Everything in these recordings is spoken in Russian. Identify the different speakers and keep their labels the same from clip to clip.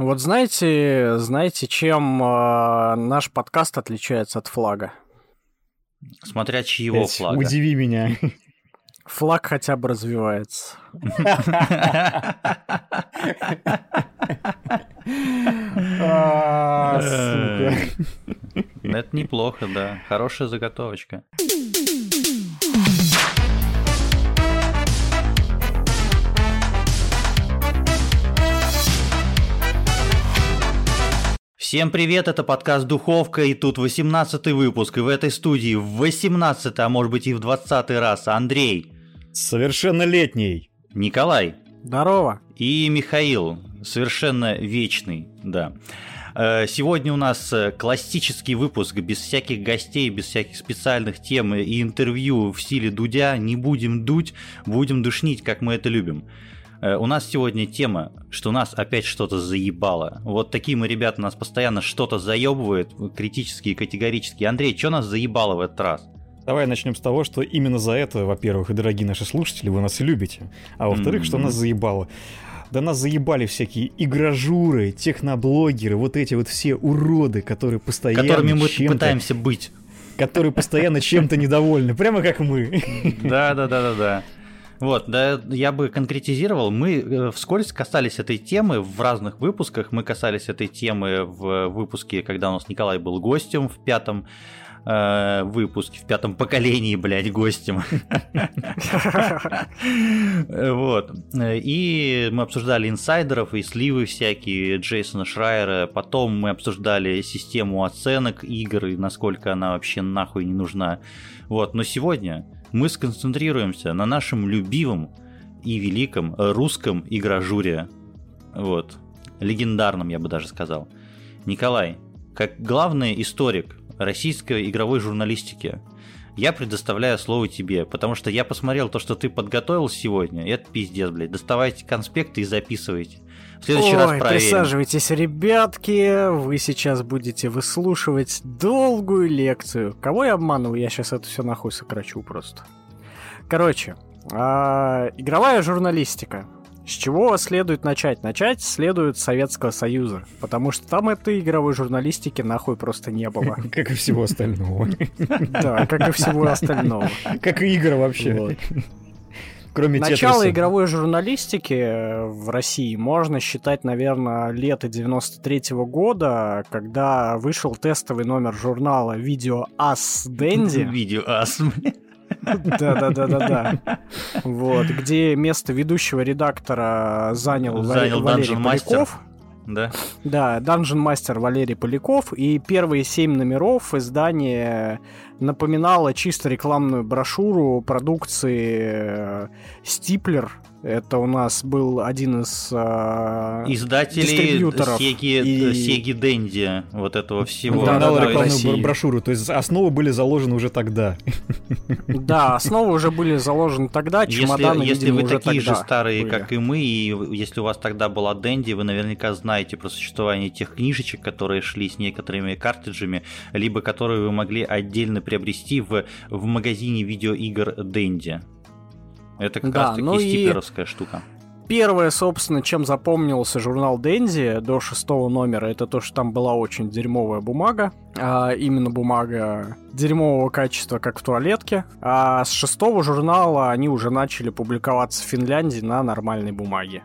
Speaker 1: Вот знаете, знаете, чем э, наш подкаст отличается от флага?
Speaker 2: Смотря чьего
Speaker 3: Блядь,
Speaker 2: флага.
Speaker 3: Удиви меня.
Speaker 1: Флаг хотя бы развивается.
Speaker 3: А, сука.
Speaker 2: Это неплохо, да. Хорошая заготовочка. Всем привет, это подкаст «Духовка», и тут 18 выпуск, и в этой студии в 18 а может быть и в 20 раз Андрей,
Speaker 3: Совершеннолетний.
Speaker 2: Николай
Speaker 1: Здорово.
Speaker 2: и Михаил, совершенно вечный, да. Э, Сегодня у нас э, классический выпуск без всяких гостей, без всяких специальных тем и интервью в стиле Дудя. Не будем дуть, будем душнить, как мы это любим. Э, У нас сегодня тема, что нас опять что-то заебало. Вот такие мы ребята, нас постоянно что-то заебывают, критически и категорически. Андрей, что нас заебало в этот раз?
Speaker 3: Давай начнем с того, что именно за это, во-первых, и дорогие наши слушатели, вы нас и любите. А во-вторых, что
Speaker 2: Мгм.
Speaker 3: нас заебало. Да нас заебали всякие игражуры, техноблогеры, вот эти вот все уроды, которые постоянно
Speaker 2: Которыми мы пытаемся быть.
Speaker 3: которые постоянно чем-то недовольны, прямо как мы.
Speaker 2: Да, да, да, да, да. Вот, да, я бы конкретизировал. Мы э, вскользь касались этой темы в разных выпусках. Мы касались этой темы в выпуске, когда у нас Николай был гостем в пятом э, выпуске, в пятом поколении, блядь, гостем. Вот. И мы обсуждали инсайдеров и сливы всякие Джейсона Шрайера. Потом мы обсуждали систему оценок игр и насколько она вообще нахуй не нужна. Вот. Но сегодня мы сконцентрируемся на нашем любимом и великом русском игражуре. Вот. Легендарном, я бы даже сказал. Николай, как главный историк российской игровой журналистики, я предоставляю слово тебе, потому что я посмотрел то, что ты подготовил сегодня, и это пиздец, блядь. Доставайте конспекты и записывайте. В следующий раз
Speaker 1: Ой,
Speaker 2: проверим.
Speaker 1: присаживайтесь, ребятки. Вы сейчас будете выслушивать долгую лекцию. Кого я обманываю? Я сейчас это все нахуй сокращу просто. Короче, а, игровая журналистика. С чего следует начать? Начать следует с Советского Союза, потому что там этой игровой журналистики нахуй просто не было.
Speaker 3: Как и всего остального.
Speaker 1: Да, как и всего остального.
Speaker 3: Как и игр вообще. Кроме
Speaker 1: Начало
Speaker 3: Тетриса.
Speaker 1: игровой журналистики э, в России можно считать, наверное, лето 93 года, когда вышел тестовый номер журнала Видео Ас Дэнди.
Speaker 2: Видео ас.
Speaker 1: Да-да-да-да-да. Вот, где место ведущего редактора занял,
Speaker 2: Занял
Speaker 1: Валерий
Speaker 2: Dungeon Master. Да.
Speaker 1: Да, Dungeon Master Валерий Поляков. И первые семь номеров издание напоминало чисто рекламную брошюру продукции Стиплер. Это у нас был один из э, дистрибьюторов
Speaker 2: Сеги,
Speaker 1: и-
Speaker 2: Сеги Дэнди, вот этого всего.
Speaker 1: Да, да, да,
Speaker 3: рекламную бро- брошюру. То есть основы были заложены уже тогда.
Speaker 1: Да, основы уже были заложены тогда, чемоданы,
Speaker 2: Если, если
Speaker 1: видимо,
Speaker 2: вы
Speaker 1: уже
Speaker 2: такие же старые,
Speaker 1: были.
Speaker 2: как и мы, и если у вас тогда была Дэнди, вы наверняка знаете про существование тех книжечек, которые шли с некоторыми картриджами, либо которые вы могли отдельно приобрести в, в магазине видеоигр Дэнди. Это как
Speaker 1: Да,
Speaker 2: раз таки
Speaker 1: ну и-
Speaker 2: стиплеровская штука.
Speaker 1: Первое, собственно, чем запомнился журнал Дэнди до шестого номера, это то, что там была очень дерьмовая бумага. А, именно бумага дерьмового качества, как в туалетке. А с шестого журнала они уже начали публиковаться в Финляндии на нормальной бумаге.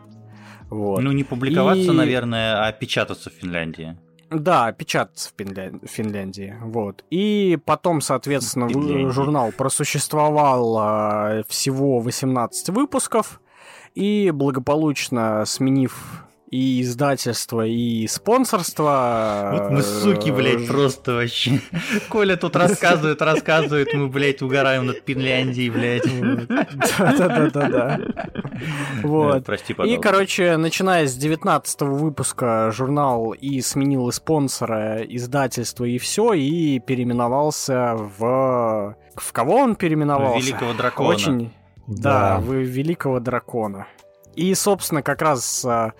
Speaker 1: Вот.
Speaker 2: Ну, не публиковаться,
Speaker 1: И-
Speaker 2: наверное, а печататься в Финляндии.
Speaker 1: Да, печататься в Финля- Финляндии. Вот. И потом, соответственно,
Speaker 2: Финляндии.
Speaker 1: журнал просуществовал а, всего 18 выпусков. И благополучно сменив и издательство, и спонсорство...
Speaker 2: Вот мы суки, блядь,
Speaker 1: э,
Speaker 2: просто вообще. Коля тут рассказывает, рассказывает, мы, блядь, угораем над Финляндией, блядь.
Speaker 1: Да-да-да-да. Вот.
Speaker 2: Прости,
Speaker 1: И, короче, начиная с 19 выпуска журнал и сменил и спонсора, издательство, и все, и переименовался в... В кого он переименовался?
Speaker 2: Великого дракона.
Speaker 1: Очень... Да, в Великого Дракона. И, собственно, как раз а,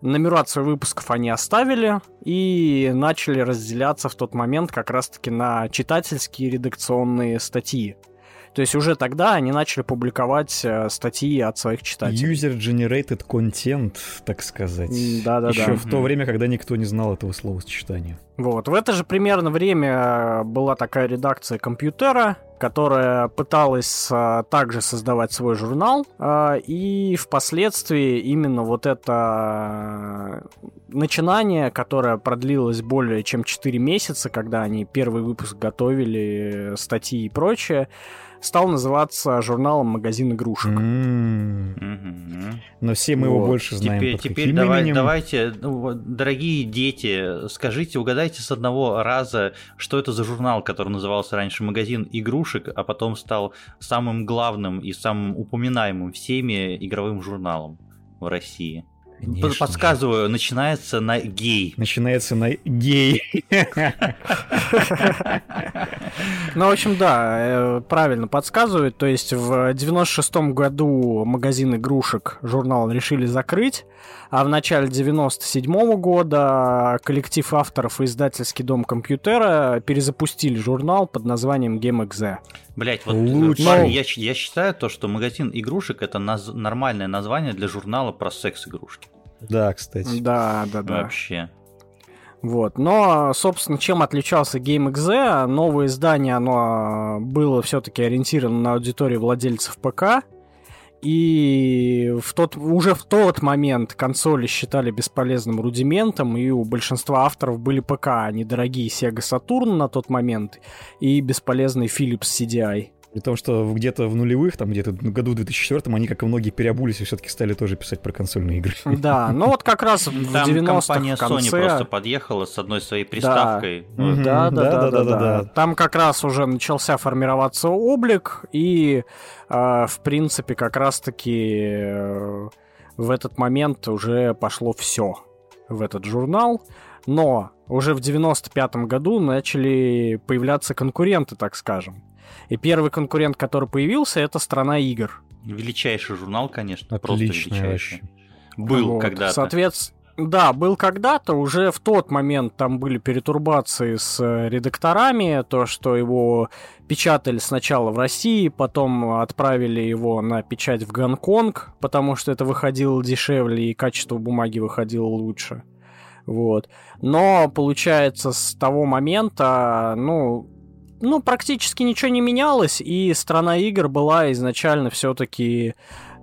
Speaker 1: нумерацию выпусков они оставили и начали разделяться в тот момент как раз-таки на читательские редакционные статьи. То есть уже тогда они начали публиковать э, статьи от своих читателей.
Speaker 3: User-generated content, так сказать.
Speaker 1: Да-да-да.
Speaker 3: Еще в то время, когда никто не знал этого словосочетания.
Speaker 1: Вот. В это же примерно время была такая редакция компьютера, которая пыталась а, также создавать свой журнал, а, и впоследствии именно вот это начинание, которое продлилось более чем 4 месяца, когда они первый выпуск готовили, статьи и прочее, стал называться журналом «Магазин игрушек».
Speaker 3: М-м-м. Но все мы его
Speaker 1: Вот.
Speaker 3: больше знаем
Speaker 2: Теперь,
Speaker 3: под
Speaker 2: теперь
Speaker 3: каким
Speaker 2: давай-
Speaker 3: именем?
Speaker 2: давайте, ну, дорогие дети, скажите, угадайте с одного раза, что это за журнал, который назывался раньше «Магазин игрушек», а потом стал самым главным и самым упоминаемым всеми игровым журналом в России.
Speaker 3: Конечно.
Speaker 2: Подсказываю, начинается на гей.
Speaker 3: Начинается на гей.
Speaker 1: Ну, в общем, да, э, правильно подсказывают. То есть в 96-м году магазин игрушек журнал решили закрыть, а в начале 97-го года коллектив авторов и издательский дом компьютера перезапустили журнал под названием GameXZ.
Speaker 2: Блять, вот
Speaker 3: Лучше.
Speaker 2: парни,
Speaker 1: Ну.
Speaker 2: я, я считаю то, что магазин игрушек это наз- нормальное название для журнала про секс-игрушки.
Speaker 3: Да, кстати.
Speaker 1: Да, да, да.
Speaker 2: Вообще.
Speaker 1: Вот. Но, собственно, чем отличался GameXZ? Новое издание, оно было все-таки ориентировано на аудиторию владельцев ПК. И в тот, уже в тот момент консоли считали бесполезным рудиментом, и у большинства авторов были ПК, а не дорогие Sega Saturn на тот момент и бесполезный Philips CDI.
Speaker 3: При том, что где-то в нулевых, там где-то в году 2004 они, как и многие, переобулись и все-таки стали тоже писать про консольные игры.
Speaker 1: Да, но вот как раз в
Speaker 2: Там
Speaker 1: 90-х
Speaker 2: компания
Speaker 1: конце...
Speaker 2: Sony просто подъехала с одной своей приставкой. Вот.
Speaker 1: Да, да, да, да, да. Там как раз уже начался формироваться облик, и, э, в принципе, как раз-таки э, в этот момент уже пошло все в этот журнал. Но уже в 95-м году начали появляться конкуренты, так скажем. И первый конкурент, который появился, это «Страна игр».
Speaker 2: Величайший журнал, конечно, просто
Speaker 3: Отлично
Speaker 2: величайший.
Speaker 3: вообще.
Speaker 2: Был
Speaker 1: Вот,
Speaker 2: когда-то.
Speaker 1: Соответственно, да, был когда-то, уже в тот момент там были перетурбации с э, редакторами, то, что его печатали сначала в России, потом отправили его на печать в Гонконг, потому что это выходило дешевле и качество бумаги выходило лучше. Вот. Но, получается, с того момента, ну, ну, практически ничего не менялось, и страна игр была изначально все-таки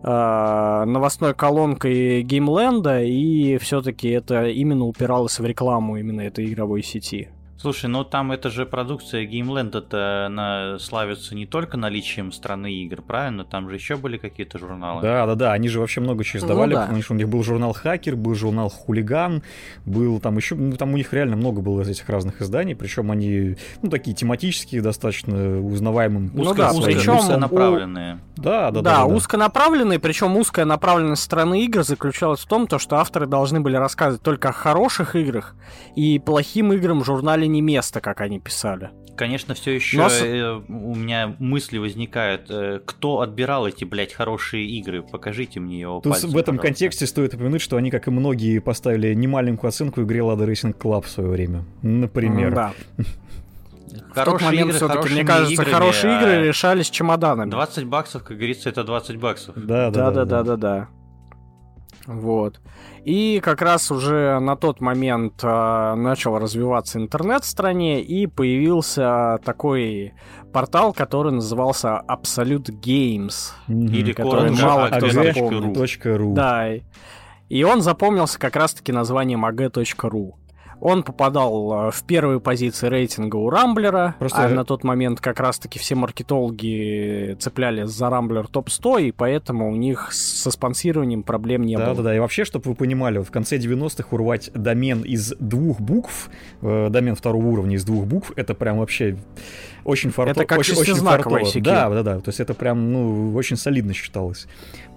Speaker 1: э, новостной колонкой Геймленда, и все-таки это именно упиралось в рекламу именно этой игровой сети.
Speaker 2: Слушай, ну там это же продукция Gameland, это она славится не только наличием страны игр, правильно? Там же еще были какие-то журналы.
Speaker 3: Да, да, да, они же вообще много чего издавали,
Speaker 1: Ну да.
Speaker 3: потому что у них был журнал Хакер, был журнал Хулиган, был там еще, ну там у них реально много было этих разных изданий, причем они, ну такие тематические, достаточно узнаваемым.
Speaker 1: Ну
Speaker 2: Узко,
Speaker 1: да, причем у-
Speaker 2: узконаправленные.
Speaker 3: Да, да, да.
Speaker 1: Да,
Speaker 3: да, да.
Speaker 1: узконаправленные, причем узкая направленность страны игр заключалась в том, то, что авторы должны были рассказывать только о хороших играх, и плохим играм в журнале не место, как они писали.
Speaker 2: Конечно, все еще
Speaker 1: Но с-
Speaker 2: у меня мысли возникают, э, кто отбирал эти, блядь, хорошие игры? Покажите мне его
Speaker 3: Тут
Speaker 2: пальцем,
Speaker 3: в этом
Speaker 2: пожалуйста.
Speaker 3: контексте стоит упомянуть, что они, как и многие, поставили немаленькую оценку игре Lada Racing Club в свое время. Например.
Speaker 1: Да. В тот
Speaker 2: Хорошие
Speaker 1: момент
Speaker 2: игры
Speaker 1: все-таки,
Speaker 2: хорошими
Speaker 1: мне кажется,
Speaker 2: играми,
Speaker 1: хорошие
Speaker 2: а
Speaker 1: игры решались чемоданами.
Speaker 2: 20 баксов, как говорится, это 20 баксов.
Speaker 3: Да, да,
Speaker 1: Да, да, да, да, да. Вот. И как раз уже на тот момент а, начал развиваться интернет в стране, и появился такой портал, который назывался Absolute Games.
Speaker 2: Или
Speaker 1: который мало кто
Speaker 2: AG.ru.
Speaker 1: запомнит.
Speaker 3: .ру.
Speaker 1: Да. и- И он запомнился как раз-таки названием ag.ru. Он попадал а, в первые позиции рейтинга у Рамблера,
Speaker 3: Просто-
Speaker 1: а на тот момент как раз-таки все маркетологи цеплялись за Рамблер топ-100, и поэтому у них со спонсированием проблем не
Speaker 3: Да,
Speaker 1: было.
Speaker 3: да, да. И вообще, чтобы вы понимали, вот в конце 90-х урвать домен из двух букв, э, домен второго уровня из двух букв, это прям вообще очень фарто...
Speaker 1: Это как
Speaker 3: очень, очень фартово. Да, да, да. То есть это прям, ну, очень солидно считалось.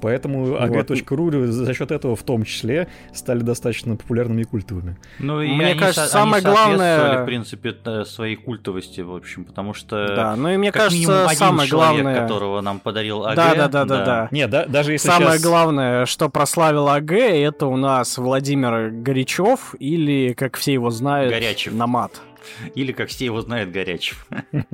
Speaker 3: Поэтому ag.ru за за счет этого в том числе стали достаточно популярными и культовыми.
Speaker 2: Ну, и
Speaker 1: Мне
Speaker 2: они,
Speaker 1: кажется,
Speaker 2: со- они
Speaker 1: самое главное-
Speaker 2: соответствовали, в принципе, своей культовости, в общем, потому что...
Speaker 1: Да, ну и мне
Speaker 2: как
Speaker 1: кажется,
Speaker 2: один
Speaker 1: самое
Speaker 2: человек,
Speaker 1: главное...
Speaker 2: которого нам подарил АГ.
Speaker 1: Да, да, да, да, да.
Speaker 3: Не, да, даже если
Speaker 1: Самое
Speaker 3: щас-
Speaker 1: главное, что прославил АГ, это у нас Владимир Горячев, или, как все его знают,
Speaker 2: Горячев.
Speaker 1: Намат.
Speaker 2: Или, как все его знают, горячим.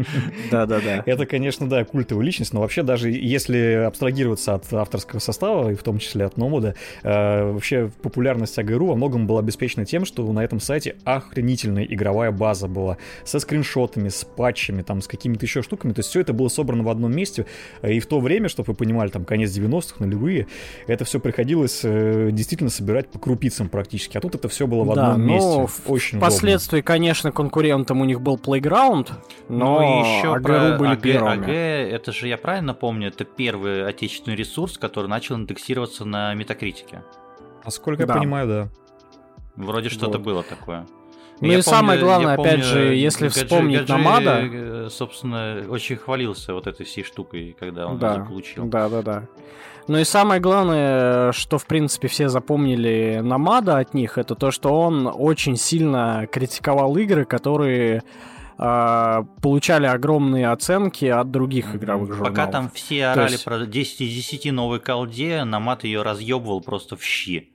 Speaker 1: Да-да-да.
Speaker 3: Это, конечно, да, культовая личность, но вообще даже если абстрагироваться от авторского состава, и в том числе от Номуда, э, вообще популярность АГРУ во многом была обеспечена тем, что на этом сайте охренительная игровая база была со скриншотами, с патчами, там, с какими-то еще штуками. То есть все это было собрано в одном месте, и в то время, чтобы вы понимали, там, конец 90-х, нулевые, это все приходилось э, действительно собирать по крупицам практически. А тут это все было в
Speaker 1: Да,
Speaker 3: одном
Speaker 1: но
Speaker 3: месте.
Speaker 1: в-
Speaker 3: Очень удобно.
Speaker 1: Впоследствии, конечно, конкурентом у них был Playground, но
Speaker 2: Ну еще
Speaker 1: АГРУ
Speaker 2: про
Speaker 1: были
Speaker 2: АГ,
Speaker 1: первыми.
Speaker 2: АГ, это же, я правильно помню, это первый отечественный ресурс, который начал индексироваться на метакритике.
Speaker 3: Насколько
Speaker 1: Да.
Speaker 3: я понимаю, да.
Speaker 2: Вроде что-то
Speaker 1: Вот.
Speaker 2: было такое.
Speaker 1: Ну
Speaker 2: Я
Speaker 1: и самое
Speaker 2: помню-
Speaker 1: главное,
Speaker 2: я
Speaker 1: опять
Speaker 2: помню,
Speaker 1: же, если
Speaker 2: Гаджи-
Speaker 1: вспомнить
Speaker 2: Гаджи,
Speaker 1: Намада-
Speaker 2: э, собственно, очень хвалился вот этой всей штукой, когда он
Speaker 1: Да,
Speaker 2: ее заполучил.
Speaker 1: Да, да, да. Ну и самое главное, что, в принципе, все запомнили Намада от них, это то, что он очень сильно критиковал игры, которые а, получали огромные оценки от других игровых журналов.
Speaker 2: Пока там все
Speaker 1: То
Speaker 2: орали
Speaker 1: есть-
Speaker 2: про 10 из 10 новой колде, Намат ее разъебывал просто в щи.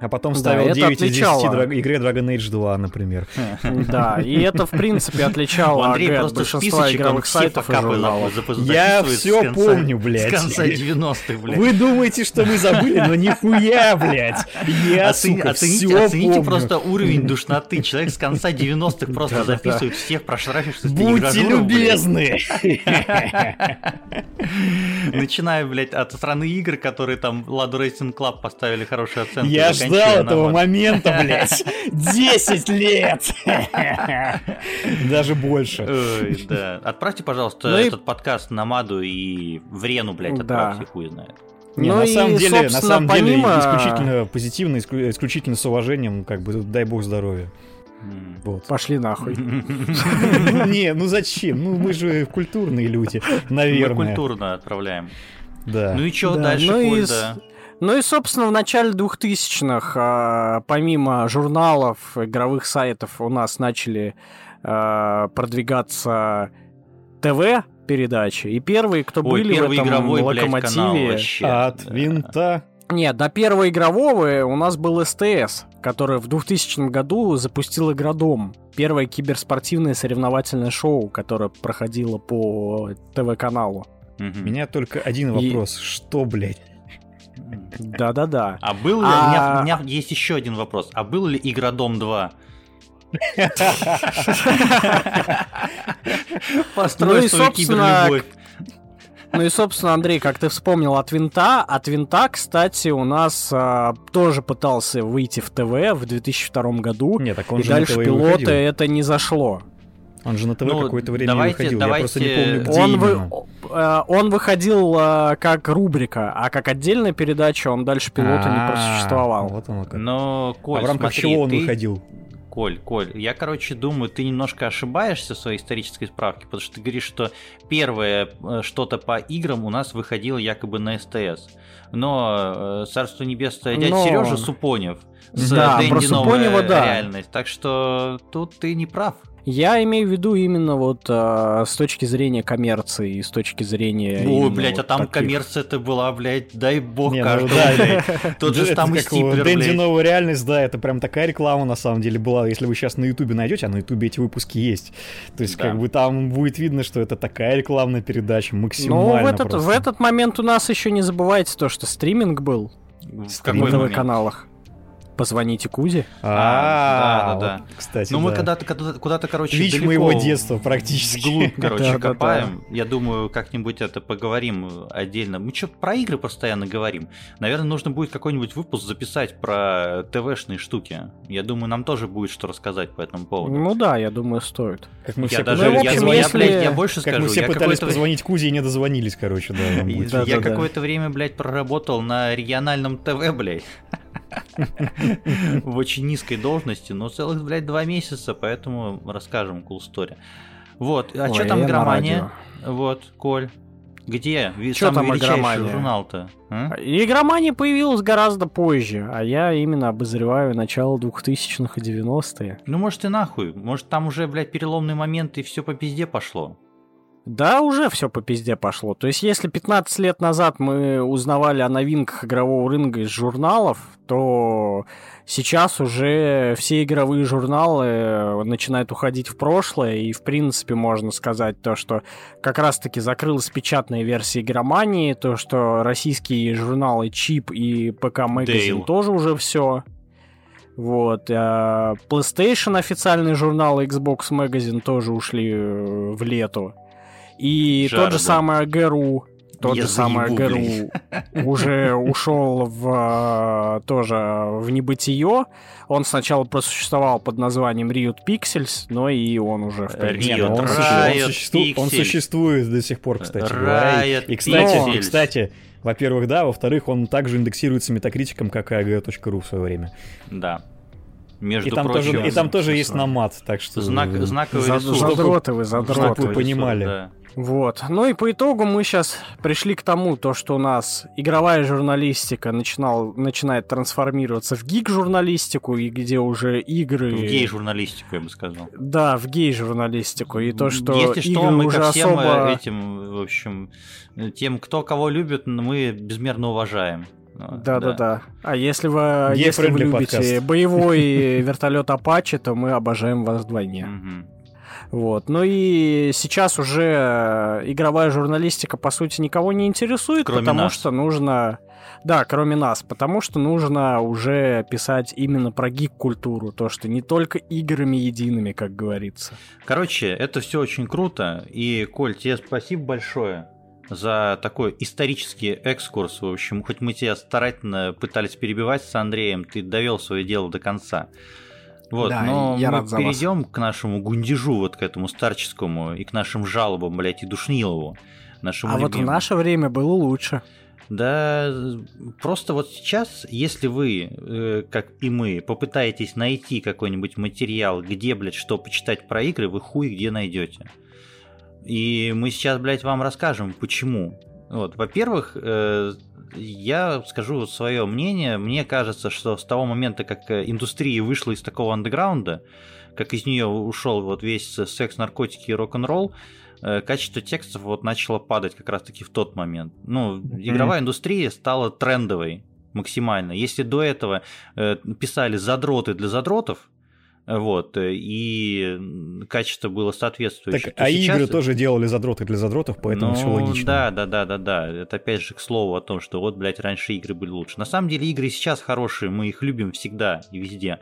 Speaker 3: А потом
Speaker 1: Да,
Speaker 3: ставил
Speaker 1: это
Speaker 3: 9 из 10
Speaker 1: отличало.
Speaker 3: дра- игре Dragon Age 2, например.
Speaker 1: Да, и это, в принципе, отличало
Speaker 2: Андрея
Speaker 1: АГ от
Speaker 2: просто
Speaker 1: большинства игровых
Speaker 2: все
Speaker 1: сайтов и журналов.
Speaker 3: Я
Speaker 2: конца-
Speaker 3: помню, блядь.
Speaker 2: С конца 90-х, блядь.
Speaker 3: Вы думаете, что мы забыли, но нихуя, блядь. Я,
Speaker 2: Оцени-
Speaker 3: сука,
Speaker 2: оцените,
Speaker 3: всё
Speaker 2: оцените
Speaker 3: помню.
Speaker 2: просто уровень душноты. Человек с конца 90-х просто записывает всех прошарившихся
Speaker 3: Будьте
Speaker 2: игрожуров, блядь.
Speaker 3: любезны.
Speaker 2: Начиная, блядь, от страны игр, которые там Ладу Racing Club поставили хорошие оценки.
Speaker 3: Я ждал этого
Speaker 2: вот.
Speaker 3: момента, блядь. 10 лет. Даже больше.
Speaker 2: Ой, да. Отправьте, пожалуйста,
Speaker 1: Ну и-
Speaker 2: этот подкаст на Маду и в Рену, блядь,
Speaker 1: Да.
Speaker 2: отправьте, хуй знает.
Speaker 3: Не,
Speaker 1: Ну
Speaker 3: на
Speaker 1: и,
Speaker 3: самом деле, на самом деле,
Speaker 1: помимо-
Speaker 3: исключительно позитивно, исклю- исключительно с уважением, как бы, дай бог здоровья. Вот.
Speaker 1: Пошли нахуй.
Speaker 3: Не, ну зачем? Ну мы же культурные люди,
Speaker 2: Мы
Speaker 3: наверное.
Speaker 2: культурно отправляем.
Speaker 3: Да.
Speaker 2: Ну и
Speaker 1: Да,
Speaker 2: дальше,
Speaker 1: ну и
Speaker 2: да?
Speaker 1: Ну и, собственно, в начале 2000-х, а, помимо журналов, игровых сайтов, у нас начали а, продвигаться ТВ-передачи. И первые, кто
Speaker 2: Ой,
Speaker 1: были в
Speaker 2: первый
Speaker 1: этом
Speaker 2: игровой, блядь, канал
Speaker 1: локомотиве...
Speaker 2: вообще.
Speaker 3: От
Speaker 2: Да.
Speaker 3: винта.
Speaker 1: Нет, до первого игрового у нас был СТС, который в 2000 году запустил Игродом. Первое киберспортивное соревновательное шоу, которое проходило по ТВ-каналу.
Speaker 3: У
Speaker 2: Мгм.
Speaker 3: меня только один
Speaker 1: И-
Speaker 3: вопрос. Что, блядь?
Speaker 1: Да-да-да.
Speaker 2: А был ли...
Speaker 1: А-
Speaker 2: У, меня, у меня есть еще один вопрос. А был ли Игродом 2? Построй
Speaker 1: Ну и,
Speaker 2: свою
Speaker 1: собственно,
Speaker 2: киберлюбовь.
Speaker 1: Ну и, собственно, Андрей, как ты вспомнил от Винта, от Винта, кстати, у нас а, тоже пытался выйти в ТВ в 2002 году,
Speaker 3: Нет, так он
Speaker 1: и
Speaker 3: же
Speaker 1: дальше
Speaker 3: выходил.
Speaker 1: это не зашло.
Speaker 3: Он же на ТВ
Speaker 2: Ну,
Speaker 3: какое-то время
Speaker 2: давайте-
Speaker 3: не выходил. Я просто не
Speaker 2: давайте-
Speaker 3: помню, где
Speaker 1: Он, вы-
Speaker 3: именно.
Speaker 1: э, он выходил э, как рубрика, а как отдельная передача он дальше пилота не
Speaker 3: А,
Speaker 1: просуществовал.
Speaker 3: Вот оно как.
Speaker 2: Но, Коль,
Speaker 3: А в рамках
Speaker 2: смотри,
Speaker 3: чего он
Speaker 2: ты-
Speaker 3: выходил?
Speaker 2: Коль, Коль, я, короче, думаю, ты немножко ошибаешься в своей исторической справке, потому что ты говоришь, что первое э, что-то по играм у нас выходило якобы на СТС. Но Царство Небесное, дядя
Speaker 1: Но-
Speaker 2: Сережа Супонев с
Speaker 1: Да,
Speaker 2: Дэнди
Speaker 1: про
Speaker 2: новая
Speaker 1: Супонева, да.
Speaker 2: реальность. Так что тут ты не прав.
Speaker 1: Я имею в виду именно вот э, с точки зрения коммерции и с точки зрения...
Speaker 2: Ой, блядь, а
Speaker 1: вот
Speaker 2: там
Speaker 1: таких.
Speaker 2: коммерция-то была, блядь, дай бог
Speaker 3: Не, ну
Speaker 2: каждому,
Speaker 3: да,
Speaker 2: блядь. Тот же
Speaker 3: его,
Speaker 2: Стиплер,
Speaker 3: Дэнди новая реальность, да, это прям такая реклама на самом деле была. Если вы сейчас на Ютубе найдете, а на Ютубе эти выпуски есть. То есть, как бы там будет видно, что это такая рекламная передача,
Speaker 1: Ну,
Speaker 3: максимально
Speaker 1: в этот,
Speaker 3: просто.
Speaker 1: в этот момент у нас еще не забывайте то, что стриминг был
Speaker 2: В какой?
Speaker 1: ТВ-каналах. Позвоните Кузе.
Speaker 3: А,
Speaker 2: А, да, да,
Speaker 3: кстати,
Speaker 2: Ну, мы
Speaker 3: да.
Speaker 2: когда-то куда-то, куда-то, короче,
Speaker 3: Вич моего детства практически.
Speaker 2: вглубь, короче, копаем. Я думаю, как-нибудь это поговорим отдельно. Мы что про игры постоянно говорим. Наверное, нужно будет какой-нибудь выпуск записать про ТВшные штуки. Я думаю, нам тоже будет что рассказать по этому поводу.
Speaker 1: Ну да, я думаю, стоит.
Speaker 3: Как мы все
Speaker 2: я, больше
Speaker 3: Как
Speaker 2: скажу.
Speaker 3: мы все пытались позвонить Кузе и не дозвонились, короче, да.
Speaker 2: Я, какое-то время, блядь, проработал на региональном ТВ, блядь. В очень низкой должности, но целых, блядь, два месяца, поэтому расскажем cool story. Вот, а что там игромания? Вот, Коль. Где? Самый
Speaker 1: там игромания?
Speaker 2: журнал-то. а?
Speaker 1: Игромания появилась гораздо позже, а я именно обозреваю начало 2000-х и 90-е.
Speaker 2: Ну, может, и нахуй. Может, там уже, блядь, переломный момент, и все по пизде пошло.
Speaker 1: Да, уже все по пизде пошло. То есть, если 15 лет назад мы узнавали о новинках игрового рынка из журналов, то сейчас уже все игровые журналы начинают уходить в прошлое, и, в принципе, можно сказать то, что как раз-таки закрылась печатная версия игромании, то, что российские журналы Чип и ПК Magazine тоже уже все. Вот. А PlayStation официальный журнал Xbox Magazine тоже ушли э, в лету. И Жар, тот же да. самый ГРУ, тот Я же самый ГРУ уже ушел в тоже в небытие. Он сначала просуществовал под названием Riot Pixels, но и он уже в
Speaker 3: принципе... Riot, он, Riot он, существует, он существует до сих пор, кстати Riot И, кстати, и, кстати, во-первых, да, во-вторых, он также индексируется метакритиком, как и ag.ru в свое время.
Speaker 2: Да.
Speaker 3: Между и там прочим, тоже, и там тоже есть намат, так что...
Speaker 2: Знак, знаковый
Speaker 1: Зад, ресурс. Задроты вы, задроты. Чтобы
Speaker 3: вы понимали. Да.
Speaker 1: Вот. Ну и по итогу мы сейчас пришли к тому, то, что у нас игровая журналистика начинал, начинает трансформироваться в гик-журналистику, и где уже игры... В
Speaker 2: гей-журналистику, я бы сказал.
Speaker 1: Да, в гей-журналистику. И то, что
Speaker 2: Если игры что, мы уже ко всем особо... этим, в общем, тем, кто кого любит, мы безмерно уважаем.
Speaker 1: Да, да, да. А если вы, если вы любите подкаст. боевой вертолет Апачи, то мы обожаем вас вдвойне. Вот. Ну и сейчас уже игровая журналистика, по сути, никого не интересует, кроме потому нас. что нужно... Да, кроме нас, потому что нужно уже писать именно про гик-культуру, то, что не только играми едиными, как говорится.
Speaker 2: Короче, это все очень круто, и, Коль, тебе спасибо большое за такой исторический экскурс. В общем, хоть мы тебя старательно пытались перебивать с Андреем, ты довел свое дело до конца. Вот, да, но я мы рад перейдем к нашему гундежу, вот к этому старческому, и к нашим жалобам, блядь, и Душнилову.
Speaker 1: Нашему а любимому. вот в наше время было лучше.
Speaker 2: Да, просто вот сейчас, если вы, э, как и мы, попытаетесь найти какой-нибудь материал, где, блядь, что почитать про игры, вы хуй где найдете. И мы сейчас, блядь, вам расскажем, почему. Вот, во-первых, э, я скажу свое мнение. Мне кажется, что с того момента, как э, индустрия вышла из такого андеграунда, как из нее ушел вот весь секс, наркотики и рок-н-ролл, э, качество текстов вот начало падать как раз-таки в тот момент. Ну, mm-hmm. игровая индустрия стала трендовой максимально. Если до этого э, писали задроты для задротов, вот, э, и качество было соответствующее.
Speaker 3: Так, а сейчас... игры тоже делали задроты для задротов, поэтому ну, все логично.
Speaker 2: Да, да, да, да, да. Это опять же к слову о том, что вот, блядь, раньше игры были лучше. На самом деле игры сейчас хорошие, мы их любим всегда и везде.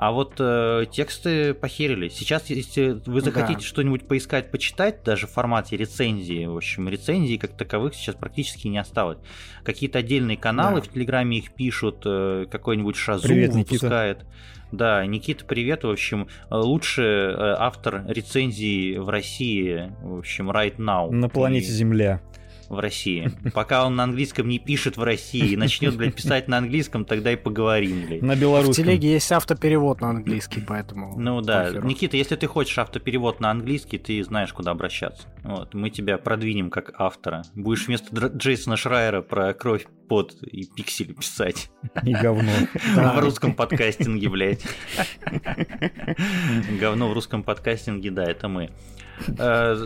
Speaker 2: А вот э, тексты похерили. Сейчас, если вы захотите да. что-нибудь поискать, почитать, даже в формате рецензии, в общем, рецензии как таковых сейчас практически не осталось. Какие-то отдельные каналы да. в Телеграме их пишут, э, какой-нибудь Шазу Привет, выпускает. Никита. Да, Никита, привет. В общем, лучший э, автор рецензии в России, в общем, right now.
Speaker 3: На планете и... Земля
Speaker 2: в России. Пока он на английском не пишет в России и начнет, блядь, писать на английском, тогда и поговорим, блядь.
Speaker 1: На белорусском. В телеге есть автоперевод на английский, поэтому...
Speaker 2: Ну да. Похеру. Никита, если ты хочешь автоперевод на английский, ты знаешь, куда обращаться. Вот, мы тебя продвинем как автора. Будешь вместо Джейсона Шрайера про кровь, пот и пиксели писать.
Speaker 3: И говно.
Speaker 2: В русском подкастинге, блядь. Говно в русском подкастинге, да, это мы. Э,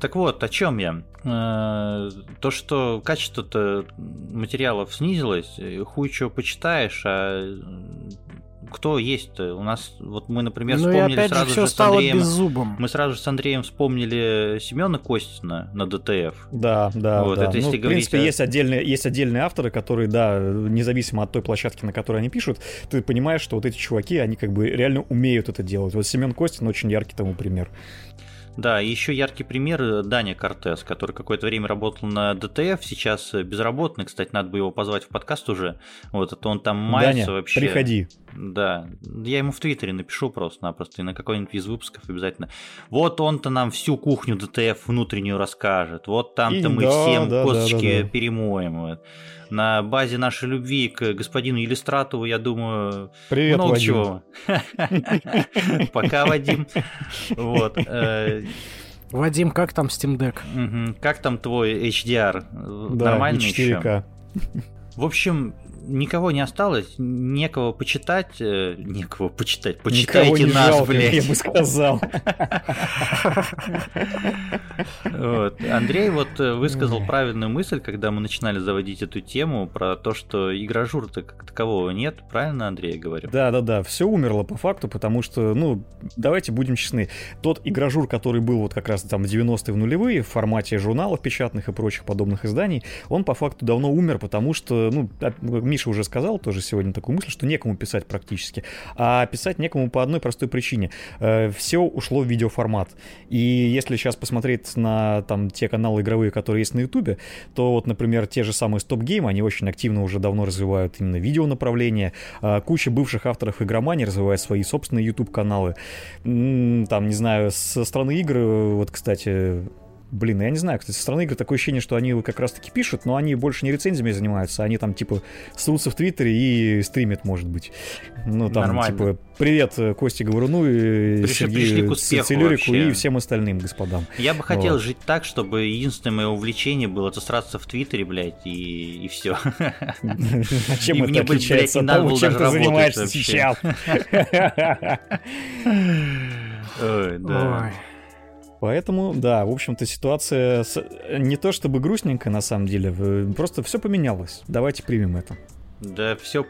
Speaker 2: так вот, о чем я? Э, то, что качество-то материалов снизилось, хуй чего почитаешь, а кто есть -то? У нас, вот мы, например, ну вспомнили опять сразу же, с Андреем.
Speaker 1: Беззубым.
Speaker 2: Мы сразу же с Андреем вспомнили Семена Костина на ДТФ.
Speaker 3: Да, да. Вот, да. Это, если ну, в принципе, о... есть, отдельные, есть отдельные авторы, которые, да, независимо от той площадки, на которой они пишут, ты понимаешь, что вот эти чуваки, они как бы реально умеют это делать. Вот Семен Костин очень яркий тому пример.
Speaker 2: Да, и еще яркий пример э, Даня Кортес, который какое-то время работал на DTF, сейчас э, безработный, кстати, надо бы его позвать в подкаст уже. Вот, это он там мается Даня, вообще.
Speaker 3: приходи.
Speaker 2: Да, я ему в Твиттере напишу просто-напросто, и на какой-нибудь из выпусков обязательно. Вот он-то нам всю кухню DTF внутреннюю расскажет, вот там-то мы да, всем да, косточки да, да, да. перемоем. Вот на базе нашей любви к господину Иллюстратову, я думаю,
Speaker 3: Привет, много
Speaker 2: Вадим. чего. Пока, Вадим. Вот. Э,
Speaker 1: Вадим, как там Steam Deck?
Speaker 2: Как там твой HDR? Нормально еще? В общем, никого не осталось, некого почитать, э, некого почитать. Почитайте
Speaker 3: Никого
Speaker 2: нас,
Speaker 3: жалко,
Speaker 2: блядь.
Speaker 3: я бы сказал.
Speaker 2: Вот. Андрей вот э, высказал правильную мысль, когда мы начинали заводить эту тему про то, что игражур-то как такового нет. Правильно, Андрей, я говорю?
Speaker 3: Да, да, да, все умерло по факту, потому что, ну, давайте будем честны. Тот игражур, который был вот как раз там в 90-е в нулевые в формате журналов печатных и прочих подобных изданий, он по факту давно умер, потому что, ну, а, Миша уже сказал тоже сегодня такую мысль, что некому писать практически. А писать некому по одной простой причине. Все ушло в видеоформат. И если сейчас посмотреть на там те каналы игровые, которые есть на Ютубе, то вот, например, те же самые Stop Game, они очень активно уже давно развивают именно видео направление. А, Куча бывших авторов игромании развивает свои собственные YouTube-каналы. М, Там, не знаю, со стороны игр, вот, кстати, Блин, я не знаю, кстати, со стороны игр такое ощущение, что они как раз-таки пишут, но они больше не рецензиями занимаются, они там, типа, ссутся в Твиттере и стримят, может быть. Ну, там,
Speaker 2: Нормально.
Speaker 3: типа, привет э, Косте Говоруну и
Speaker 2: Пришли- пришли
Speaker 3: Сергею Целюрику
Speaker 2: вообще.
Speaker 3: и всем остальным господам.
Speaker 2: Я бы хотел
Speaker 3: Вот.
Speaker 2: жить так, чтобы единственное мое увлечение было засраться в Твиттере, блядь, и, и все.
Speaker 3: А чем
Speaker 2: И
Speaker 3: это
Speaker 2: мне бы, блядь,
Speaker 3: отличается
Speaker 2: не
Speaker 3: от
Speaker 2: надо
Speaker 3: того, чем
Speaker 2: даже
Speaker 3: ты занимаешься
Speaker 2: вообще.
Speaker 3: сейчас?
Speaker 2: Ой, да.
Speaker 3: Поэтому, да, в общем-то, ситуация с- не то чтобы грустненькая, на самом деле, просто все поменялось. Давайте примем это.
Speaker 2: Да, все,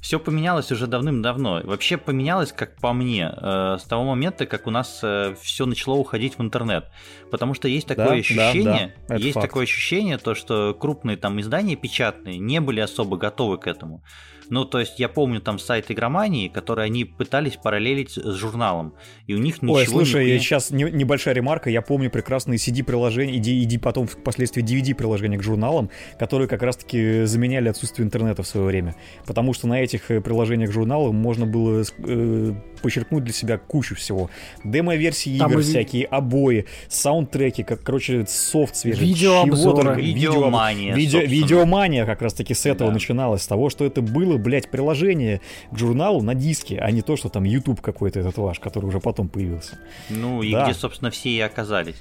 Speaker 2: все поменялось уже давным-давно. Вообще поменялось, как по мне, э, с того момента, как у нас все начало уходить в интернет. Потому что есть такое
Speaker 3: Да,
Speaker 2: ощущение,
Speaker 3: да, да, это
Speaker 2: есть
Speaker 3: факт.
Speaker 2: такое ощущение, то, что крупные там издания печатные не были особо готовы к этому. Ну, то есть я помню там сайт игромании, который они пытались параллелить с журналом, и у них ничего
Speaker 3: Ой, слушай,
Speaker 2: нихуя-
Speaker 3: сейчас не- небольшая ремарка. Я помню прекрасные CD-приложения, иди, иди потом впоследствии DVD-приложения к журналам, которые как раз-таки заменяли отсутствие интернета в свое время. Потому что на этих э, приложениях журналов можно было э, почерпнуть для себя кучу всего. Демо-версии
Speaker 1: Там
Speaker 3: игр
Speaker 1: и ви-
Speaker 3: всякие, обои, саундтреки, как, короче, софт свежий.
Speaker 1: Видеообзоры.
Speaker 2: Видеомания,
Speaker 3: Видео, видеомания как раз-таки с этого
Speaker 2: Да.
Speaker 3: начиналась. С того, что это было, блядь, приложение к журналу на диске, а не то, что там YouTube какой-то этот ваш, который уже потом появился.
Speaker 2: Ну, и
Speaker 3: Да.
Speaker 2: где, собственно, все и оказались.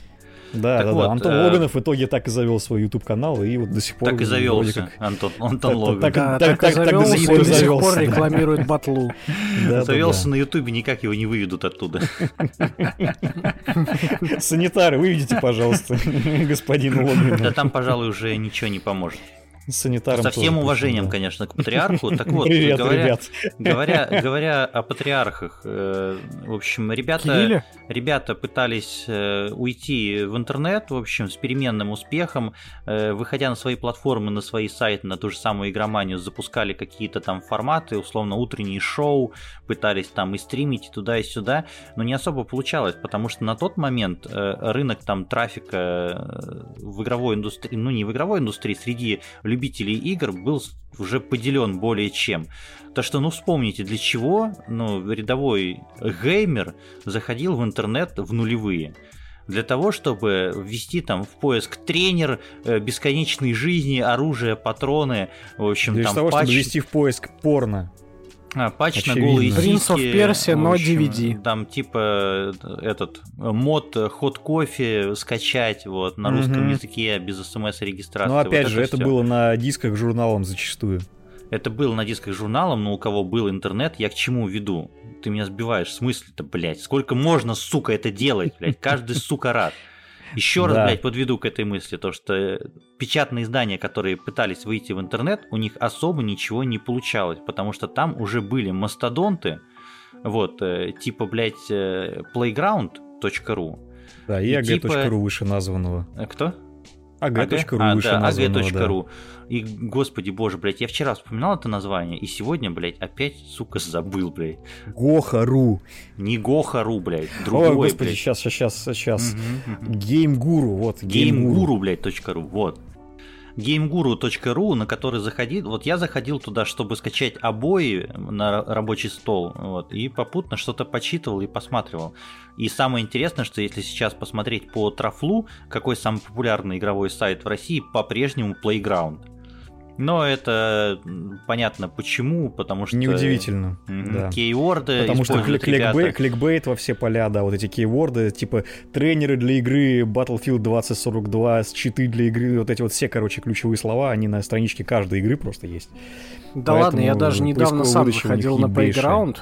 Speaker 3: Да,
Speaker 2: Так
Speaker 3: да,
Speaker 2: вот,
Speaker 3: да. Антон
Speaker 2: э,
Speaker 3: Логанов в итоге так и завел свой YouTube канал, и вот до сих пор
Speaker 2: Так и завелся,
Speaker 3: как-
Speaker 2: Антон, Антон
Speaker 3: Так-
Speaker 2: Логан.
Speaker 3: так-
Speaker 1: Да,
Speaker 3: так-
Speaker 1: так,
Speaker 3: так-
Speaker 1: и
Speaker 3: так до
Speaker 1: завелся,
Speaker 3: сих
Speaker 1: и
Speaker 3: пор
Speaker 1: до сих
Speaker 3: завелся,
Speaker 1: пор
Speaker 3: да.
Speaker 1: рекламирует батлу.
Speaker 3: Да, да,
Speaker 2: Завелся
Speaker 3: да.
Speaker 2: на Ютубе, никак его не выведут оттуда.
Speaker 3: Санитары, выведите, пожалуйста, господин
Speaker 2: Да
Speaker 3: Логан.
Speaker 2: там, пожалуй, уже ничего не поможет.
Speaker 3: Санитарам
Speaker 2: Со всем уважением,
Speaker 3: да.
Speaker 2: конечно, к патриарху. Так вот,
Speaker 3: Привет,
Speaker 2: говоря,
Speaker 3: ребят.
Speaker 2: говоря, говоря о патриархах, э, в общем, ребята, ребята пытались э, уйти в интернет, в общем, с переменным успехом, э, выходя на свои платформы, на свои сайты, на ту же самую игроманию, запускали какие-то там форматы, условно, утренние шоу, пытались там и стримить и туда и сюда, но не особо получалось, потому что на тот момент э, рынок там трафика э, в игровой индустрии, ну не в игровой индустрии, среди любителей игр был уже поделен более чем. То что, ну вспомните, для чего ну, рядовой геймер заходил в интернет в нулевые. Для того, чтобы ввести там в поиск тренер, э, бесконечной жизни, оружие, патроны, в общем,
Speaker 3: Для
Speaker 2: там
Speaker 3: того, чтобы
Speaker 2: патч-
Speaker 3: ввести в поиск порно.
Speaker 2: А, патч на
Speaker 3: Очевидно.
Speaker 2: голые
Speaker 1: Prince of
Speaker 2: сиськи, в
Speaker 1: но DVD.
Speaker 2: Там типа э, этот э, мод э, ход кофе скачать вот на русском
Speaker 3: Мгм.
Speaker 2: языке без смс-регистрации. Вот
Speaker 3: опять же, это
Speaker 2: всё.
Speaker 3: было на дисках журналом зачастую.
Speaker 2: Это было на дисках журналом, но у кого был интернет, я к чему веду? Ты меня сбиваешь, в смысле-то, блядь? Сколько можно, сука, это делать, блядь? Каждый, сука, рад. Еще раз,
Speaker 3: Да.
Speaker 2: блядь, подведу к этой мысли, то что э, печатные издания, которые пытались выйти в интернет, у них особо ничего не получалось, потому что там уже были мастодонты, вот, э, типа, блядь, э, playground.ru.
Speaker 3: Да, и
Speaker 2: И
Speaker 3: ag.ru
Speaker 2: типа-
Speaker 3: выше названного.
Speaker 2: Кто?
Speaker 3: ag.ru
Speaker 2: А,
Speaker 3: выше
Speaker 2: да. И, господи боже, блядь, я вчера вспоминал это название, и сегодня, блядь, опять, сука, забыл, блядь.
Speaker 3: Гоха.ру.
Speaker 2: Не Гоха.ру, блядь, другой,
Speaker 3: Ой, господи,
Speaker 2: блядь.
Speaker 3: сейчас, сейчас, сейчас.
Speaker 2: Мгм, мгм.
Speaker 3: Геймгуру, вот, геймгуру.
Speaker 2: Геймгуру, блядь, точка .ру, вот. Gameguru.ru, на который заходил, вот я заходил туда, чтобы скачать обои на рабочий стол, вот, и попутно что-то почитывал и посматривал. И самое интересное, что если сейчас посмотреть по трафлу, какой самый популярный игровой сайт в России, по-прежнему Playground. Но это понятно почему, потому что...
Speaker 3: Неудивительно, да.
Speaker 2: Кейворды
Speaker 3: Потому что
Speaker 2: используют
Speaker 3: клик- кликбей-
Speaker 2: ребята.
Speaker 3: кликбейт во все поля, да, вот эти кейворды, типа тренеры для игры Battlefield 2042, читы для игры, вот эти вот все, короче, ключевые слова, они на страничке каждой игры просто есть.
Speaker 1: Да ладно, я
Speaker 3: Поэтому
Speaker 1: даже недавно сам заходил на. Playground.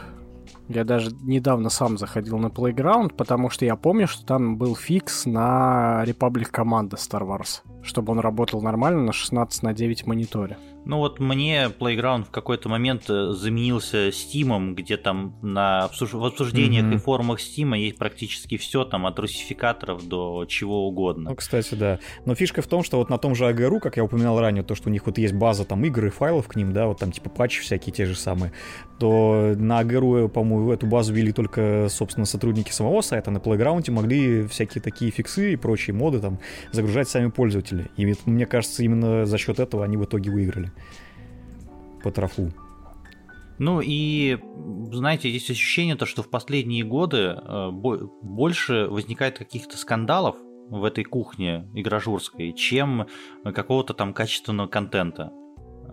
Speaker 1: Я даже недавно сам заходил на Playground, потому что я помню, что там был фикс на Republic команда Star Wars, чтобы он работал нормально на 16 на 9 мониторе.
Speaker 2: Ну вот мне Playground в какой-то момент э, заменился Steam, где там на обсуж- в обсуждениях
Speaker 3: Мгм.
Speaker 2: и форумах Steam есть практически все, там от русификаторов до чего угодно.
Speaker 3: Ну, кстати, да. Но фишка в том, что вот на том же АГРУ, как я упоминал ранее, то, что у них вот есть база там игр и файлов к ним, да, вот там типа патчи всякие те же самые, то на АГРУ, по-моему, эту базу вели только, собственно, сотрудники самого сайта, на Playground могли всякие такие фиксы и прочие моды там загружать сами пользователи. И мне кажется, именно за счет этого они в итоге выиграли по трофу.
Speaker 2: Ну и, знаете, есть ощущение, то, что в последние годы э, бо- больше возникает каких-то скандалов в этой кухне игражурской, чем какого-то там качественного контента.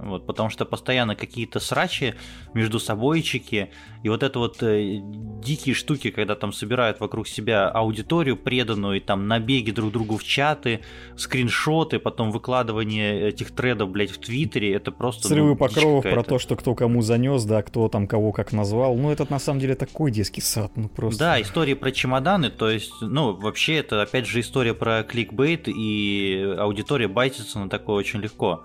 Speaker 2: Вот, потому что постоянно какие-то срачи между собойчики, и вот это вот э, дикие штуки, когда там собирают вокруг себя аудиторию преданную, и там набеги друг другу в чаты, скриншоты, потом выкладывание этих тредов, блядь, в Твиттере, это просто...
Speaker 3: Срывы
Speaker 2: ну,
Speaker 3: покровов про то, что кто кому занес, да, кто там кого как назвал. Ну, это на самом деле такой детский сад, ну просто.
Speaker 2: Да, история про чемоданы, то есть, ну, вообще это опять же история про кликбейт, и аудитория байтится на такое очень легко.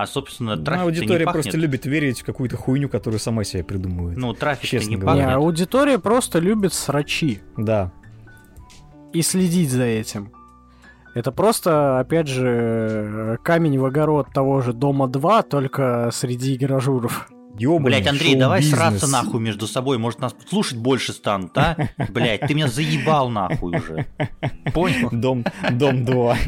Speaker 2: А, собственно,
Speaker 3: Ну,
Speaker 2: трафик
Speaker 3: аудитория
Speaker 2: не
Speaker 3: просто любит верить в какую-то хуйню, которую сама себе придумывает.
Speaker 2: Ну, трафик
Speaker 3: честно
Speaker 2: не
Speaker 3: говоря.
Speaker 1: Не, аудитория просто любит срачи
Speaker 3: Да.
Speaker 1: и следить за этим. Это просто, опять же, камень в огород того же Дома 2, только среди гаражуров.
Speaker 3: Ёбаный
Speaker 2: Блять, Андрей, давай сраться нахуй между собой, может нас слушать больше станут, а? Блять, ты меня заебал нахуй уже. Понял?
Speaker 3: Дом, дом 2.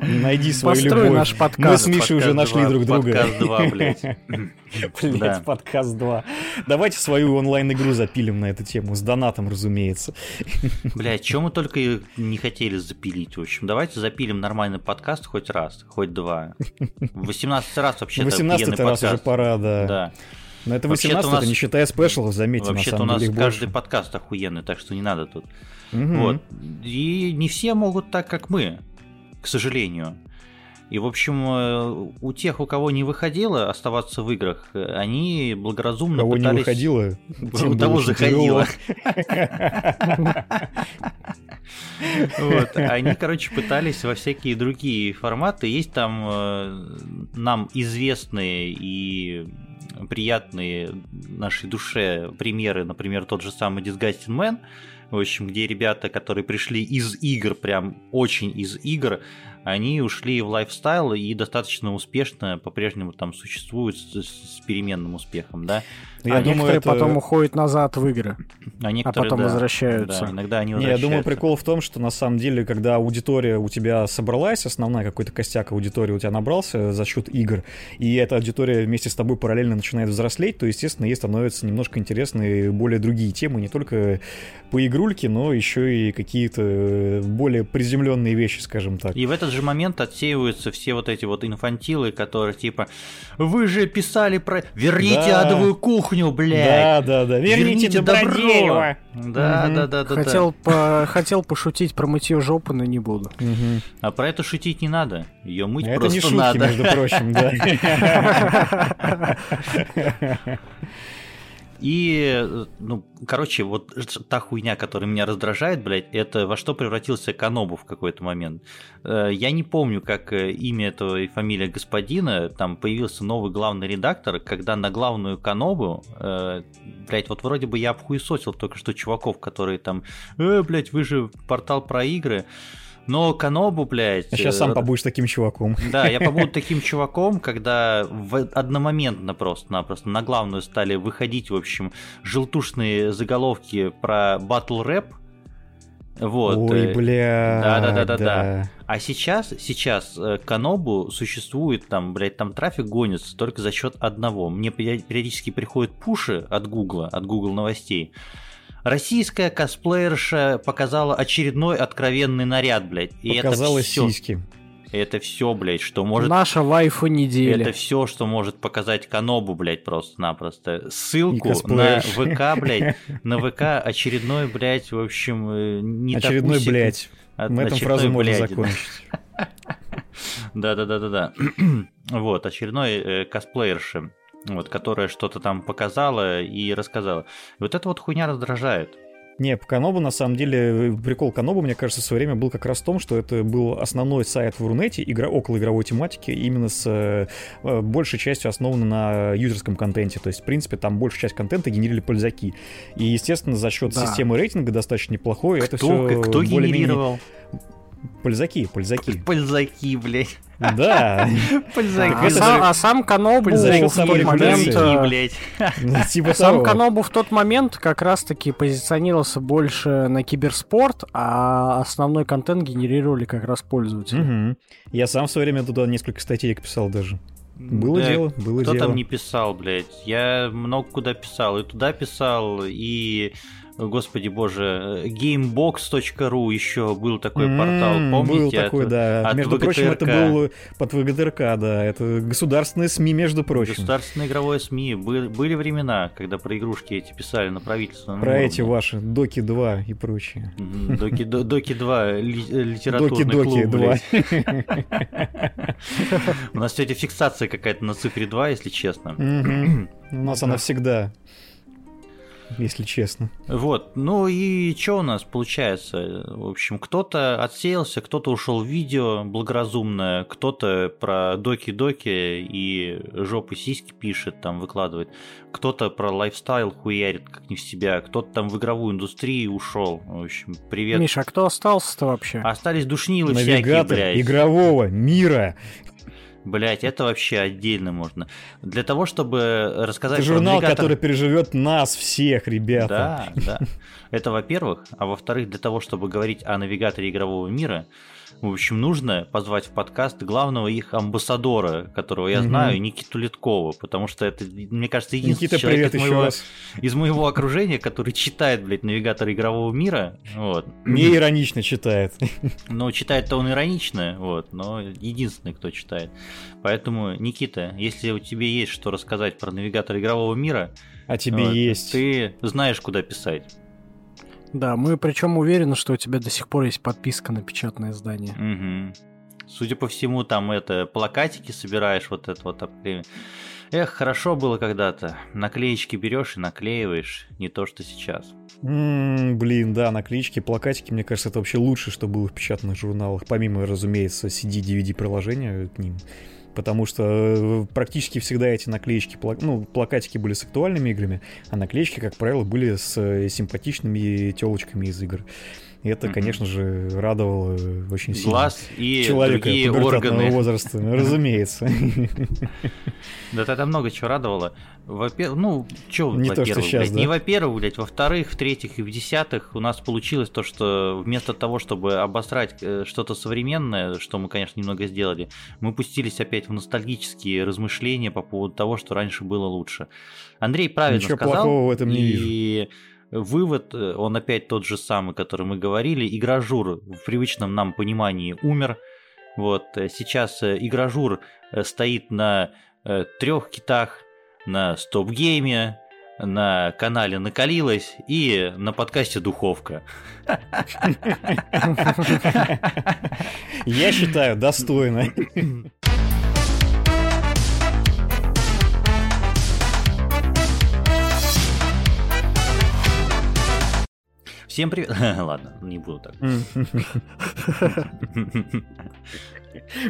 Speaker 3: Найди свою
Speaker 1: Построй
Speaker 3: любовь.
Speaker 1: наш
Speaker 3: Мы
Speaker 1: подкаст.
Speaker 3: с Мишей уже
Speaker 2: Подкаст
Speaker 3: нашли
Speaker 2: два,
Speaker 3: друг друга.
Speaker 2: Подкаст 2, блять.
Speaker 3: Блять,
Speaker 2: Да.
Speaker 3: подкаст 2. Давайте свою онлайн-игру запилим на эту тему. С донатом, разумеется.
Speaker 2: Блять, чем мы только не хотели запилить, в общем. Давайте запилим нормальный подкаст хоть раз, хоть два. 18 раз вообще-то
Speaker 3: 18
Speaker 2: пьяный
Speaker 3: раз уже пора, да.
Speaker 2: Да.
Speaker 3: Но это
Speaker 2: Вообще-то
Speaker 3: 18
Speaker 2: у нас-
Speaker 3: не считая спешалов, заметьте,
Speaker 2: Вообще-то у нас
Speaker 3: деле
Speaker 2: каждый
Speaker 3: больше.
Speaker 2: подкаст охуенный, так что не надо тут.
Speaker 3: Мгм.
Speaker 2: Вот. И не все могут так, как мы, к сожалению. И, в общем, э, у тех, у кого не выходило оставаться в играх, э, они благоразумно
Speaker 3: Кого не
Speaker 2: пытались...
Speaker 3: выходило,
Speaker 2: У того заходило. Вот. Они, короче, пытались во всякие другие форматы. Есть там э, нам известные и приятные нашей душе примеры, например, тот же самый Disgusting Man, в общем, где ребята, которые пришли из игр, прям очень из игр, они ушли в лайфстайл и достаточно успешно по-прежнему там существуют с, с переменным успехом, да.
Speaker 1: А
Speaker 3: Я думаю,
Speaker 1: некоторые
Speaker 3: это...
Speaker 1: потом уходят назад в игры,
Speaker 2: А,
Speaker 1: а
Speaker 2: некоторые,
Speaker 1: потом
Speaker 2: да,
Speaker 1: возвращаются.
Speaker 2: Да, иногда они
Speaker 3: Не, я думаю,
Speaker 2: возвращаются.
Speaker 3: прикол в том, что на самом деле, когда аудитория у тебя собралась, основная какой-то костяк аудитории у тебя набрался за счет игр, и эта аудитория вместе с тобой параллельно начинает взрослеть, то, естественно, ей становятся немножко интересны более другие темы, не только по игрульке, но еще и какие-то э, более приземленные вещи, скажем так.
Speaker 2: И в этот же момент отсеиваются все вот эти вот инфантилы, которые типа «Вы же писали про... Верните
Speaker 3: Да.
Speaker 2: адовую кухню, блядь!»
Speaker 3: Да, да, да. Верните, Добродеева.
Speaker 2: Да,
Speaker 3: Мгм.
Speaker 2: да, да, да,
Speaker 1: хотел, по- хотел пошутить про мытье жопы, но не буду.
Speaker 3: Мгм.
Speaker 2: А про это шутить не надо. Ее мыть
Speaker 3: Это
Speaker 2: просто
Speaker 3: не шутки,
Speaker 2: надо.
Speaker 3: между прочим, да.
Speaker 2: И, ну, короче, вот та хуйня, которая меня раздражает, блядь, это во что превратился Канобу в какой-то момент. Э, Я не помню, как э, имя этого и фамилия господина, там появился новый главный редактор, когда на главную Канобу, э, блядь, вот вроде бы я обхуесосил только что чуваков, которые там, э, блядь, вы же портал про игры, но Канобу, блядь...
Speaker 3: А сейчас
Speaker 2: э,
Speaker 3: сам побудешь таким чуваком.
Speaker 2: да, я побуду таким чуваком, когда в одномоментно просто-напросто на главную стали выходить, в общем, желтушные заголовки про батл рэп. Вот.
Speaker 3: Ой,
Speaker 2: э,
Speaker 3: бля.
Speaker 2: да-да-да-да-да. А сейчас, сейчас э, Канобу существует, там, блядь, там трафик гонится только за счет одного. Мне период- периодически приходят пуши от Гугла, от Google новостей. Российская косплеерша показала очередной откровенный наряд, блядь. И
Speaker 3: Показала
Speaker 2: это всё.
Speaker 3: сиськи.
Speaker 2: Это все, блядь, что может...
Speaker 1: Наша вайфу недели.
Speaker 2: Это все, что может показать Канобу, блядь, просто-напросто. Ссылку на. ВК, блядь, на ВК очередной, блядь, в общем, э, не
Speaker 3: Очередной,
Speaker 2: такусик,
Speaker 3: блядь.
Speaker 2: от-
Speaker 3: На этом фразу можно закончить.
Speaker 2: Да-да-да-да-да. Вот, очередной э, косплеерши, вот, которая что-то там показала и рассказала. Вот эта вот хуйня раздражает.
Speaker 3: Не, по Канобу, на самом деле, прикол Канобу, мне кажется, в свое время был как раз в том, что это был основной сайт в Рунете, игра, около игровой тематики, именно с э, большей частью основан на юзерском контенте. То есть, в принципе, там большая часть контента генерили пользаки. И, естественно, за счет
Speaker 1: Да.
Speaker 3: системы рейтинга достаточно неплохой. это
Speaker 2: Кто,
Speaker 3: все
Speaker 2: кто генерировал?
Speaker 3: Пользаки, пользаки.
Speaker 2: Пользаки, блядь.
Speaker 3: Да,
Speaker 2: Пользаки.
Speaker 1: А, сам, а сам Канобу в тот момент... Э,
Speaker 2: блядь.
Speaker 3: типа
Speaker 1: Сам. Канобу в тот момент как раз-таки позиционировался больше на киберспорт, а основной контент генерировали как раз пользователи.
Speaker 3: Я сам в свое время туда несколько статей писал даже. Было
Speaker 2: Да,
Speaker 3: дело, было
Speaker 2: Кто
Speaker 3: дело.
Speaker 2: там не писал, блядь? Я много куда писал. И туда писал, и, господи боже, gamebox.ru еще был такой портал,
Speaker 3: М,
Speaker 2: помните?
Speaker 3: Был такой,
Speaker 2: от-
Speaker 3: да.
Speaker 2: от
Speaker 3: между прочим, это
Speaker 2: ВГТРК.
Speaker 3: был под ВГТРК, да. Это государственные СМИ, между прочим.
Speaker 2: Государственное игровое СМИ. Были, были времена, когда про игрушки эти писали на правительственном
Speaker 3: Про эти
Speaker 2: уровне.
Speaker 3: ваши Доки 2 и прочее.
Speaker 2: Доки, до- Доки 2, ли- э, литературный
Speaker 3: Доки-доки
Speaker 2: клуб,
Speaker 3: 2.
Speaker 2: блядь. У нас сегодня фиксация какая-то на цифре 2, если честно.
Speaker 3: У нас она всегда, если честно.
Speaker 2: Вот, ну и что у нас получается? В общем, кто-то отсеялся, кто-то ушел в видео благоразумное, кто-то про доки-доки и жопы сиськи пишет, там выкладывает, кто-то про лайфстайл хуярит как не в себя, кто-то там в игровую индустрию ушел. В общем, привет.
Speaker 1: Миша, а кто остался-то вообще?
Speaker 2: Остались душнилы всякие,
Speaker 3: Навигатор
Speaker 2: блядь.
Speaker 3: игрового мира.
Speaker 2: Блять, это вообще отдельно можно. Для того, чтобы рассказать
Speaker 3: Это журнал,
Speaker 2: навигатор-
Speaker 3: который переживет нас всех, ребята.
Speaker 2: Да, да. Это во-первых. А во-вторых, для того, чтобы говорить о навигаторе игрового мира, в общем, нужно позвать в подкаст главного их амбассадора, которого я
Speaker 3: Мгм.
Speaker 2: знаю, Никиту Литкова, потому что это, мне кажется, единственный
Speaker 3: Никита,
Speaker 2: человек из моего, из моего окружения, который читает, блядь, навигатор игрового мира. Вот.
Speaker 3: Не иронично читает.
Speaker 2: Но читает-то он иронично, вот, но единственный, кто читает. Поэтому, Никита, если у тебя есть что рассказать про навигатор игрового мира,
Speaker 3: А тебе
Speaker 2: вот,
Speaker 3: есть.
Speaker 2: ты знаешь, куда писать.
Speaker 1: Да, мы причем уверены, что у тебя до сих пор есть подписка на печатное издание.
Speaker 2: Мгм. Судя по всему, там это плакатики собираешь, вот это вот время. Эх, хорошо было когда-то. Наклеечки берешь и наклеиваешь, не то что сейчас.
Speaker 3: М, блин, да, наклеечки, плакатики, мне кажется, это вообще лучше, что было в печатных журналах, помимо, разумеется, CD-DVD приложения к ним. Потому что э, практически всегда эти наклеечки, ну, плакатики были с актуальными играми, а наклеечки, как правило, были с э, симпатичными телочками из игр. И это, конечно же, радовало очень сильно.
Speaker 2: Глаз и
Speaker 3: человека
Speaker 2: другие органы.
Speaker 3: возраста, разумеется.
Speaker 2: Да тогда много чего радовало. Во-первых, ну, чё,
Speaker 3: Не то, что
Speaker 2: во-первых,
Speaker 3: щас,
Speaker 2: блядь,
Speaker 3: да?
Speaker 2: не во-первых, блядь, во-вторых, в-третьих и в-десятых у нас получилось то, что вместо того, чтобы обосрать э, что-то современное, что мы, конечно, немного сделали, мы пустились опять в ностальгические размышления по поводу того, что раньше было лучше. Андрей правильно
Speaker 3: Ничего
Speaker 2: сказал.
Speaker 3: плохого в этом не
Speaker 2: и вывод, э, он опять тот же самый, который мы говорили. Игражур в привычном нам понимании умер. Вот, э, сейчас э, Игражур стоит на трех китах, на стоп-гейме, на канале Накалилась и на подкасте Духовка.
Speaker 3: Я считаю, достойно.
Speaker 2: Всем привет. Ладно, не буду так.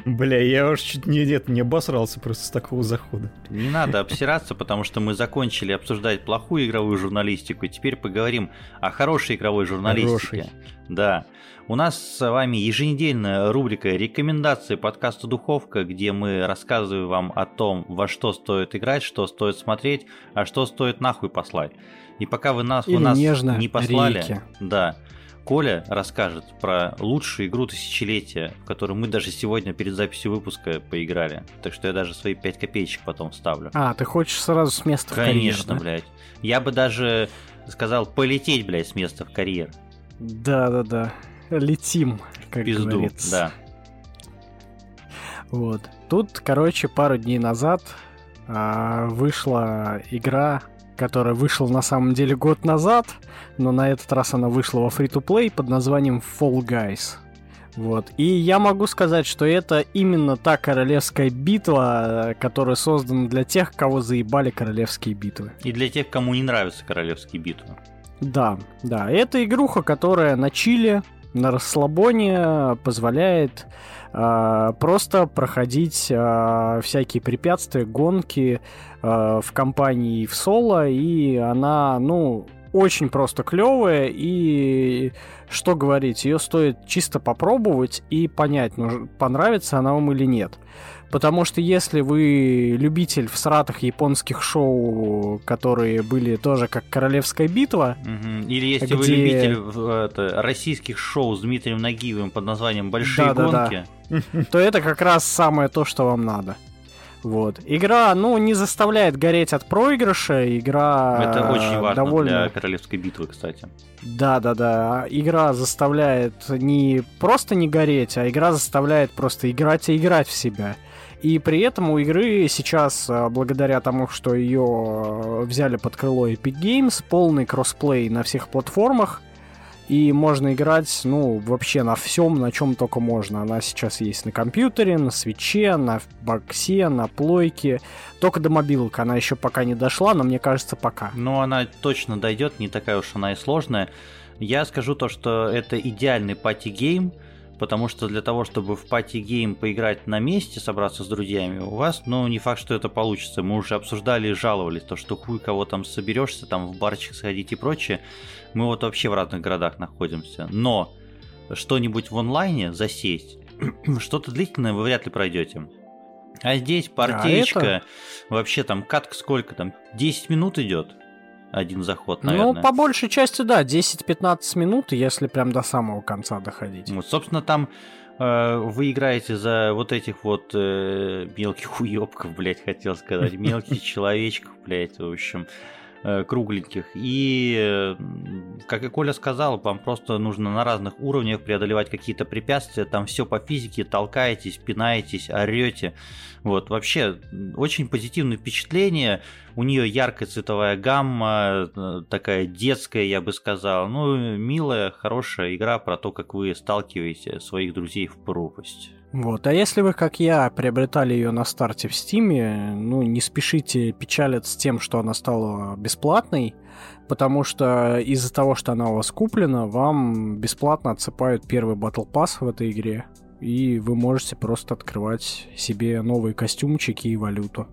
Speaker 3: Бля, я уж чуть не, нет, не обосрался просто с такого захода.
Speaker 2: Не надо обсираться, потому что мы закончили обсуждать плохую игровую журналистику, и теперь поговорим о хорошей игровой журналистике.
Speaker 3: Хорошей.
Speaker 2: Да. У нас с вами еженедельная рубрика рекомендации подкаста Духовка, где мы рассказываем вам о том, во что стоит играть, что стоит смотреть, а что стоит нахуй послать. И пока вы нас,
Speaker 1: Или
Speaker 2: вы нас
Speaker 1: нежно
Speaker 2: не послали,
Speaker 1: рейки.
Speaker 2: да, Коля расскажет про лучшую игру тысячелетия, в которую мы даже сегодня перед записью выпуска поиграли. Так что я даже свои 5 копеечек потом вставлю.
Speaker 1: А, ты хочешь сразу с места в карьер,
Speaker 2: Конечно,
Speaker 1: да?
Speaker 2: блядь. Я бы даже сказал полететь, блядь, с места в карьер.
Speaker 1: Да-да-да. Летим, как
Speaker 2: Пизду,
Speaker 1: говорится.
Speaker 2: да.
Speaker 1: Вот. Тут, короче, пару дней назад а, вышла игра, которая вышла на самом деле год назад, но на этот раз она вышла во free-to-play под названием Fall Guys. Вот. И я могу сказать, что это именно та королевская битва, которая создана для тех, кого заебали королевские битвы.
Speaker 2: И для тех, кому не нравятся королевские битвы.
Speaker 1: Да, да. Это игруха, которая на чиле, на расслабоне позволяет э, просто проходить э, всякие препятствия, гонки э, в компании в соло, и она, ну, очень просто клевая, и что говорить, ее стоит чисто попробовать и понять, ну, понравится она вам или нет. Потому что если вы любитель всратых японских шоу, которые были тоже как Королевская битва...
Speaker 2: Угу. Или если где... вы любитель это, российских шоу с Дмитрием Нагиевым под названием «Большие да, гонки»,
Speaker 1: да, да. то это как раз самое то, что вам надо. Вот. Игра, ну, не заставляет гореть от проигрыша. Игра
Speaker 2: Это очень важно довольно... для королевской битвы, кстати.
Speaker 1: Да, да, да. Игра заставляет не просто не гореть, а игра заставляет просто играть и играть в себя. И при этом у игры сейчас, а, благодаря тому, что ее а, взяли под крыло Epic Games, полный кроссплей на всех платформах, и можно играть, ну, вообще на всем, на чем только можно. Она сейчас есть на компьютере, на Switch е, на боксе, на плойке. Только до мобилок она еще пока не дошла, но мне кажется, пока.
Speaker 2: Ну, она точно дойдет, не такая уж она и сложная. Я скажу то, что это идеальный party game, потому что для того, чтобы в party game поиграть на месте, собраться с друзьями, у вас, ну, не факт, что это получится. Мы уже обсуждали и жаловались, то, что хуй кого там соберешься, там в барчик сходить и прочее. Мы вот вообще в разных городах находимся. Но что-нибудь в онлайне засесть, что-то длительное вы вряд ли пройдете. А здесь партеечка, а это... вообще там катка сколько там, 10 минут идет один заход, ну, наверное.
Speaker 1: Ну, по большей части, да, 10-15 минут, если прям до самого конца доходить.
Speaker 2: Вот, собственно, там э, вы играете за вот этих вот э, мелких уебков, блядь, хотел сказать, мелких человечков, блядь, в общем. Э, кругленьких. И, как и Коля сказал, вам просто нужно на разных уровнях преодолевать какие-то препятствия. Там все по физике, толкаетесь, пинаетесь, орете. Вот, вообще, очень позитивное впечатление. У нее яркая цветовая гамма, э, такая детская, я бы сказал. Ну, милая, хорошая игра про то, как вы сталкиваете своих друзей в пропасть.
Speaker 1: Вот. А если вы, как я, приобретали ее на старте в Стиме, ну, не спешите печалиться тем, что она стала бесплатной, потому что из-за того, что она у вас куплена, вам бесплатно отсыпают первый Battle Pass в этой игре, и вы можете просто открывать себе новые костюмчики и валюту.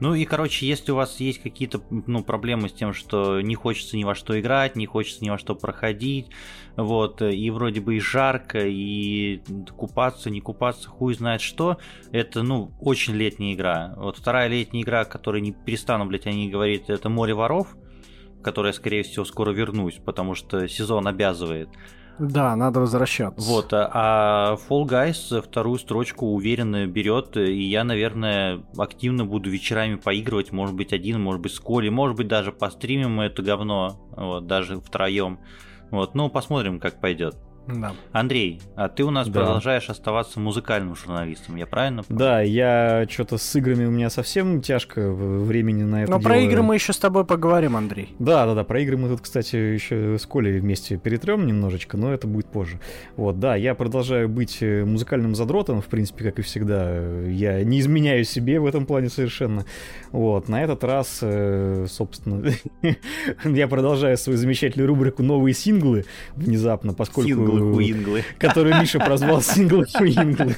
Speaker 2: Ну и, короче, если у вас есть какие-то ну, проблемы с тем, что не хочется ни во что играть, не хочется ни во что проходить, вот, и вроде бы и жарко, и купаться, не купаться, хуй знает что, это, ну, очень летняя игра. Вот вторая летняя игра, которой не перестану, блядь, они говорить, это «Море воров», которая, скорее всего, скоро вернусь, потому что сезон обязывает.
Speaker 1: Да, надо возвращаться.
Speaker 2: Вот, а, а Fall Guys вторую строчку уверенно берет, и я, наверное, активно буду вечерами поигрывать, может быть, один, может быть, с Колей, может быть, даже постримим это говно, вот, даже втроем. Вот, ну, посмотрим, как пойдет. Да. Андрей, а ты у нас да. продолжаешь оставаться музыкальным журналистом, я правильно
Speaker 3: понял? Да, я что-то с играми у меня совсем тяжко времени на это.
Speaker 1: Но делаю. про игры мы еще с тобой поговорим, Андрей.
Speaker 3: Да, да, да, про игры мы тут, кстати, еще с Колей вместе перетрем немножечко, но это будет позже. Вот, да, я продолжаю быть э, музыкальным задротом, в принципе, как и всегда. Я не изменяю себе в этом плане совершенно. Вот, на этот раз, э, собственно, я продолжаю свою замечательную рубрику «Новые синглы» внезапно, поскольку...
Speaker 2: Синглы, хуинглы.
Speaker 3: Который Миша прозвал синглы хуинглы.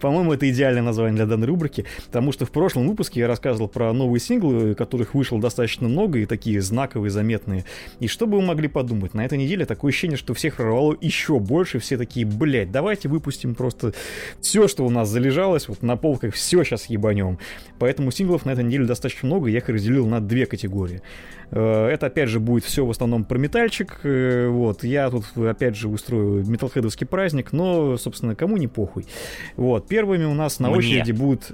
Speaker 3: По-моему, это идеальное название для данной рубрики, потому что в прошлом выпуске я рассказывал про новые синглы, которых вышло достаточно много и такие знаковые, заметные. И что бы вы могли подумать? На этой неделе такое ощущение, что всех прорвало еще больше, все такие, блядь, давайте выпустим просто все, что у нас залежалось, вот на полках все сейчас ебанем. Поэтому синглов на этой неделе достаточно много, я их разделил на две категории. Э, это, опять же, будет все в основном про метальчик. Э, вот, я тут, опять же, устрою металлхедовский праздник, но, собственно, кому не похуй. Вот, первыми у нас на Мне. очереди будут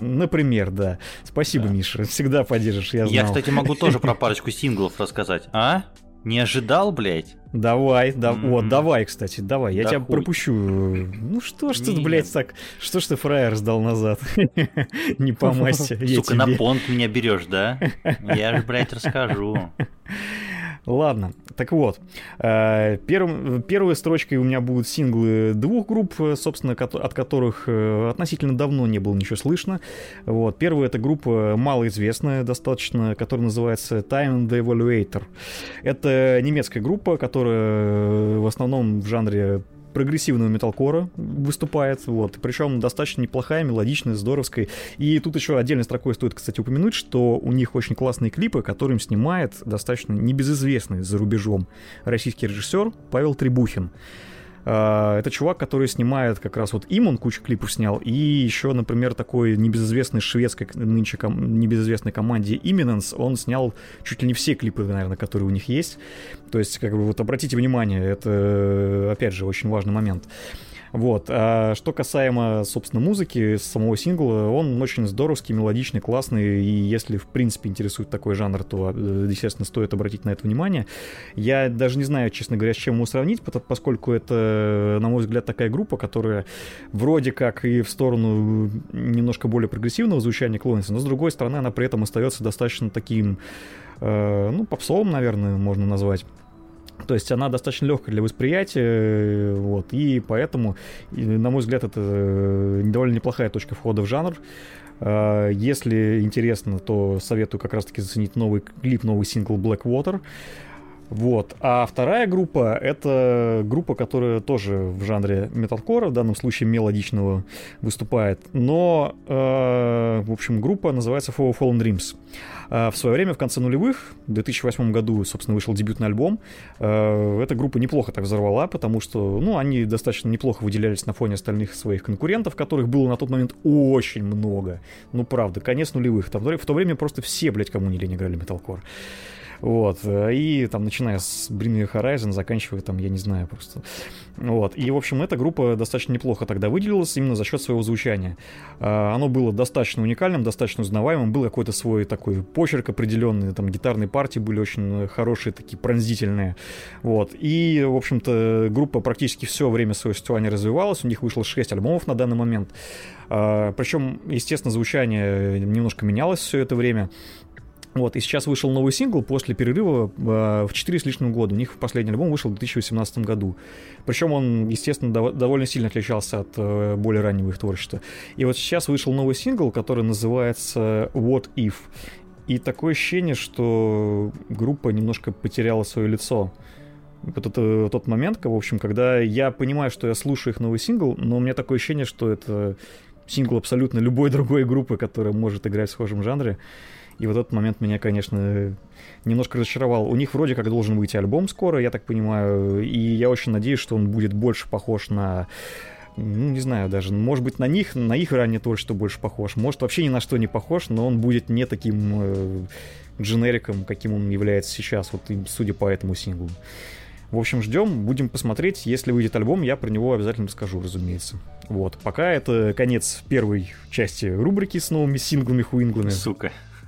Speaker 3: Например, да. Спасибо, да. Миша, всегда поддержишь, я знал.
Speaker 2: Я, кстати, могу тоже про парочку синглов рассказать. А? Не ожидал, блядь?
Speaker 3: Давай, да, mm-hmm. вот, давай, кстати, давай, я да тебя хуй. пропущу. Ну что ж ты, блядь, так, что ж ты фраер сдал назад? Не по.
Speaker 2: Сука, на понт меня берешь, да? Я же, блядь, расскажу.
Speaker 3: Ладно, так вот, э, первым, первой строчкой у меня будут синглы двух групп, собственно, от которых э, относительно давно не было ничего слышно. Вот, первая это группа малоизвестная достаточно, которая называется Time the Evaluator. Это немецкая группа, которая в основном в жанре прогрессивного металкора выступает, вот, причем достаточно неплохая, мелодичная, здоровская. И тут еще отдельной строкой стоит, кстати, упомянуть, что у них очень классные клипы, которым снимает достаточно небезызвестный за рубежом российский режиссер Павел Требухин. А, это чувак, который снимает как раз вот им, он кучу клипов снял, и еще, например, такой небезызвестной шведской нынче ком- небезызвестной команде Imminence, он снял чуть ли не все клипы, наверное, которые у них есть. То есть, как бы вот обратите внимание, это, опять же, очень важный момент. Вот. А что касаемо, собственно, музыки самого сингла, он очень здоровский, мелодичный, классный, и если, в принципе, интересует такой жанр, то, э, естественно, стоит обратить на это внимание. Я даже не знаю, честно говоря, с чем его сравнить, поскольку это, на мой взгляд, такая группа, которая вроде как и в сторону немножко более прогрессивного звучания клонится, но, с другой стороны, она при этом остается достаточно таким, э, ну, попсовым, наверное, можно назвать. То есть она достаточно легкая для восприятия, вот, и поэтому, на мой взгляд, это э, довольно неплохая точка входа в жанр. А, если интересно, то советую как раз-таки заценить новый клип, новый сингл Blackwater. Вот. А вторая группа — это группа, которая тоже в жанре металкора, в данном случае мелодичного, выступает. Но, э, в общем, группа называется For Fallen Dreams. Э, в свое время, в конце нулевых, в 2008 году, собственно, вышел дебютный альбом. Э, эта группа неплохо так взорвала, потому что, ну, они достаточно неплохо выделялись на фоне остальных своих конкурентов, которых было на тот момент очень много. Ну, правда, конец нулевых. Там, в то время просто все, блядь, кому не лень играли металкор. Вот. И там, начиная с Bring Me Horizon, заканчивая там, я не знаю просто. Вот. И, в общем, эта группа достаточно неплохо тогда выделилась именно за счет своего звучания. А, оно было достаточно уникальным, достаточно узнаваемым, был какой-то свой такой почерк определенный, там гитарные партии были очень хорошие, такие пронзительные. Вот. И, в общем-то, группа практически все время своего существования развивалась, у них вышло 6 альбомов на данный момент. А, Причем, естественно, звучание немножко менялось все это время. Вот, и сейчас вышел новый сингл после перерыва э, в 4 с лишним года. У них последний альбом вышел в 2018 году. Причем он, естественно, дов- довольно сильно отличался от э, более раннего их творчества. И вот сейчас вышел новый сингл, который называется What If. И такое ощущение, что группа немножко потеряла свое лицо. Вот это тот момент, в общем, когда я понимаю, что я слушаю их новый сингл, но у меня такое ощущение, что это сингл абсолютно любой другой группы, которая может играть в схожем жанре. И вот этот момент меня, конечно, немножко разочаровал. У них вроде как должен выйти альбом скоро, я так понимаю, и я очень надеюсь, что он будет больше похож на ну, не знаю даже, может быть, на них, на их раннее творчество больше похож, может, вообще ни на что не похож, но он будет не таким э, дженериком, каким он является сейчас, вот судя по этому синглу. В общем, ждем, будем посмотреть. Если выйдет альбом, я про него обязательно расскажу, разумеется. Вот, пока это конец первой части рубрики с новыми синглами-хуинглами.
Speaker 2: Сука.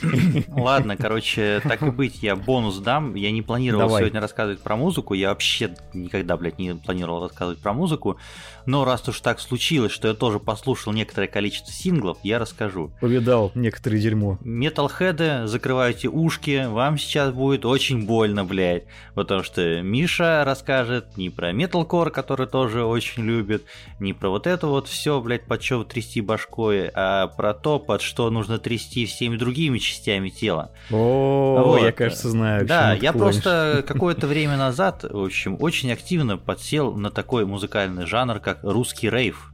Speaker 2: Ладно, короче, так и быть, я бонус дам. Я не планировал Давай. сегодня рассказывать про музыку. Я вообще никогда, блядь, не планировал рассказывать про музыку. Но раз уж так случилось, что я тоже послушал некоторое количество синглов, я расскажу.
Speaker 3: Повидал некоторые дерьмо.
Speaker 2: Металлхеды, закрывайте ушки, вам сейчас будет очень больно, блядь. Потому что Миша расскажет не про металкор, который тоже очень любит, не про вот это вот все, блядь, под что трясти башкой, а про то, под что нужно трясти всеми другими частями тела.
Speaker 3: О, вот. я, кажется, знаю.
Speaker 2: Да, я просто какое-то время назад, в общем, очень активно подсел на такой музыкальный жанр, как русский рейв.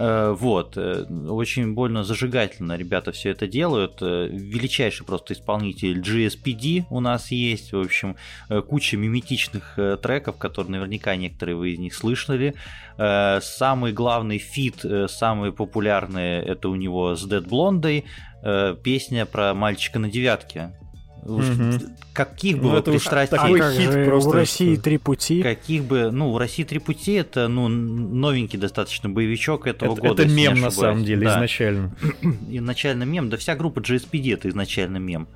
Speaker 2: Э, вот, э, очень больно зажигательно ребята все это делают. Э, величайший просто исполнитель GSPD у нас есть. В общем, куча миметичных треков, которые наверняка некоторые вы из них слышали. Самый главный feat, самый популярный, это у него с Dead Blonde песня про мальчика на девятке. Угу. Каких бы ну, вы пристрастий...
Speaker 1: Такой а хит просто. У России три пути.
Speaker 2: Каких бы... Ну, у России три пути это, ну, новенький достаточно боевичок этого
Speaker 3: это,
Speaker 2: года.
Speaker 3: Это мем, на самом деле,
Speaker 2: да.
Speaker 3: изначально.
Speaker 2: изначально мем. Да вся группа GSPD это изначально мем.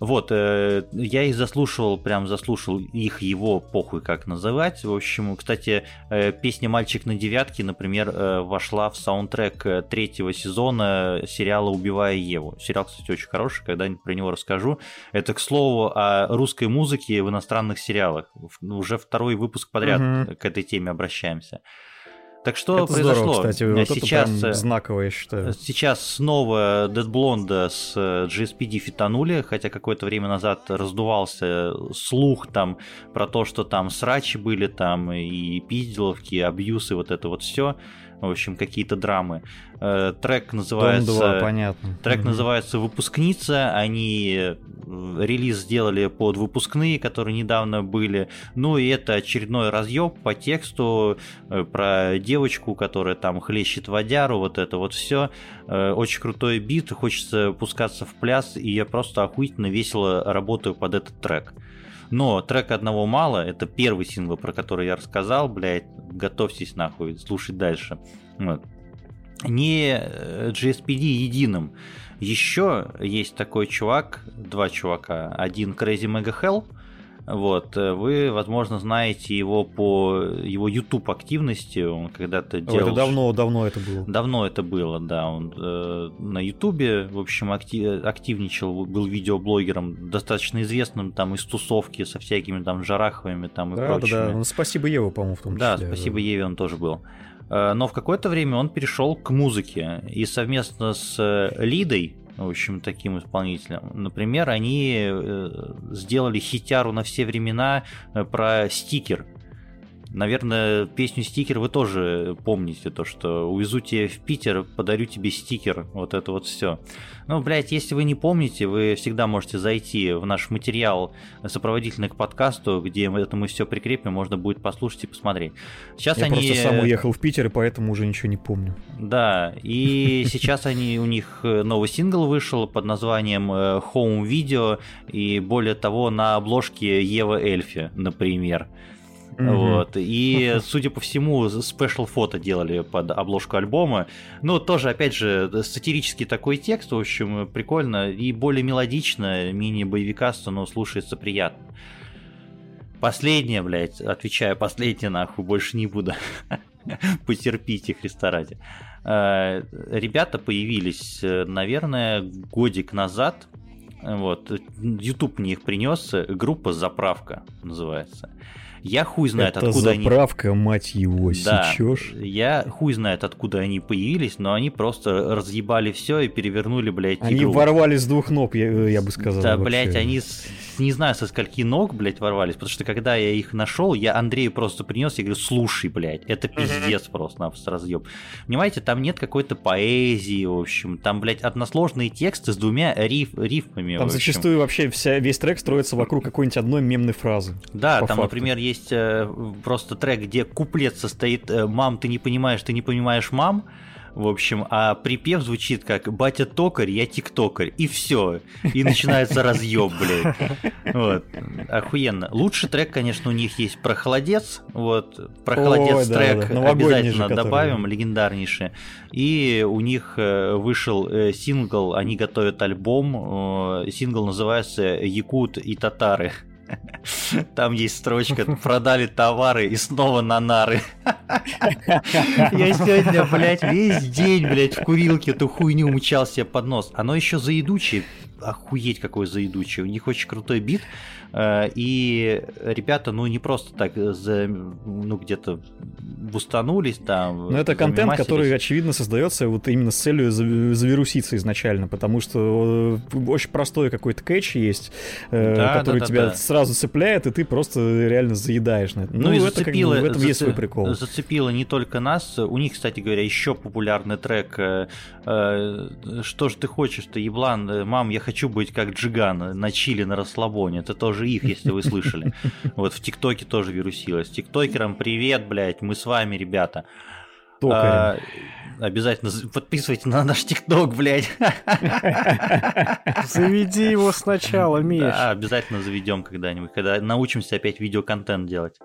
Speaker 2: Вот, э, я их заслушивал, прям заслушал их, его, похуй как называть. В общем, кстати, э, песня «Мальчик на девятке», например, э, вошла в саундтрек э, третьего сезона сериала «Убивая Еву». Сериал, кстати, очень хороший, когда-нибудь про него расскажу. Это, к слову, о русской музыке в иностранных сериалах. Уже второй выпуск подряд угу. к этой теме обращаемся. Так что
Speaker 3: это
Speaker 2: произошло?
Speaker 3: Здорово, кстати, вот сейчас, это прям знаковое, я считаю.
Speaker 2: Сейчас снова Dead Blonde с GSPD фитанули, хотя какое-то время назад раздувался слух там про то, что там срачи были там и пизделовки, абьюсы, вот это вот все в общем, какие-то драмы. Э, трек называется...
Speaker 3: Дом 2, понятно.
Speaker 2: Трек mm-hmm. называется «Выпускница». Они э, релиз сделали под выпускные, которые недавно были. Ну и это очередной разъеб по тексту э, про девочку, которая там хлещет водяру, вот это вот все. Очень крутой бит, хочется пускаться в пляс, и я просто охуительно весело работаю под этот трек. Но трек одного мало, это первый сингл, про который я рассказал, блядь, готовьтесь нахуй, слушать дальше. Вот. Не э, GSPD единым. Еще есть такой чувак, два чувака. Один Crazy Mega Hell, вот, э, вы, возможно, знаете его по его YouTube активности. Он когда-то делал.
Speaker 3: Это давно, давно это было.
Speaker 2: Давно это было, да. Он э, на YouTube, в общем, актив, активничал, был видеоблогером, достаточно известным там из тусовки со всякими там Жараховыми там и да, прочими. Да, да.
Speaker 3: Ну, спасибо Еве, по-моему, в том числе.
Speaker 2: Да, спасибо да. Еве он тоже был. Э, но в какое-то время он перешел к музыке и совместно с э, Лидой в общем, таким исполнителям. Например, они э, сделали хитяру на все времена э, про стикер. Наверное, песню «Стикер» вы тоже помните, то, что «Увезу тебя в Питер, подарю тебе стикер», вот это вот все. Ну, блядь, если вы не помните, вы всегда можете зайти в наш материал сопроводительный к подкасту, где это мы все прикрепим, можно будет послушать и посмотреть.
Speaker 3: Сейчас Я они... просто сам уехал в Питер, и поэтому уже ничего не помню.
Speaker 2: Да, и сейчас они, у них э, новый сингл вышел под названием э, Home Video, и более того, на обложке Ева Эльфи, например. Mm-hmm. Вот. И, судя по всему, спешл фото делали под обложку альбома. Ну, тоже, опять же, сатирический такой текст, в общем, прикольно. И более мелодично, мини-боевикасто, но слушается приятно. Последнее, блядь, отвечаю, последнее нахуй, больше не буду. Потерпите, Христа ради. Э, ребята появились, э, наверное, годик назад. Вот. YouTube мне их принес. Группа «Заправка» называется. Я хуй знает,
Speaker 3: Это
Speaker 2: откуда
Speaker 3: заправка, они... мать его,
Speaker 2: да, сечешь. Я хуй знает, откуда они появились, но они просто разъебали все и перевернули, блядь,
Speaker 3: Они
Speaker 2: игру.
Speaker 3: ворвались с двух ног, я, я бы сказал.
Speaker 2: Да, вообще. блядь, они с, не знаю, со скольки ног, блядь, ворвались, потому что когда я их нашел, я Андрею просто принес, я говорю, слушай, блядь, это пиздец просто-напросто разъеб. Понимаете, там нет какой-то поэзии, в общем, там, блядь, односложные тексты с двумя риф, рифмами.
Speaker 3: Там зачастую вообще вся, весь трек строится вокруг какой-нибудь одной мемной фразы.
Speaker 2: Да, там, факту. например, есть есть э, просто трек, где куплет состоит э, «Мам, ты не понимаешь, ты не понимаешь, мам», в общем, а припев звучит как «Батя токарь, я тиктокарь», и все. И начинается разъеб, блядь. Вот. Охуенно. Лучший трек, конечно, у них есть про холодец. Вот. Про холодец Ой, трек да, да. обязательно же, добавим, который... легендарнейший. И у них э, вышел сингл, они готовят альбом. Сингл называется «Якут и татары». Там есть строчка «Продали товары и снова на нары». Я сегодня, блядь, весь день, блядь, в курилке эту хуйню умчал себе под нос. Оно еще заедучее, охуеть какой заедучий. У них очень крутой бит. Э, и ребята, ну, не просто так, за, ну, где-то бустанулись там.
Speaker 3: Но это контент, который, очевидно, создается вот именно с целью завируситься изначально, потому что э, очень простой какой-то кэч есть, э, да, который да, тебя да. сразу цепляет, и ты просто реально заедаешь.
Speaker 2: Ну, ну и это зацепило, как бы, в этом зац... есть свой прикол. Зацепило не только нас, у них, кстати говоря, еще популярный трек «Что же ты хочешь-то, еблан? Мам, я хочу быть как Джиган на чили, на расслабоне». Это тоже их, если вы слышали. Вот в ТикТоке тоже вирусилось. Тиктокерам привет, блядь, мы с вами, ребята. А, обязательно подписывайте на наш ТикТок, блядь.
Speaker 1: Заведи его сначала, Миш.
Speaker 2: Да, обязательно заведем когда-нибудь, когда научимся опять видеоконтент делать.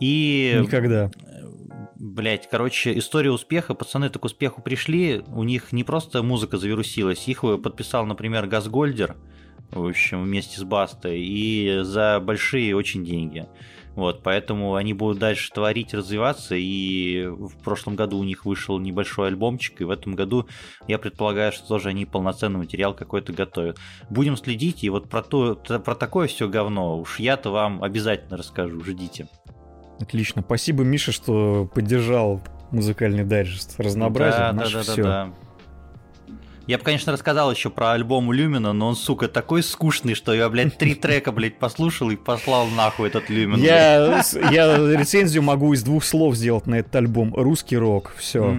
Speaker 2: И...
Speaker 3: Никогда.
Speaker 2: Блять, короче, история успеха. Пацаны так к успеху пришли. У них не просто музыка завирусилась. Их подписал, например, Газгольдер в общем, вместе с Бастой, и за большие очень деньги. Вот, поэтому они будут дальше творить, развиваться, и в прошлом году у них вышел небольшой альбомчик, и в этом году я предполагаю, что тоже они полноценный материал какой-то готовят. Будем следить, и вот про, то, про такое все говно уж я-то вам обязательно расскажу, ждите.
Speaker 3: Отлично, спасибо, Миша, что поддержал музыкальный дайджест. Разнообразие
Speaker 2: да, наше да, да, все. Да, да. Я бы, конечно, рассказал еще про альбом Люмина, но он, сука, такой скучный, что я, блядь, три трека, блядь, послушал и послал нахуй этот Люмин.
Speaker 3: Я, я рецензию могу из двух слов сделать на этот альбом. Русский рок, все.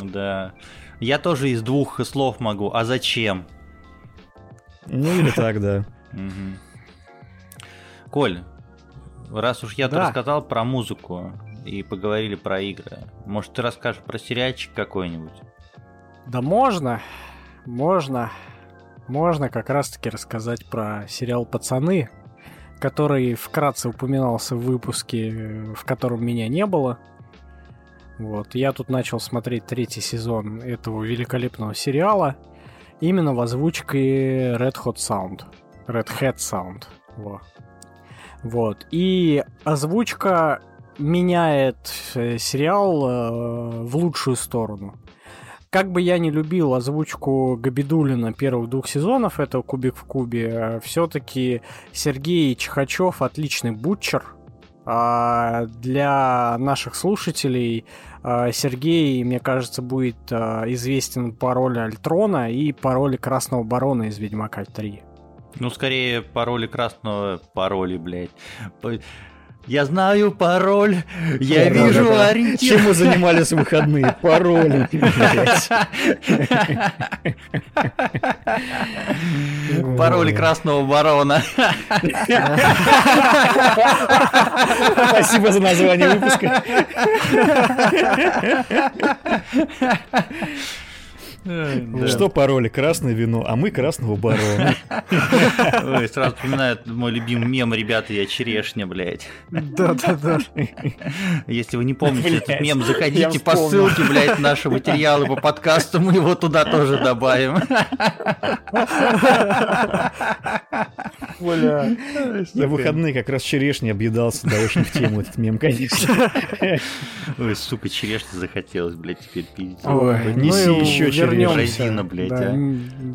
Speaker 2: да. Я тоже из двух слов могу. А зачем?
Speaker 3: Ну или так, да.
Speaker 2: Коль, раз уж я да. рассказал про музыку и поговорили про игры, может ты расскажешь про сериальчик какой-нибудь?
Speaker 1: Да можно можно, можно как раз-таки рассказать про сериал «Пацаны», который вкратце упоминался в выпуске, в котором меня не было. Вот, я тут начал смотреть третий сезон этого великолепного сериала именно в озвучке Red Hot Sound. Red Hat Sound. Во. Вот. И озвучка меняет э, сериал э, в лучшую сторону. Как бы я не любил озвучку Габидулина первых двух сезонов этого «Кубик в кубе», э, все-таки Сергей Чехачев отличный бутчер. А для наших слушателей Сергей, мне кажется, будет известен по роли Альтрона и по роли Красного Барона из Ведьмака 3.
Speaker 2: Ну, скорее, по роли Красного... Пароли, блядь. Я знаю пароль, я да, вижу да, да. ориентир.
Speaker 3: Чем мы занимались в выходные? Пароли.
Speaker 2: Пароли красного барона.
Speaker 3: Спасибо за название выпуска. Что пароли? Красное вино, а мы красного барона.
Speaker 2: Ой, сразу вспоминает мой любимый мем, ребята, я черешня, блядь.
Speaker 1: Да-да-да.
Speaker 2: Если вы не помните этот мем, заходите по ссылке, блядь, наши материалы по подкасту, мы его туда тоже добавим.
Speaker 3: Бля. За выходные как раз черешня объедался, да, очень в тему этот мем, конечно.
Speaker 2: Ой, сука, черешня захотелось, блядь, теперь пить.
Speaker 3: Ой, неси ну еще черешню
Speaker 1: вернемся. Резина, блядь, да, а.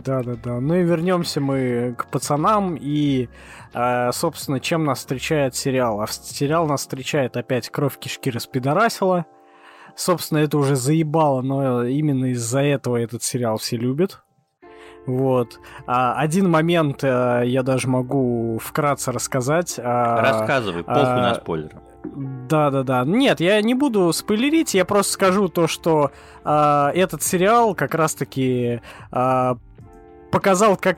Speaker 1: да, да, да. Ну и вернемся мы к пацанам и, э, собственно, чем нас встречает сериал. А сериал нас встречает опять кровь кишки распидорасила. Собственно, это уже заебало, но именно из-за этого этот сериал все любят. Вот. А, один момент а, я даже могу вкратце рассказать. А,
Speaker 2: Рассказывай, похуй а, на спойлеры.
Speaker 1: Да, да, да. Нет, я не буду спойлерить, я просто скажу то, что э, этот сериал как раз-таки э, показал, как,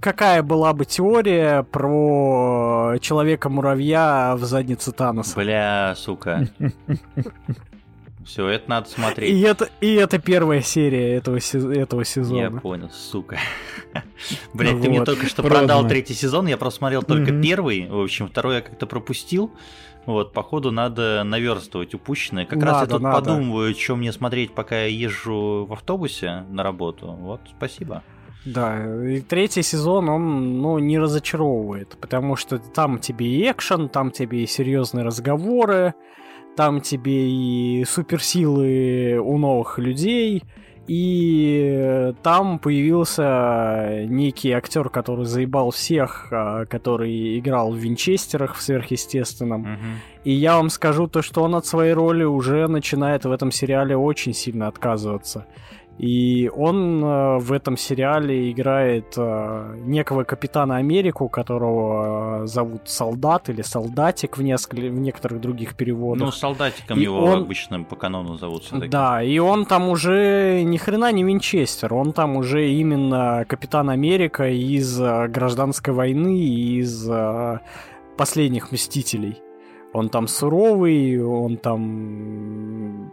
Speaker 1: какая была бы теория про человека-муравья в заднице Таноса.
Speaker 2: Бля, сука. Все, это надо смотреть.
Speaker 1: И это, и это первая серия этого, этого сезона.
Speaker 2: Я понял, сука. Блять, ты мне только что продал третий сезон, я просто смотрел только первый. В общем, второй я как-то пропустил. Вот, походу, надо наверстывать упущенное. Как надо, раз я тут надо. подумываю, что мне смотреть, пока я езжу в автобусе на работу. Вот, спасибо.
Speaker 1: Да, и третий сезон, он, ну, не разочаровывает, потому что там тебе и экшен, там тебе и серьезные разговоры, там тебе и суперсилы у новых людей, и там появился некий актер, который заебал всех, а, который играл в Винчестерах в сверхъестественном. Угу. И я вам скажу то, что он от своей роли уже начинает в этом сериале очень сильно отказываться. И он э, в этом сериале играет э, некого капитана Америку, которого э, зовут Солдат или Солдатик в, несколько, в некоторых других переводах. Ну,
Speaker 2: Солдатиком и его он... обычно по канону зовут.
Speaker 1: Да, и он там уже ни хрена не Винчестер, он там уже именно капитан Америка из гражданской войны, из последних Мстителей. Он там суровый, он там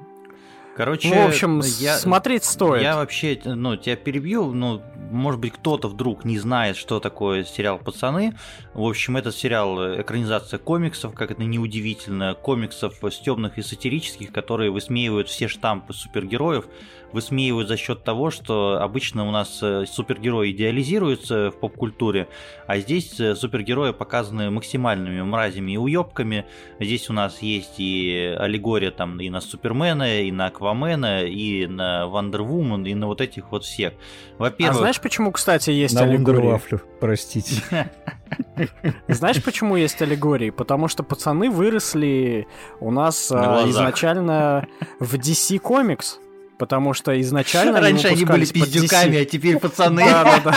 Speaker 2: Короче,
Speaker 1: в общем,
Speaker 2: я,
Speaker 1: смотреть стоит.
Speaker 2: Я вообще, ну, тебя перебью, ну, может быть, кто-то вдруг не знает, что такое сериал «Пацаны». В общем, этот сериал э, экранизация комиксов, как это неудивительно, комиксов стебных и сатирических, которые высмеивают все штампы супергероев, высмеивают за счет того, что обычно у нас э, супергерои идеализируются в поп-культуре, а здесь э, супергерои показаны максимальными мразями и уебками. Здесь у нас есть и аллегория там и на Супермена, и на Аквамена, и на Вандервумен, и на вот этих вот всех.
Speaker 1: Во-первых... А знаешь, почему, кстати, есть
Speaker 3: на
Speaker 1: аллегория?
Speaker 3: Простите.
Speaker 1: Знаешь, почему есть аллегории? Потому что пацаны выросли у нас а, изначально в DC Comics. Потому что изначально
Speaker 2: Раньше они, они были пиздюками, а теперь пацаны. Да, да, да.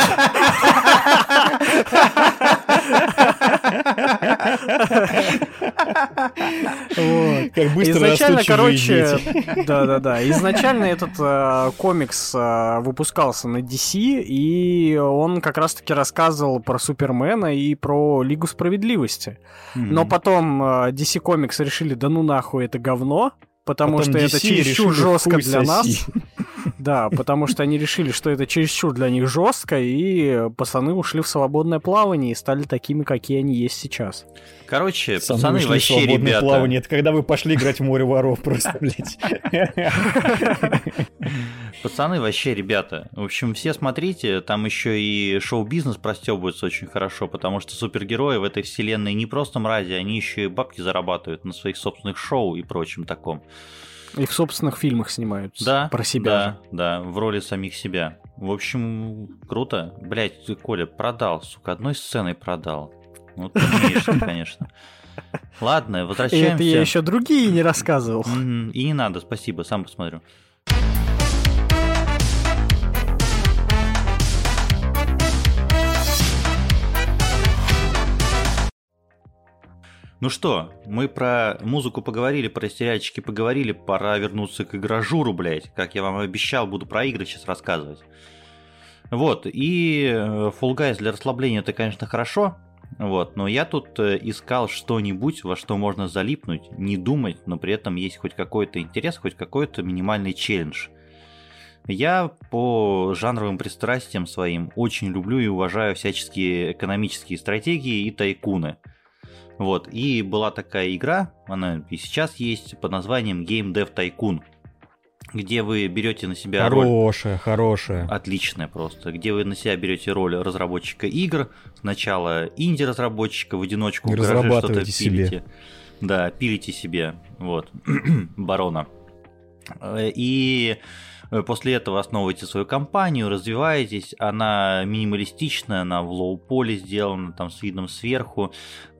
Speaker 3: Как быстро Изначально, короче,
Speaker 1: да-да-да. Изначально этот э, комикс э, выпускался на DC, и он как раз-таки рассказывал про Супермена и про Лигу Справедливости. Но потом э, DC Comics решили, да ну нахуй, это говно, потому Потом что DC это чересчур жестко для нас. Да, потому что они решили, что это чересчур для них жестко, и пацаны ушли в свободное плавание и стали такими, какие они есть сейчас.
Speaker 2: Короче, пацаны, пацаны вообще ребята...
Speaker 3: плавание. Это когда вы пошли играть в море воров просто, блядь.
Speaker 2: Пацаны вообще ребята. В общем, все смотрите, там еще и шоу-бизнес простебывается очень хорошо, потому что супергерои в этой вселенной не просто мрази, они еще и бабки зарабатывают на своих собственных шоу и прочем таком.
Speaker 1: И в собственных фильмах снимаются. Да. Про себя.
Speaker 2: Да, да, в роли самих себя. В общем, круто. Блять, ты, Коля, продал, сука, одной сценой продал. Ну, ты умеешь, конечно. Ладно, возвращаемся.
Speaker 1: Это я еще другие не рассказывал.
Speaker 2: И не надо, спасибо, сам посмотрю. Ну что, мы про музыку поговорили, про сериальчики поговорили, пора вернуться к игражуру, блядь. Как я вам обещал, буду про игры сейчас рассказывать. Вот, и э, Fall Guys для расслабления это, конечно, хорошо, вот, но я тут э, искал что-нибудь, во что можно залипнуть, не думать, но при этом есть хоть какой-то интерес, хоть какой-то минимальный челлендж. Я по жанровым пристрастиям своим очень люблю и уважаю всяческие экономические стратегии и тайкуны – вот, и была такая игра, она и сейчас есть, под названием Game Dev Tycoon, где вы берете на себя
Speaker 3: хорошая, роль... Хорошая,
Speaker 2: Отличная просто. Где вы на себя берете роль разработчика игр, сначала инди-разработчика в одиночку,
Speaker 3: в что-то себе. пилите.
Speaker 2: Да, пилите себе, вот, барона. И Э, после этого основываете свою компанию, развиваетесь. Она минималистичная, она в лоу-поле сделана, там с видом сверху.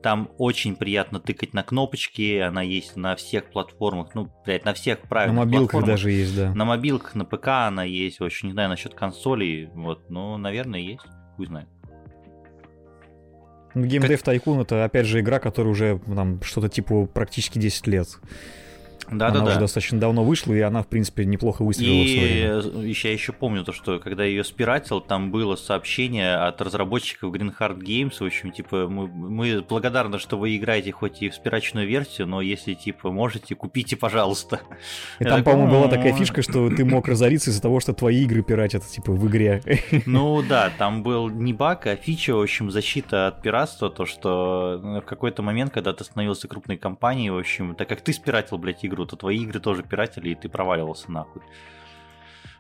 Speaker 2: Там очень приятно тыкать на кнопочки, она есть на всех платформах, ну, блядь, на всех правильных
Speaker 3: На мобилках
Speaker 2: платформах.
Speaker 3: даже есть, да.
Speaker 2: На мобилках, на ПК она есть, очень не знаю насчет консолей, вот, ну, наверное, есть, хуй знает.
Speaker 3: Game Dev Tycoon это, опять же, игра, которая уже там что-то типа практически 10 лет. Да, она да, уже да. достаточно давно вышла, и она, в принципе, неплохо выстрелила
Speaker 2: и в я еще помню то, что когда ее спиратил, там было сообщение от разработчиков Green Heart Games, в общем, типа, мы, мы благодарны, что вы играете хоть и в спирачную версию, но если, типа, можете, купите, пожалуйста.
Speaker 3: И там, по-моему, была такая фишка, что ты мог разориться из-за того, что твои игры пиратят, типа, в игре.
Speaker 2: Ну да, там был не баг, а фича, в общем, защита от пиратства, то, что в какой-то момент, когда ты становился крупной компанией, в общем, так как ты спиратил, блядь, игру, то твои игры тоже пиратели, и ты проваливался нахуй.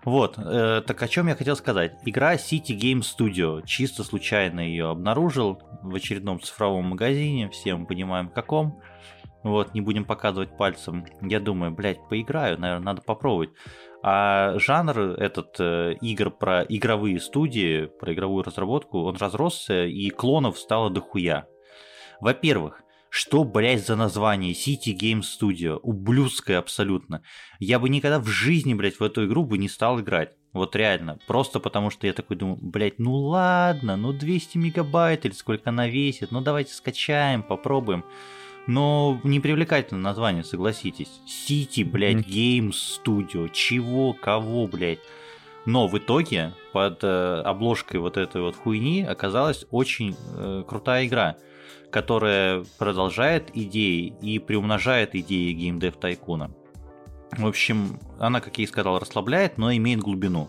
Speaker 2: Вот, э, так о чем я хотел сказать. Игра City Game Studio. Чисто случайно ее обнаружил в очередном цифровом магазине. Все мы понимаем, каком. Вот, не будем показывать пальцем. Я думаю, блядь, поиграю, наверное, надо попробовать. А жанр этот э, игр про игровые студии, про игровую разработку, он разросся, и клонов стало дохуя. Во-первых, что, блядь, за название? City Game Studio. Ублюдское абсолютно. Я бы никогда в жизни, блядь, в эту игру бы не стал играть. Вот реально. Просто потому что я такой думаю, блядь, ну ладно, ну 200 мегабайт или сколько она весит, ну давайте скачаем, попробуем. Но непривлекательное название, согласитесь. City, блядь, Game Studio. Чего, кого, блядь? Но в итоге под э, обложкой вот этой вот хуйни оказалась очень э, крутая игра которая продолжает идеи и приумножает идеи геймдев тайкуна. В общем, она, как я и сказал, расслабляет, но имеет глубину.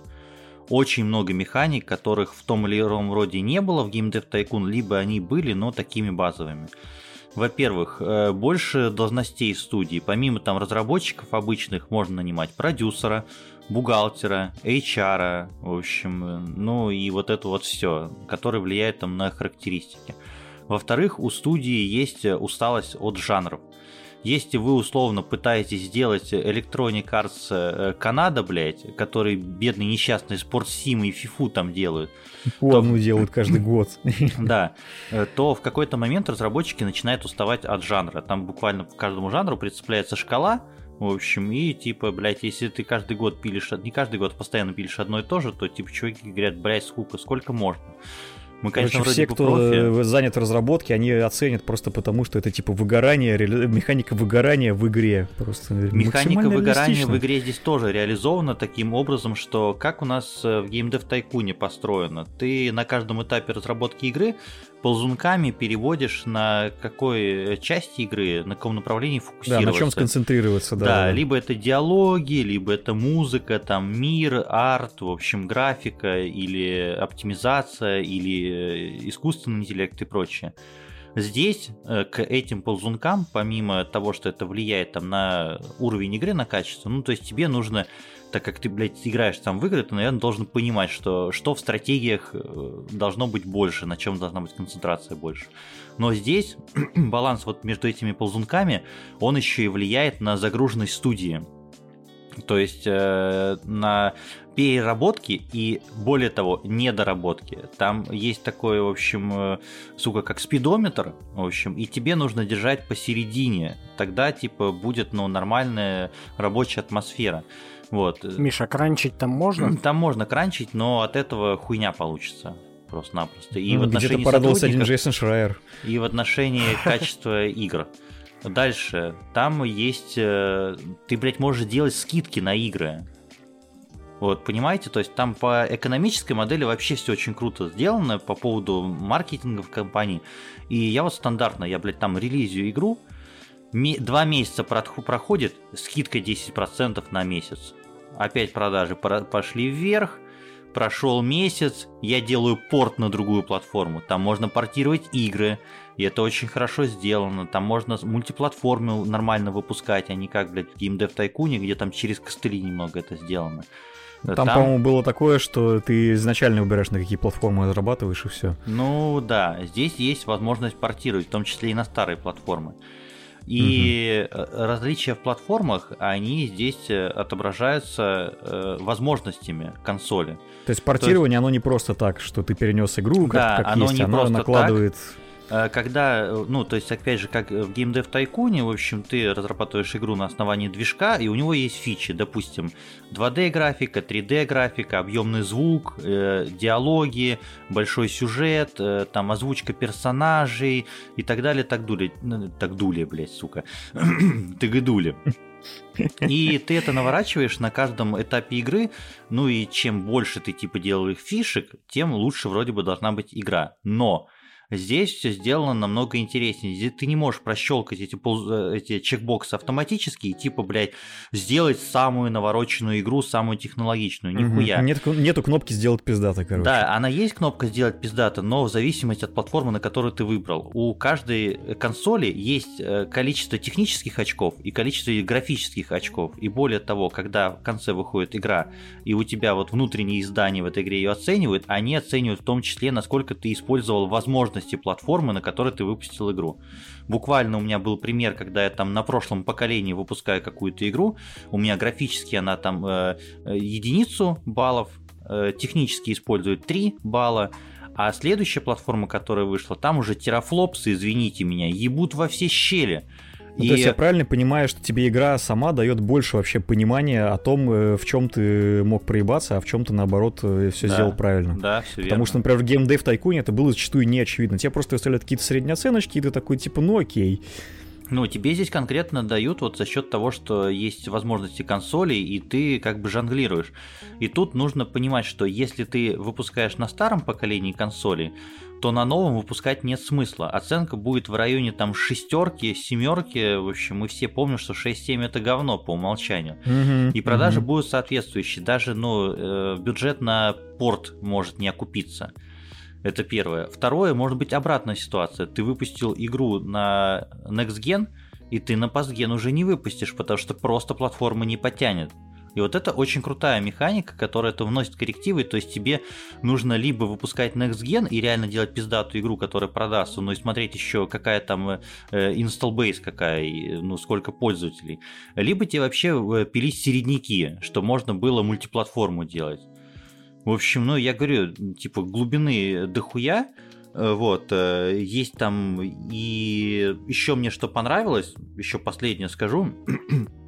Speaker 2: Очень много механик, которых в том или ином роде не было в Game Dev либо они были, но такими базовыми. Во-первых, э, больше должностей в студии. Помимо там разработчиков обычных можно нанимать продюсера, бухгалтера, HR, в общем, э, ну и вот это вот все, которое влияет там на характеристики. Во-вторых, у студии есть усталость от жанров. Если вы условно пытаетесь сделать Electronic Arts э, Канада, блядь, который бедный несчастный спорт Сим и Фифу там делают.
Speaker 3: По то... одну делают каждый год.
Speaker 2: Да, э, то в какой-то момент разработчики начинают уставать от жанра. Там буквально к каждому жанру прицепляется шкала, в общем, и типа, блядь, если ты каждый год пилишь, не каждый год постоянно пилишь одно и то же, то типа чуваки говорят, блядь, сколько, сколько можно.
Speaker 3: Мы, конечно, Короче, все, кто профи. занят в разработке, они оценят просто потому, что это типа выгорание, механика выгорания в игре. Просто
Speaker 2: механика выгорания в игре здесь тоже реализована таким образом, что как у нас э, в Dev Tycoon построено. Ты на каждом этапе разработки игры ползунками переводишь на какой части игры, на каком направлении фокусироваться.
Speaker 3: Да, на чем сконцентрироваться, да.
Speaker 2: Да, либо это диалоги, либо это музыка, там мир, арт, в общем, графика, или оптимизация, или э, искусственный интеллект и прочее. Здесь э, к этим ползункам, помимо того, что это влияет там на уровень игры, на качество, ну, то есть тебе нужно так как ты, блядь, играешь там в игры, ты, наверное, должен понимать, что, что в стратегиях э, должно быть больше, на чем должна быть концентрация больше. Но здесь баланс вот между этими ползунками, он еще и влияет на загруженность студии. То есть э, на переработки и, более того, недоработки. Там есть такое, в общем, э, сука, как спидометр, в общем, и тебе нужно держать посередине. Тогда, типа, будет, ну, нормальная рабочая атмосфера. Вот.
Speaker 1: Миша, кранчить там можно?
Speaker 2: Там можно кранчить, но от этого хуйня получится просто-напросто.
Speaker 3: И ну, в отношении где-то порадовался один Джейсон Шрайер.
Speaker 2: И в отношении качества игр. Дальше. Там есть... Э, ты, блядь, можешь делать скидки на игры. Вот, понимаете? То есть там по экономической модели вообще все очень круто сделано по поводу маркетинга в компании. И я вот стандартно, я, блядь, там релизию игру, два месяца проходит, скидка 10% на месяц опять продажи пошли вверх, прошел месяц, я делаю порт на другую платформу, там можно портировать игры, и это очень хорошо сделано, там можно мультиплатформу нормально выпускать, а не как, блядь, в Game Dev Tycoon, где там через костыли немного это сделано.
Speaker 3: Там, там, по-моему, было такое, что ты изначально выбираешь, на какие платформы разрабатываешь, и все.
Speaker 2: Ну да, здесь есть возможность портировать, в том числе и на старые платформы. И угу. различия в платформах, они здесь э, отображаются э, возможностями консоли.
Speaker 3: То есть портирование, То есть... оно не просто так, что ты перенес игру, как, да, как оно есть, не оно накладывает... Так
Speaker 2: когда, э, ну, то есть, опять же, как в Game Dev Tycoon, в общем, ты разрабатываешь игру на основании движка, и у него есть фичи, допустим, 2D графика, 3D графика, объемный звук, э, диалоги, большой сюжет, э, там озвучка персонажей и так далее, так дули, так дули, блядь, сука, тыгыдули. И ты это наворачиваешь на каждом этапе игры, ну и чем больше ты типа делаешь фишек, тем лучше вроде бы должна быть игра. Но Здесь все сделано намного интереснее. Здесь ты не можешь прощелкать эти, пол... Э, эти чекбоксы автоматически и типа, блядь, сделать самую навороченную игру, самую технологичную. Нихуя.
Speaker 3: Угу. Нет, нету кнопки сделать пиздато, короче.
Speaker 2: Да, она есть кнопка сделать пиздато, но в зависимости от платформы, на которую ты выбрал. У каждой консоли есть э, количество технических очков и количество графических очков. И более того, когда в конце выходит игра, и у тебя вот внутренние издания в этой игре ее оценивают, они оценивают в том числе, насколько ты использовал возможность возможности платформы, на которой ты выпустил игру. Буквально у меня был пример, когда я там на прошлом поколении выпускаю какую-то игру, у меня графически она там э единицу баллов, э, технически использует 3 балла, а следующая платформа, которая вышла, там уже терафлопсы, извините меня, ебут во все щели.
Speaker 3: Ну, и... То есть я правильно понимаю, что тебе игра сама дает больше вообще понимания о том, э, в чем ты мог проебаться, а в чем ты наоборот э, все да, сделал правильно.
Speaker 2: Да, все
Speaker 3: Потому верно. что, например, в Game Dev Tycoon это было зачастую не очевидно. Тебе просто выставляют какие-то средние оценочки, и ты такой типа, ну окей.
Speaker 2: Ну, тебе здесь конкретно дают вот за счет того, что есть возможности консолей, и ты как бы жонглируешь. И тут нужно понимать, что если ты выпускаешь на старом поколении консолей, то на новом выпускать нет смысла. Оценка будет в районе там шестерки, семерки. В общем, мы все помним, что 6-7 это говно по умолчанию. И продажи будут соответствующие. Даже ну, э, бюджет на порт может не окупиться. Это первое. Второе, может быть обратная ситуация. Ты выпустил игру на Next Gen, и ты на Postgen уже не выпустишь, потому что просто платформа не потянет. И вот это очень крутая механика, которая это вносит коррективы, то есть тебе нужно либо выпускать Next Gen и реально делать пиздатую игру, которая продастся, но и смотреть еще какая там э, install base какая, и, ну сколько пользователей, либо тебе вообще э, пилить середняки, что можно было мультиплатформу делать. В общем, ну я говорю, типа глубины дохуя, Э, вот, э, есть там и еще мне что понравилось, еще последнее скажу,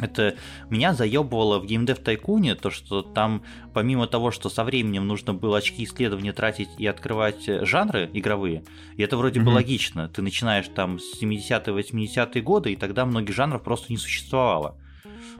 Speaker 2: это меня заебывало в геймдев тайкуне, то что там помимо того, что со временем нужно было очки исследования тратить и открывать э, жанры игровые, и это вроде бы
Speaker 3: Мгм.
Speaker 2: логично, ты начинаешь там с 70-е, 80-е годы, и тогда многих жанров просто не существовало.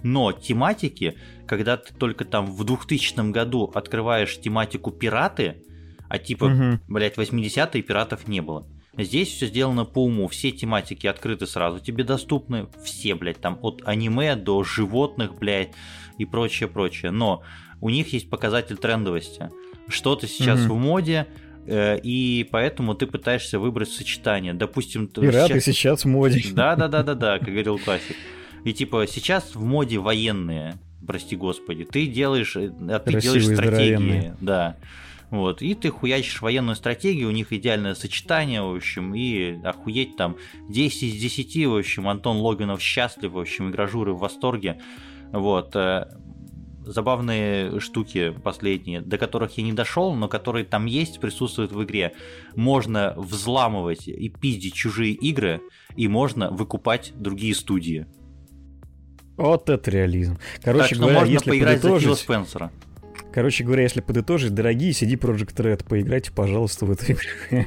Speaker 2: Но тематики, когда ты только там в 2000 году открываешь тематику пираты, а типа,
Speaker 3: Мгм.
Speaker 2: блять, 80-е пиратов не было. Здесь все сделано по уму, все тематики открыты сразу, тебе доступны все, блядь, там от аниме до животных, блядь, и прочее, прочее. Но у них есть показатель трендовости. Что-то сейчас
Speaker 3: Мгм.
Speaker 2: в моде, э, и поэтому ты пытаешься выбрать сочетание. Допустим, ты
Speaker 3: Пираты
Speaker 2: сейчас-
Speaker 3: сейчас в моде.
Speaker 2: да, да, да, да, да, как говорил классик. И типа сейчас в моде военные, прости господи, ты делаешь, а ты делаешь
Speaker 3: Красивые,
Speaker 2: стратегии,
Speaker 3: здоровенные.
Speaker 2: да. Вот, и ты хуячишь военную стратегию, у них идеальное сочетание, в общем, и охуеть там 10 из 10, в общем, Антон Логинов счастлив, в общем, игражуры в восторге. Вот, э, забавные штуки последние, до которых я не дошел, но которые там есть, присутствуют в игре. Можно взламывать и пиздить чужие игры, и можно выкупать другие студии.
Speaker 3: Вот это реализм. Короче
Speaker 2: так что
Speaker 3: говоря,
Speaker 2: можно
Speaker 3: если
Speaker 2: поиграть за Фила
Speaker 3: подытожить,
Speaker 2: Спенсера.
Speaker 3: Короче говоря, если подытожить, дорогие CD Project Red, поиграйте, пожалуйста, в эту игру.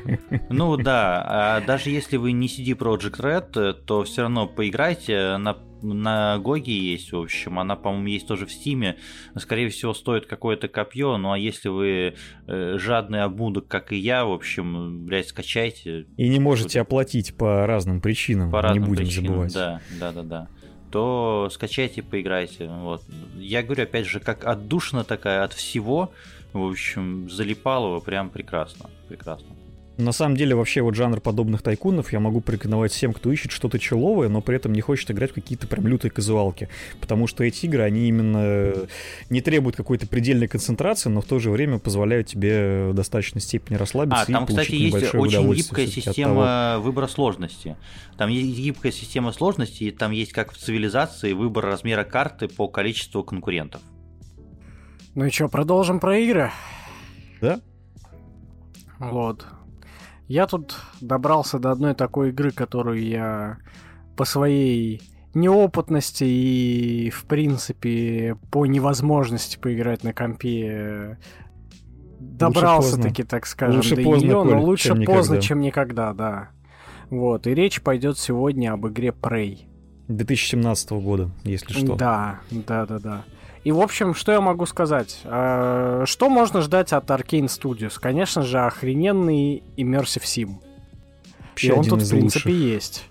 Speaker 2: Ну да, а даже если вы не CD Project Red, то все равно поиграйте. На, на Гоге есть, в общем, она, по-моему, есть тоже в Стиме. Скорее всего, стоит какое-то копье. Ну а если вы э, жадный обмудок, как и я, в общем, блядь, скачайте.
Speaker 3: И не можете оплатить по разным причинам,
Speaker 2: по
Speaker 3: не
Speaker 2: разным
Speaker 3: будем
Speaker 2: причинам.
Speaker 3: забывать.
Speaker 2: Да, да, да, да. То скачайте, поиграйте. Вот. Я говорю, опять же, как отдушина такая от всего. В общем, залипалово прям прекрасно. Прекрасно.
Speaker 3: На самом деле, вообще, вот жанр подобных тайкунов я могу порекомендовать всем, кто ищет что-то человое, но при этом не хочет играть в какие-то прям лютые казуалки. Потому что эти игры, они именно не требуют какой-то предельной концентрации, но в то же время позволяют тебе в достаточной степени расслабиться
Speaker 2: А, там,
Speaker 3: и
Speaker 2: кстати, есть очень гибкая система выбора сложности. Там есть гибкая система сложности, и там есть, как в цивилизации, выбор размера карты по количеству конкурентов.
Speaker 1: Ну и что, продолжим про игры?
Speaker 3: Да?
Speaker 1: Вот. Я тут добрался до одной такой игры, которую я по своей неопытности и, в принципе, по невозможности поиграть на компе добрался
Speaker 3: поздно.
Speaker 1: таки, так скажем,
Speaker 3: Лучше
Speaker 1: до
Speaker 3: поздно,
Speaker 1: нее,
Speaker 3: Коль,
Speaker 1: но лучше
Speaker 3: чем
Speaker 1: поздно,
Speaker 3: никогда.
Speaker 1: чем никогда, да. Вот, и речь пойдет сегодня об игре Prey.
Speaker 3: 2017 года, если что.
Speaker 1: Да, да, да, да. И, в общем, что я могу сказать? Э, Что можно ждать от Arkane Studios? Конечно же, охрененный Immersive Sim.
Speaker 3: Вообще
Speaker 1: И он тут, в принципе,
Speaker 3: лучших.
Speaker 1: есть.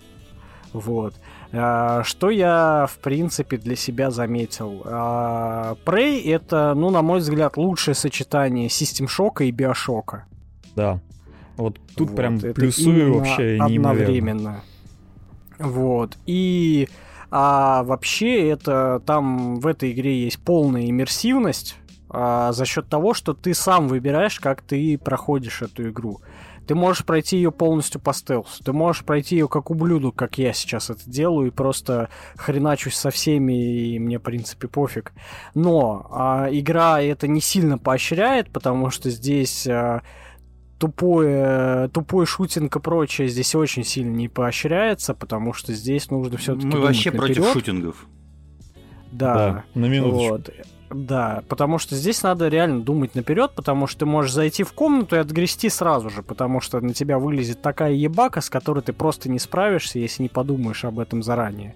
Speaker 1: Вот. А, Что я, в принципе, для себя заметил? А, Prey — это, ну, на мой взгляд, лучшее сочетание System Shock и Биошока.
Speaker 3: Да. Вот тут
Speaker 1: Вот,
Speaker 3: прям
Speaker 1: это
Speaker 3: плюсую вообще неимоверно.
Speaker 1: одновременно. Вот. И а вообще это там в этой игре есть полная иммерсивность а, за счет того, что ты сам выбираешь, как ты проходишь эту игру. Ты можешь пройти ее полностью по стелсу. Ты можешь пройти ее как ублюдок, как я сейчас это делаю, и просто хреначусь со всеми, и мне, в принципе, пофиг. Но а, игра это не сильно поощряет, потому что здесь а, тупое, тупой шутинг и прочее здесь очень сильно не поощряется, потому что здесь нужно все-таки
Speaker 2: Мы вообще против шутингов.
Speaker 1: Да.
Speaker 3: Да, на минуточку.
Speaker 1: Вот. Да, потому что здесь надо реально думать наперед, потому что ты можешь зайти в комнату и отгрести сразу же, потому что на тебя вылезет такая ебака, с которой ты просто не справишься, если не подумаешь об этом заранее.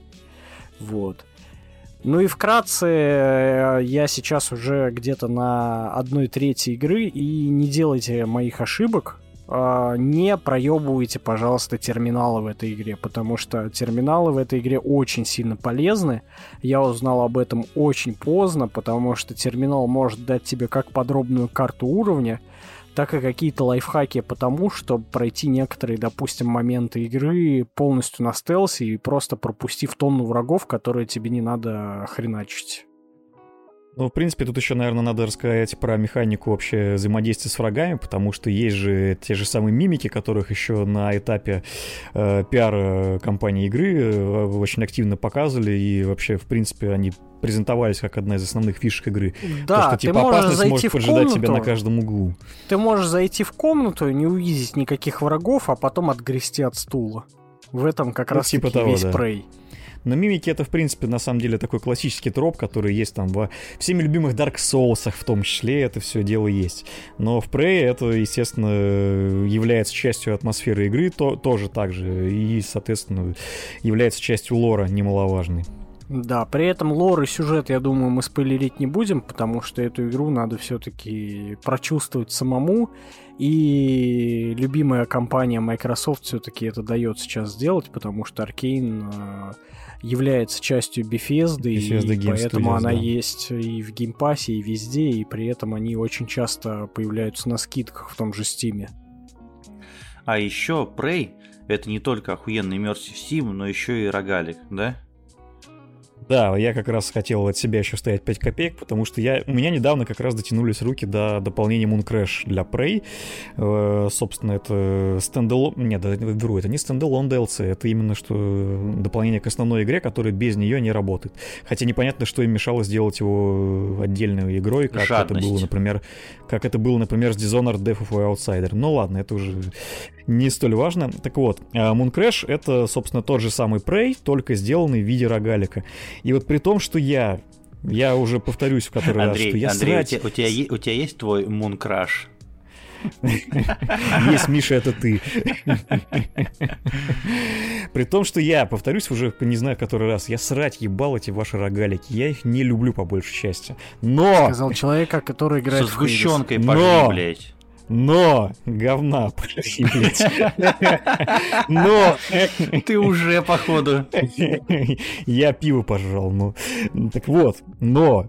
Speaker 1: Вот. Ну и вкратце, э, я сейчас уже где-то на одной трети игры, и не делайте моих ошибок. э, не проебывайте, пожалуйста, терминалы в этой игре, потому что терминалы в этой игре очень сильно полезны. Я узнал об этом очень поздно, потому что терминал может дать тебе как подробную карту уровня, так и какие-то лайфхаки по тому, чтобы пройти некоторые, допустим, моменты игры полностью на стелсе и просто пропустив тонну врагов, которые тебе не надо хреначить.
Speaker 3: Ну, в принципе, тут еще, наверное, надо рассказать про механику вообще взаимодействия с врагами, потому что есть же те же самые мимики, которых еще на этапе э, пиара компании игры э, очень активно показывали, и вообще, в принципе, они презентовались как одна из основных фишек игры.
Speaker 1: Да,
Speaker 3: То, что, типа,
Speaker 1: ты можешь
Speaker 3: опасность
Speaker 1: зайти
Speaker 3: может
Speaker 1: в
Speaker 3: поджидать
Speaker 1: комнату,
Speaker 3: тебя на каждом углу.
Speaker 1: Ты можешь зайти в комнату, не увидеть никаких врагов, а потом отгрести от стула. В этом как
Speaker 3: Ну,
Speaker 1: раз
Speaker 3: типа того,
Speaker 1: весь
Speaker 3: да.
Speaker 1: прей.
Speaker 3: Но мимики это, в принципе, на самом деле такой классический троп, который есть там во всеми любимых Dark Souls в том числе, это все дело есть. Но в Prey это, естественно, является частью атмосферы игры, то, тоже так же, и, соответственно, является частью лора немаловажной.
Speaker 1: Да, при этом лор и сюжет, я думаю, мы спойлерить не будем, потому что эту игру надо все-таки прочувствовать самому. И любимая компания Microsoft все-таки это дает сейчас сделать, потому что Arkane э, является частью Bethesda, и
Speaker 3: Bethesda Game
Speaker 1: поэтому
Speaker 3: Studios,
Speaker 1: она
Speaker 3: да.
Speaker 1: есть и в Game Pass е, и везде, и при этом они очень часто появляются на скидках в том же Steam.
Speaker 2: А еще Prey это не только охуенный Immersive Sim, но еще и рогалик, да?
Speaker 3: Да, я как раз хотел от себя еще вставить 5 копеек, потому что я, у меня недавно как раз дотянулись руки до дополнения Mooncrash для Prey. Э, собственно, это standalone... Нет, да, вру, это не standalone DLC, это именно что дополнение к основной игре, которое без нее не работает. Хотя непонятно, что им мешало сделать его отдельной игрой, как
Speaker 2: Жадность.
Speaker 3: это было, например, как это было, например, с Dishonored Death of Outsider. Ну ладно, это уже не столь важно. Так вот, а, Moon Crash это, собственно, тот же самый Prey, только сделанный в виде рогалика. И вот при том, что я, я уже повторюсь в который раз, что
Speaker 2: Андрей,
Speaker 3: я
Speaker 2: Андрей, у
Speaker 3: срать...
Speaker 2: тебя, у, тебя, у тебя есть твой Moon Crash?
Speaker 3: Есть, Миша, это ты. При том, что я, повторюсь уже, не знаю, который раз, я срать ебал эти ваши рогалики. Я их не люблю по большей части. Но,
Speaker 1: Сказал человека, который играет
Speaker 2: Со сгущенкой
Speaker 3: Но!
Speaker 2: пошли, блядь.
Speaker 3: Но, говна, блядь. Но,
Speaker 2: Ты уже, походу.
Speaker 3: я пиво пожрал, ну. Так вот, но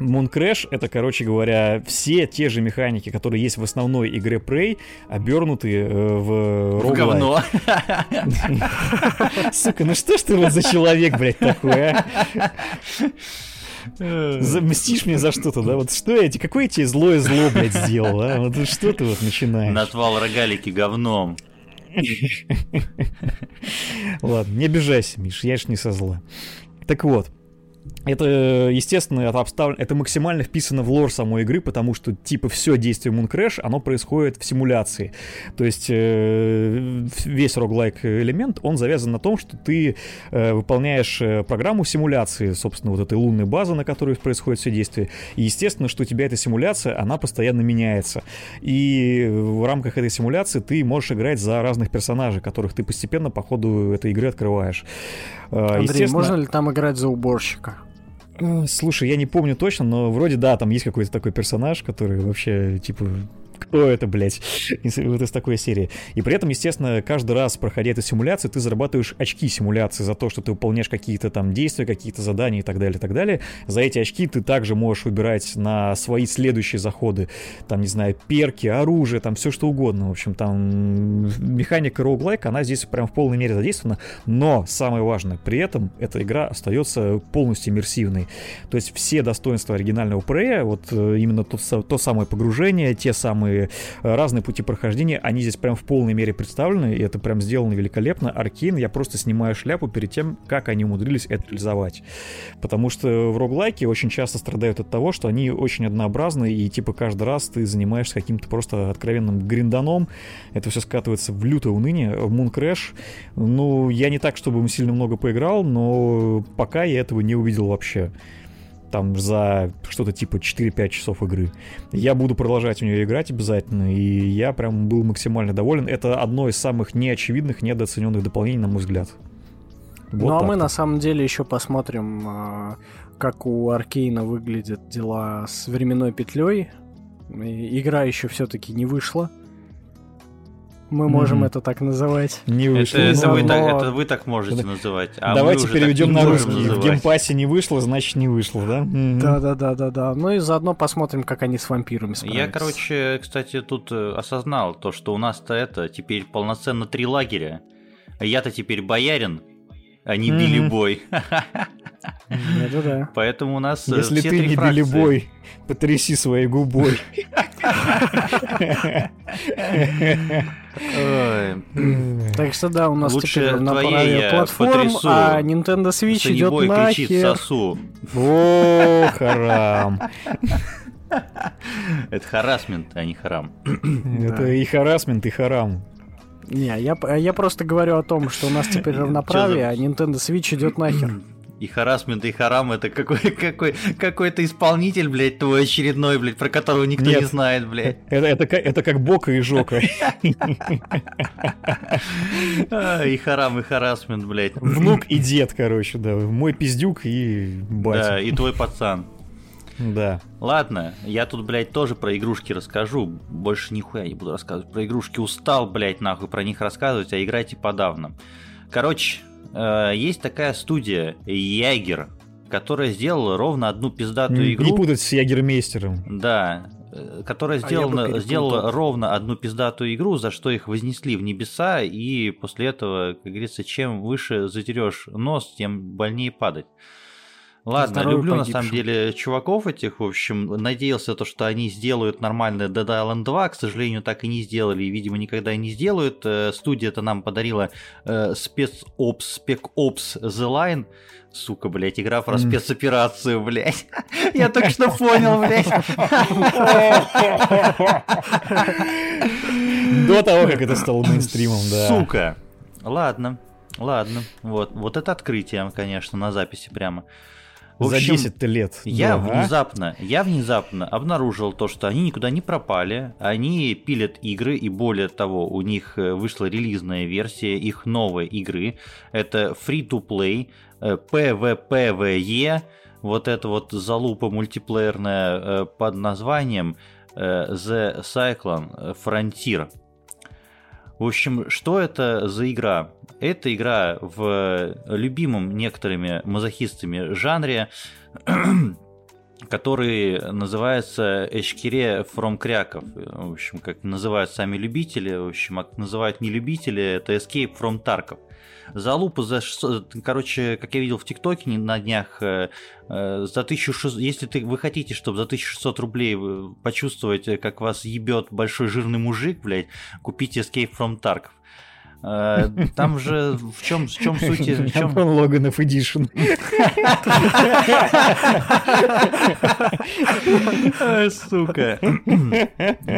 Speaker 3: Crash это, короче говоря, все те же механики, которые есть в основной игре Prey, обернутые э, в
Speaker 2: В говно.
Speaker 3: Сука, ну что ж ты вот за человек, блядь, такой, а? Замстишь мне за что-то, да? Вот что я тебе, какое я тебе злое зло, блядь, сделал, а? Вот что ты вот начинаешь?
Speaker 2: Назвал рогалики говном.
Speaker 3: Ладно, не обижайся, Миш, я ж не со зла. Так вот, это, естественно, это, обстав- это максимально вписано в лор самой игры, потому что, типа, все действие Moon Crash, оно происходит в симуляции. То есть э, весь роглайк элемент, он завязан на том, что ты э, выполняешь э, программу симуляции, собственно, вот этой лунной базы, на которой происходит все действие. И, естественно, что у тебя эта симуляция, она постоянно меняется. И в рамках этой симуляции ты можешь играть за разных персонажей, которых ты постепенно по ходу этой игры открываешь. Э,
Speaker 1: Андрей,
Speaker 3: естественно-
Speaker 1: можно ли там играть за уборщика?
Speaker 3: Слушай, я не помню точно, но вроде да, там есть какой-то такой персонаж, который вообще, типа, кто это, блядь, вот из такой серии. И при этом, естественно, каждый раз, проходя эту симуляцию, ты зарабатываешь очки симуляции за то, что ты выполняешь какие-то там действия, какие-то задания и так далее, и так далее. За эти очки ты также можешь выбирать на свои следующие заходы, там, не знаю, перки, оружие, там, все что угодно. В общем, там механика роуглайк, она здесь прям в полной мере задействована, но самое важное, при этом эта игра остается полностью иммерсивной. То есть все достоинства оригинального Prey, вот э, именно са- то самое погружение, те самые э, разные пути прохождения, они здесь прям в полной мере представлены, и это прям сделано великолепно. Аркейн, я просто снимаю шляпу перед тем, как они умудрились это реализовать. Потому что в роглайке очень часто страдают от того, что они очень однообразны, и типа каждый раз ты занимаешься каким-то просто откровенным гринданом, это все скатывается в лютое уныние. Moon Crash, ну, я не так, чтобы сильно много поиграл, но пока я этого не увидел вообще там за что-то типа 4-5 часов игры. Я буду продолжать в нее играть обязательно, и я прям был максимально доволен. Это одно из самых неочевидных, недооцененных дополнений, на мой взгляд. Вот
Speaker 1: ну а мы на самом деле еще посмотрим, а, как у Arkane а выглядят дела с временной петлей. Игра еще все-таки не вышла. Мы можем это так называть.
Speaker 3: Не вышло.
Speaker 2: Это, это, вы,
Speaker 1: Но-
Speaker 2: так, это вы так можете называть. а
Speaker 3: Давайте переведем на русский. В
Speaker 2: называть.
Speaker 3: Game Pass е не вышло, значит не вышло, да?
Speaker 1: Да, да, да, да, да. Ну и заодно посмотрим, как они с вампирами справятся.
Speaker 2: Я, короче, кстати, тут э, осознал то, что у нас-то это теперь полноценно три лагеря. А Я-то теперь боярин, а не билибой.
Speaker 1: Да-да-да.
Speaker 2: Поэтому у нас э,
Speaker 3: Если
Speaker 2: все
Speaker 3: ты
Speaker 2: три
Speaker 3: не белебой, потряси своей губой.
Speaker 1: Так что да, у нас
Speaker 2: Лучше
Speaker 1: теперь равноправие
Speaker 2: я
Speaker 1: платформ,
Speaker 2: потрясу.
Speaker 1: а Nintendo Switch идет
Speaker 2: Санебой кричит
Speaker 1: нахер.
Speaker 2: сосу.
Speaker 3: О, харам.
Speaker 2: Это харасмент, а не харам.
Speaker 3: Это и харасмент, и харам.
Speaker 1: Не, я, я просто говорю о том, что у нас теперь равноправие, а Nintendo Switch идет нахер.
Speaker 2: И харасмент, и харам это какой, какой, какой-то исполнитель, блядь, твой очередной, блядь, про которого никто
Speaker 3: Нет.
Speaker 2: не знает, блядь.
Speaker 3: Это, это, ка- это как бока и жока.
Speaker 2: И харам, и харасмент, блядь.
Speaker 3: Внук и дед, короче, да. Мой пиздюк и
Speaker 2: Да,
Speaker 3: батя.
Speaker 2: и твой пацан.
Speaker 3: Да.
Speaker 2: Ладно, я тут, блядь, тоже про игрушки расскажу. Больше нихуя не буду рассказывать. Про игрушки устал, блядь, нахуй про них рассказывать, а играйте подавно. Короче, э, есть такая студия Ягер, которая сделала ровно одну пиздатую
Speaker 3: Не,
Speaker 2: игру.
Speaker 3: не путать с ягермейстером.
Speaker 2: Да, э, которая
Speaker 1: А
Speaker 2: сделана,
Speaker 1: перепутал.
Speaker 2: сделала ровно одну пиздатую игру, за что их вознесли в небеса, и после этого, как говорится, чем выше затерешь нос, тем больнее падать. Ладно, люблю на
Speaker 1: погибшим.
Speaker 2: самом деле чуваков этих, в общем, надеялся то, что они сделают нормальное Dead Island 2, к сожалению, так и не сделали, и, видимо, никогда и не сделают. Э, Студия-то нам подарила э, спецопс, спекопс The Line, Сука, блядь, игра про спецоперацию, блядь. Я только что понял, блядь.
Speaker 3: До того, как это стало мейнстримом, да.
Speaker 2: Сука. Ладно, ладно. Вот, вот это открытие, конечно, на записи прямо. В
Speaker 3: За
Speaker 2: общем,
Speaker 3: 10 лет.
Speaker 2: Я
Speaker 3: Да.
Speaker 2: внезапно, я внезапно обнаружил то, что они никуда не пропали, они пилят игры, и более того, у них э, вышла релизная версия их новой игры. Это free-to-play, э, PvPvE, вот это вот залупа мультиплеерная э, под названием The Cyclone Frontier. В общем, что это за игра? Это игра в любимом некоторыми мазохистами жанре, который называется Эшкире from Кряков. В общем, как называют сами любители, в общем, как называют не любители, это Escape from Tarkov. Залупа за 600, короче, как я видел в ТикТоке на днях, э, э, за 1600, если ты, вы хотите, чтобы за 1600 рублей э, почувствовать, э, как вас ебет большой жирный мужик, блядь, купите Escape from Tarkov. Э, Там же в чем, в чем суть, в чем,
Speaker 3: Логанов Эдишн.
Speaker 2: Сука.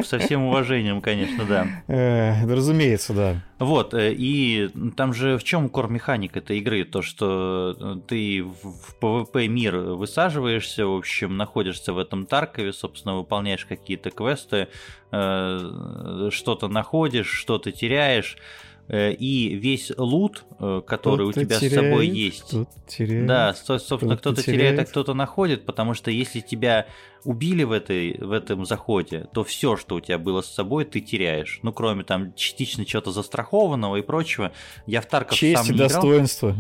Speaker 2: Со всем уважением, конечно, да.
Speaker 3: Э, да, Разумеется, да.
Speaker 2: Вот, э, и там же в чем кор механик этой игры? То, что ты в PvP мир высаживаешься, в общем, находишься в этом Таркове, собственно, выполняешь какие-то квесты, что-то находишь, что-то теряешь, и весь лут, э, который у
Speaker 3: Кто-то
Speaker 2: тебя с собой
Speaker 3: теряет,
Speaker 2: есть,
Speaker 3: теряет.
Speaker 2: Да, со- собственно,
Speaker 3: Кто-то
Speaker 2: кто-то теряет, а
Speaker 3: теряет.
Speaker 2: кто-то находит, потому что если тебя убили в, этой, в этом заходе, то все, что у тебя было с собой, ты теряешь. Ну, кроме там частично чего-то застрахованного и прочего. Я в Тарков
Speaker 3: Честь
Speaker 2: сам
Speaker 3: и
Speaker 2: не играл.
Speaker 3: достоинство.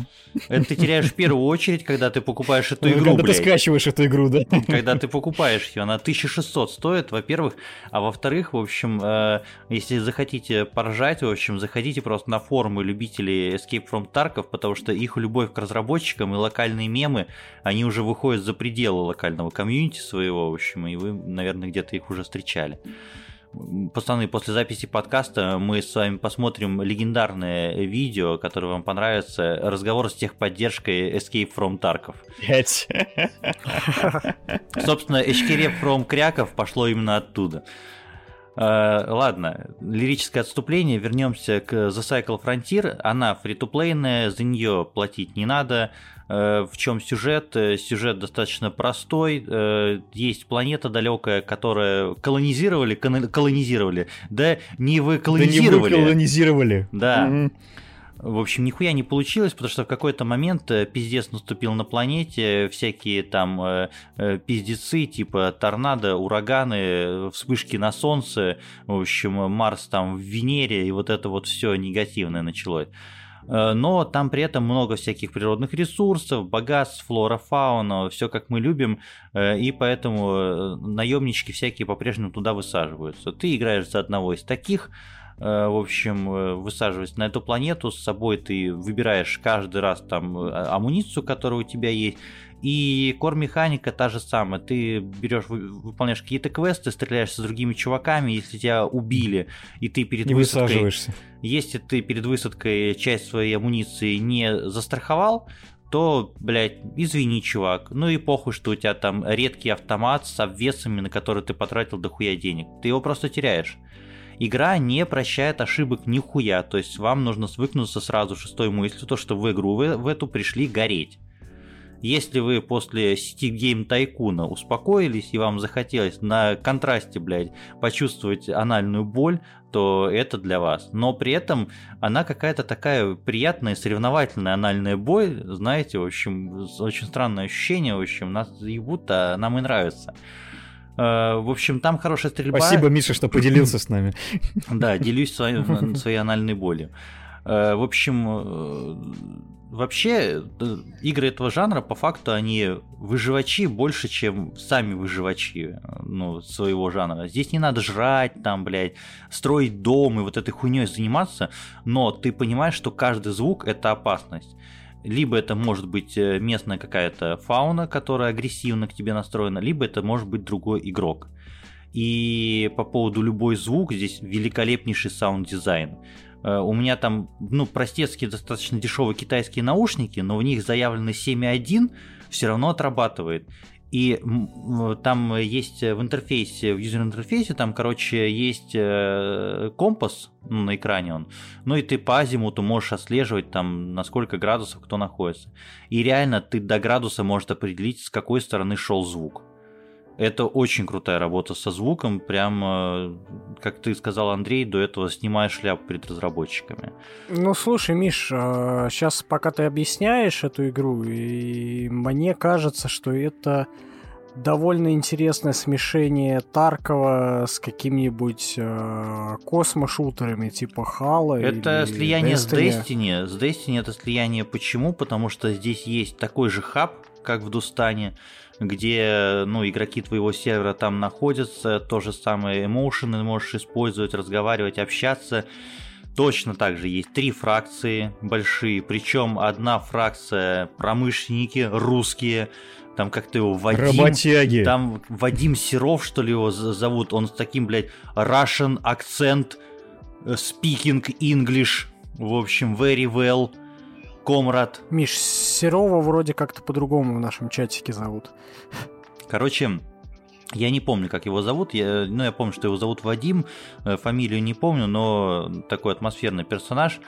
Speaker 2: Это ты теряешь в первую очередь, когда ты покупаешь эту игру,
Speaker 3: Когда ты
Speaker 2: блядь.
Speaker 3: скачиваешь эту игру, да?
Speaker 2: Когда ты покупаешь ее, она 1600 стоит, во-первых. А во-вторых, в общем, э, если захотите поржать, в общем, заходите просто на форумы любителей Escape from Tarkov, потому что их любовь к разработчикам и локальные мемы, они уже выходят за пределы локального комьюнити своего, в общем, и вы, наверное, где-то их уже встречали. Пацаны, после записи подкаста мы с вами посмотрим легендарное видео, которое вам понравится. Разговор с техподдержкой Escape from Tarkov.
Speaker 3: Блять.
Speaker 2: Собственно, Эшкереп from Кряков пошло именно оттуда. Э, ладно, лирическое отступление, вернемся к The Cycle Frontier. Она фри-то-плейная, за нее платить не надо. Э, в чем сюжет? Э, Сюжет достаточно простой. Э, Есть планета далекая, которая колонизировали, колонизировали, да не вы
Speaker 3: Да не вы
Speaker 2: колонизировали.
Speaker 3: колонизировали.
Speaker 2: Да. В общем, нихуя не получилось, потому что в какой-то момент пиздец наступил на планете, всякие там э, э, пиздецы, типа торнадо, ураганы, вспышки на Солнце, в общем, Марс там в Венере, и вот это вот все негативное началось. Э, но там при этом много всяких природных ресурсов, богатств, флора, фауна, все как мы любим, э, и поэтому наемнички всякие по-прежнему туда высаживаются. Ты играешь за одного из таких, Э, в общем, э, высаживаясь на эту планету, с собой ты выбираешь каждый раз там э, амуницию, которая у тебя есть, и кор-механика та же самая. Ты берешь, выполняешь какие-то квесты, стреляешь с другими чуваками, если тебя убили, и ты перед
Speaker 3: не
Speaker 2: высадкой... Если ты перед высадкой часть своей амуниции не застраховал, то, блядь, извини, чувак, ну и похуй, что у тебя там редкий автомат с обвесами, на который ты потратил дохуя денег. Ты его просто теряешь игра не прощает ошибок нихуя, то есть вам нужно свыкнуться сразу шестой мыслью, то что в игру вы в эту пришли гореть. Если вы после City Game Тайкуна успокоились и вам захотелось на контрасте, блядь, почувствовать анальную боль, то это для вас. Но при этом она какая-то такая приятная, соревновательная анальная боль, знаете, в общем, очень странное ощущение, в общем, нас ебут, а нам и нравится. Э, в общем, там хорошая стрельба.
Speaker 3: Спасибо, Миша, что поделился с нами.
Speaker 2: Да, делюсь своей, своей анальной болью. Э, в общем, э, вообще игры этого жанра по факту они выживачи больше, чем сами выживачи ну, своего жанра. Здесь не надо жрать, там, блядь, строить дом и вот этой хуйней заниматься, но ты понимаешь, что каждый звук это опасность. Либо это может быть э, местная какая-то фауна, которая агрессивно к тебе настроена, либо это может быть другой игрок. И по поводу любой звук, здесь великолепнейший саунд-дизайн. Э, у меня там, ну, простецкие, достаточно дешевые китайские наушники, но в них заявлено 7.1, все равно отрабатывает. И там есть в интерфейсе, в юзер-интерфейсе, там, короче, есть э, компас ну, на экране он. Ну и ты по азимуту можешь отслеживать там, на сколько градусов кто находится. И реально ты до градуса можешь определить, с какой стороны шел звук. Это очень крутая работа со звуком, прям, э, как ты сказал, Андрей, до этого снимая шляпу перед разработчиками.
Speaker 1: Ну, слушай, Миш, сейчас пока ты объясняешь эту игру, и мне кажется, что это довольно интересное смешение Таркова с какими-нибудь э, космошутерами типа Хала.
Speaker 2: Это слияние Destiny. с Destiny. С Destiny это слияние почему? Потому что здесь есть такой же хаб, как в Дустане, где ну, игроки твоего сервера там находятся, то же самое эмоушены можешь использовать, разговаривать, общаться. Точно так же есть три фракции большие, причем одна фракция промышленники русские, там как-то его Вадим...
Speaker 3: Работяги.
Speaker 2: Там Вадим Серов, что ли, его зовут, он с таким, блядь, Russian акцент, э, speaking English, в общем, very well. Комрад.
Speaker 1: Миш, Серова вроде как-то по-другому в нашем чатике зовут.
Speaker 2: Короче, я не помню, как его зовут. Я, ну, я помню, что его зовут Вадим. Э, фамилию не помню, но такой атмосферный персонаж.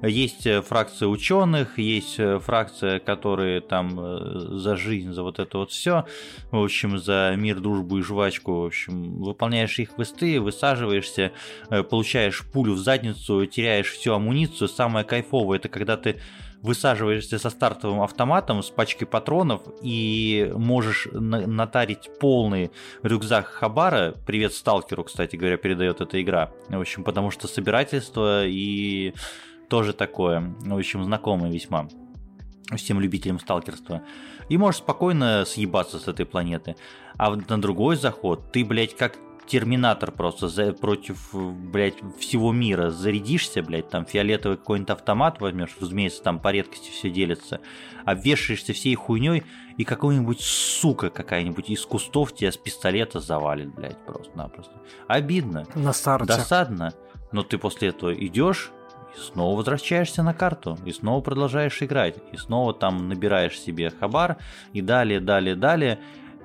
Speaker 2: Есть э, фракция ученых, есть э, фракция, которые там за жизнь, за вот это вот все. В общем, за мир, дружбу и жвачку. В общем, выполняешь их квесты, высаживаешься, получаешь пулю в задницу, теряешь всю амуницию. Самое кайфовое это когда ты высаживаешься со стартовым автоматом с пачкой патронов и можешь натарить полный рюкзак Хабара. Привет сталкеру, кстати говоря, передает эта игра. В общем, потому что собирательство и тоже такое, в общем, знакомое весьма всем любителям сталкерства. И можешь спокойно съебаться с этой планеты. А на другой заход ты, блядь, как терминатор просто за, против, блядь, всего мира. Зарядишься, блядь, там фиолетовый какой-нибудь автомат возьмешь, разумеется, там по редкости все делится, обвешаешься всей хуйней, и какой-нибудь сука какая-нибудь из кустов тебя с пистолета завалит, блядь, просто-напросто. Обидно.
Speaker 1: На старте.
Speaker 2: Досадно. Но ты после этого идешь, и снова возвращаешься на карту, и снова продолжаешь играть, и снова там набираешь себе хабар, и далее, далее, далее.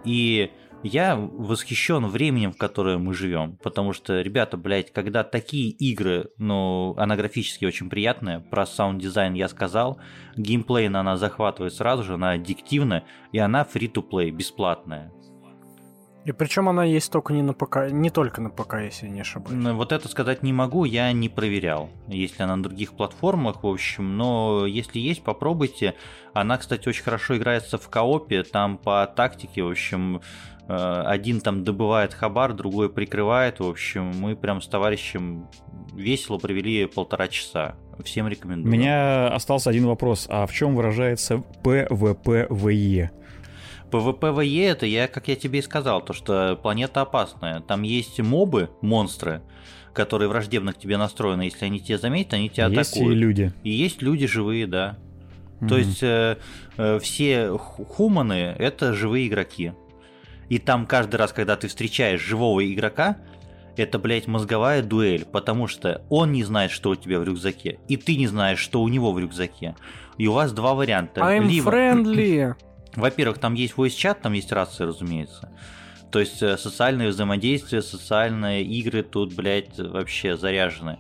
Speaker 2: И я восхищен временем, в которое мы живем, потому что, ребята, блядь, когда такие игры, ну, она графически очень приятная, про саунд-дизайн я сказал, геймплейно она захватывает сразу же, она аддиктивная, и она free-to-play, бесплатная.
Speaker 1: И причем она есть только не на ПК, не только на ПК, если я не ошибаюсь.
Speaker 2: Ну, Вот это сказать не могу, я не проверял, если она на других платформах, в общем, но если есть, попробуйте. Она, кстати, очень хорошо играется в коопе, там по тактике, в общем, один там добывает хабар, другой прикрывает, в общем, мы прям с товарищем весело провели полтора часа. Всем
Speaker 3: У
Speaker 2: рекомендую.
Speaker 3: меня остался один вопрос. А в чем выражается PvPvE?
Speaker 2: PvPvE это я, как я тебе и сказал, то что планета опасная. Там есть мобы, монстры, которые враждебно к тебе настроены. Если они тебя заметят, они тебя
Speaker 3: Есть и
Speaker 2: атакуют.
Speaker 3: люди.
Speaker 2: И есть люди живые, да. То
Speaker 3: Мгм.
Speaker 2: есть э, э, все ху- хуманы это живые игроки. И там каждый раз, когда ты встречаешь живого игрока, это, блядь, мозговая дуэль, потому что он не знает, что у тебя в рюкзаке, и ты не знаешь, что у него в рюкзаке. И у вас два варианта.
Speaker 1: I'm
Speaker 2: Либо,
Speaker 1: friendly.
Speaker 2: во-первых, там есть voice чат, там есть рация, разумеется. То есть э, социальное взаимодействие, социальные игры тут, блядь, вообще заряжены.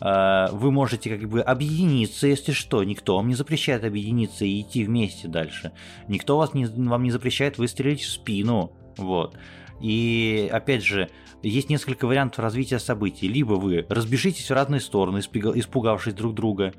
Speaker 2: Э, Вы можете как бы объединиться, если что. Никто вам не запрещает объединиться и идти вместе дальше. Никто вас не, вам не запрещает выстрелить в спину. Вот. И опять же, есть несколько вариантов развития событий. Либо вы разбежитесь в разные стороны, испуга- испугавшись друг друга,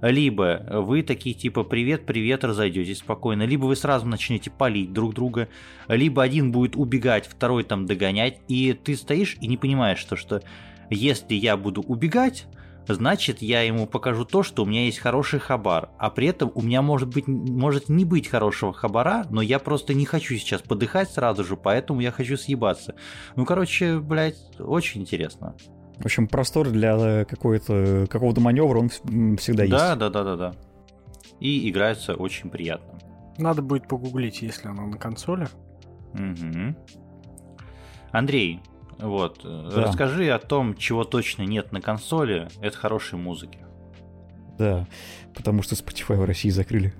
Speaker 2: либо вы такие типа привет, привет, разойдетесь спокойно, либо вы сразу начнете палить друг друга, либо один будет убегать, второй там догонять, и ты стоишь и не понимаешь, что, что если я буду убегать, значит я ему покажу то, что у меня есть хороший хабар, а при этом у меня может быть может не быть хорошего хабара, но я просто не хочу сейчас подыхать сразу же, поэтому я хочу съебаться. Ну, короче, блядь, очень интересно.
Speaker 3: В общем, простор для э, какого-то маневра он всегда есть.
Speaker 2: Да, да, да, да, да. И играется очень приятно.
Speaker 1: Надо будет погуглить, если она на консоли.
Speaker 2: Мгм. Андрей, вот,
Speaker 3: Да.
Speaker 2: расскажи о том, чего точно нет на консоли. Это хорошей музыки.
Speaker 3: Да, потому что Spotify в России закрыли.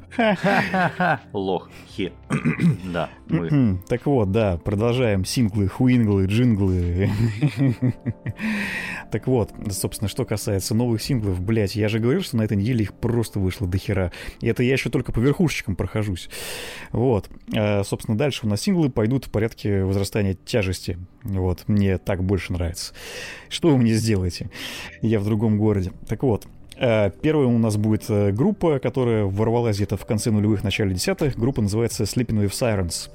Speaker 2: Лох. Хе. Да.
Speaker 3: Так вот, да, продолжаем. Синглы, хуинглы, джинглы. Так вот, собственно, что касается новых синглов, блять, я же говорил, что на этой неделе их просто вышло до хера. И это я еще только по верхушечкам прохожусь. Вот. А, Собственно, дальше у нас синглы пойдут в порядке возрастания тяжести. Вот, мне так больше нравится. Что вы мне сделаете? Я в другом городе. Так вот, Первая у нас будет э, группа, которая ворвалась где-то в конце нулевых, начале десятых. Группа называется Sleeping with Sirens.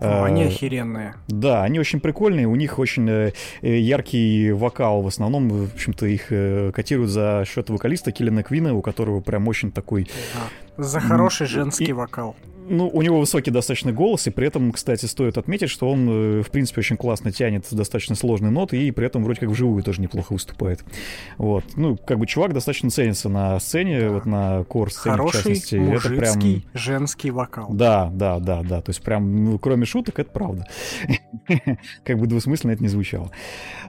Speaker 1: О, они
Speaker 3: Э,
Speaker 1: охеренные.
Speaker 3: Да, они очень прикольные, у них очень э, э, яркий вокал. В основном, в общем-то, их э, котируют за счет вокалиста Киллина Квина, у которого прям очень такой
Speaker 1: Да. За хороший
Speaker 3: и-
Speaker 1: женский вокал.
Speaker 3: ну, у него высокий достаточно голос, и при этом, кстати, стоит отметить, что он, э, в принципе, очень классно тянет достаточно сложные ноты, и при этом вроде как вживую тоже неплохо выступает. Вот. Ну, как бы чувак достаточно ценится на сцене,
Speaker 1: Да.
Speaker 3: вот на кор-сцене, в
Speaker 1: Хороший
Speaker 3: частности.
Speaker 1: мужицкий
Speaker 3: Это прям...
Speaker 1: женский вокал.
Speaker 3: Да, да, да, да. То есть прям, ну, кроме шуток, это правда. Как бы двусмысленно это не звучало.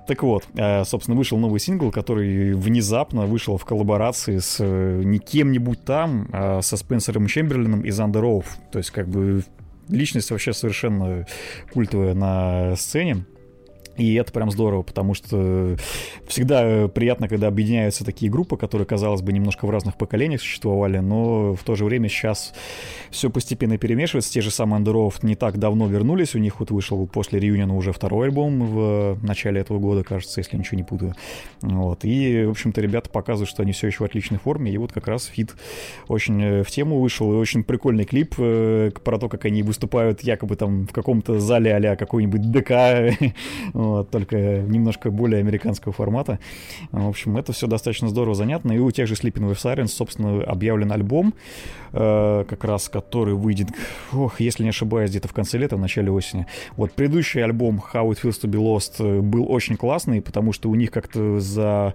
Speaker 3: Так вот, э, собственно, вышел новый сингл, который внезапно вышел в коллаборации с э, не кем-нибудь там, а со Спенсером Чемберлином из Under Oath. То есть как бы личность вообще совершенно культовая на сцене. И это прям здорово, потому что всегда приятно, когда объединяются такие группы, которые, казалось бы, немножко в разных поколениях существовали, но в то же время сейчас все постепенно перемешивается. Те же самые Underoath не так давно вернулись, у них вот вышел после реюниона уже второй альбом в начале этого года, кажется, если ничего не путаю. Вот. И, в общем-то, ребята показывают, что они все еще в отличной форме, и вот как раз фит очень э, в тему вышел, и очень прикольный клип э, про то, как они выступают якобы там в каком-то зале а какой-нибудь ДК, вот, только немножко более американского формата. В общем, это все достаточно здорово, занятно. И у тех же Sleeping with Sirens, собственно, объявлен альбом, э, как раз который выйдет, ох, если не ошибаюсь, где-то в конце лета, в начале осени. Вот предыдущий альбом How It Feels to Be Lost был очень классный, потому что у них как-то за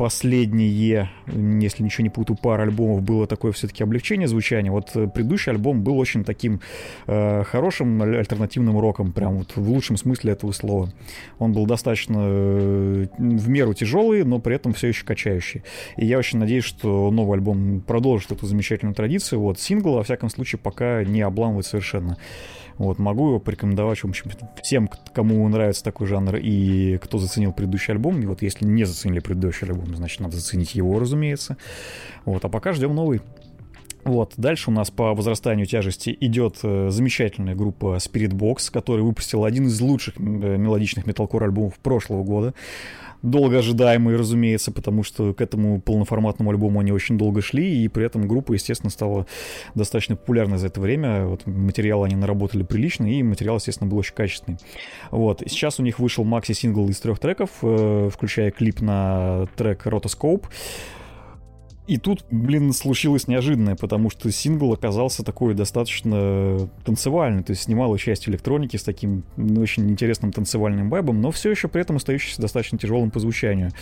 Speaker 3: последние, если ничего не путаю, пара альбомов было такое все-таки облегчение звучания. Вот э, предыдущий альбом был очень таким э, хорошим аль- альтернативным роком, прям вот в лучшем смысле этого слова. Он был достаточно э, в меру тяжелый, но при этом все еще качающий. И я очень надеюсь, что новый альбом продолжит эту замечательную традицию. Вот сингл, во всяком случае, пока не обламывает совершенно. Вот, могу его порекомендовать, в общем, всем, кому нравится такой жанр и кто заценил предыдущий альбом. И вот если не заценили предыдущий альбом, значит, надо заценить его, разумеется. Вот, а пока ждем новый. Вот, дальше у нас по возрастанию тяжести идет э, замечательная группа Spirit Box, которая выпустила один из лучших э, мелодичных металкор альбомов прошлого года. Долго ожидаемый, разумеется, потому что к этому полноформатному альбому они очень долго шли, и при этом группа, естественно, стала достаточно популярной за это время. Вот материал они наработали прилично, и материал, естественно, был очень качественный. Вот. Сейчас у них вышел макси-сингл из трех треков, э, включая клип на трек Rotoscope. И тут, блин, случилось неожиданное, потому что сингл оказался такой достаточно танцевальный, то есть снимала часть электроники с таким ну, очень интересным танцевальным вайбом, но все еще при этом остающийся достаточно тяжелым по звучанию.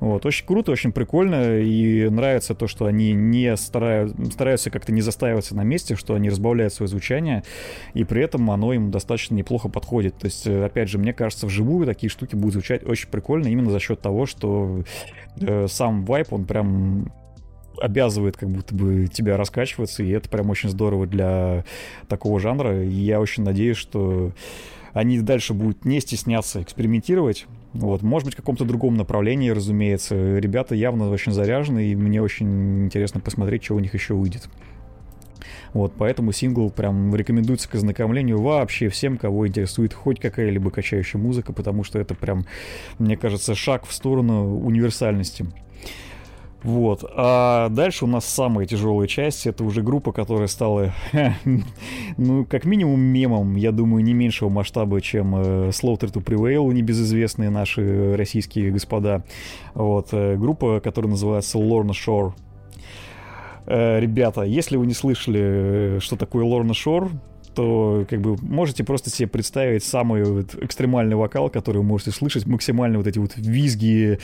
Speaker 3: Вот, очень круто, очень прикольно, и нравится то, что они не старают, стараются как-то не застаиваться на месте, что они разбавляют свое звучание, и при этом оно им достаточно неплохо подходит. То есть, опять же, мне кажется, вживую такие штуки будут звучать очень прикольно именно за счет того, что э, сам вайп, он прям обязывает как будто бы тебя раскачиваться, и это прям очень здорово для такого жанра. И я очень надеюсь, что они дальше будут не стесняться экспериментировать. Вот, может быть, в каком-то другом направлении, разумеется. Ребята явно очень заряжены, и мне очень интересно посмотреть, что у них еще выйдет. Вот, поэтому сингл прям рекомендуется к ознакомлению вообще всем, кого интересует хоть какая-либо качающая музыка, потому что это прям, мне кажется, шаг в сторону универсальности. Вот. А дальше у нас самая тяжелая часть. Это уже группа, которая стала, ну, как минимум мемом, я думаю, не меньшего масштаба, чем э, Slaughter to Prevail, небезызвестные наши российские господа. Вот. Э, группа, которая называется Lorna Shore. Э, ребята, если вы не слышали, что такое Lorna Shore, то как бы можете просто себе представить самый вот экстремальный вокал, который вы можете слышать, максимально вот эти вот визги,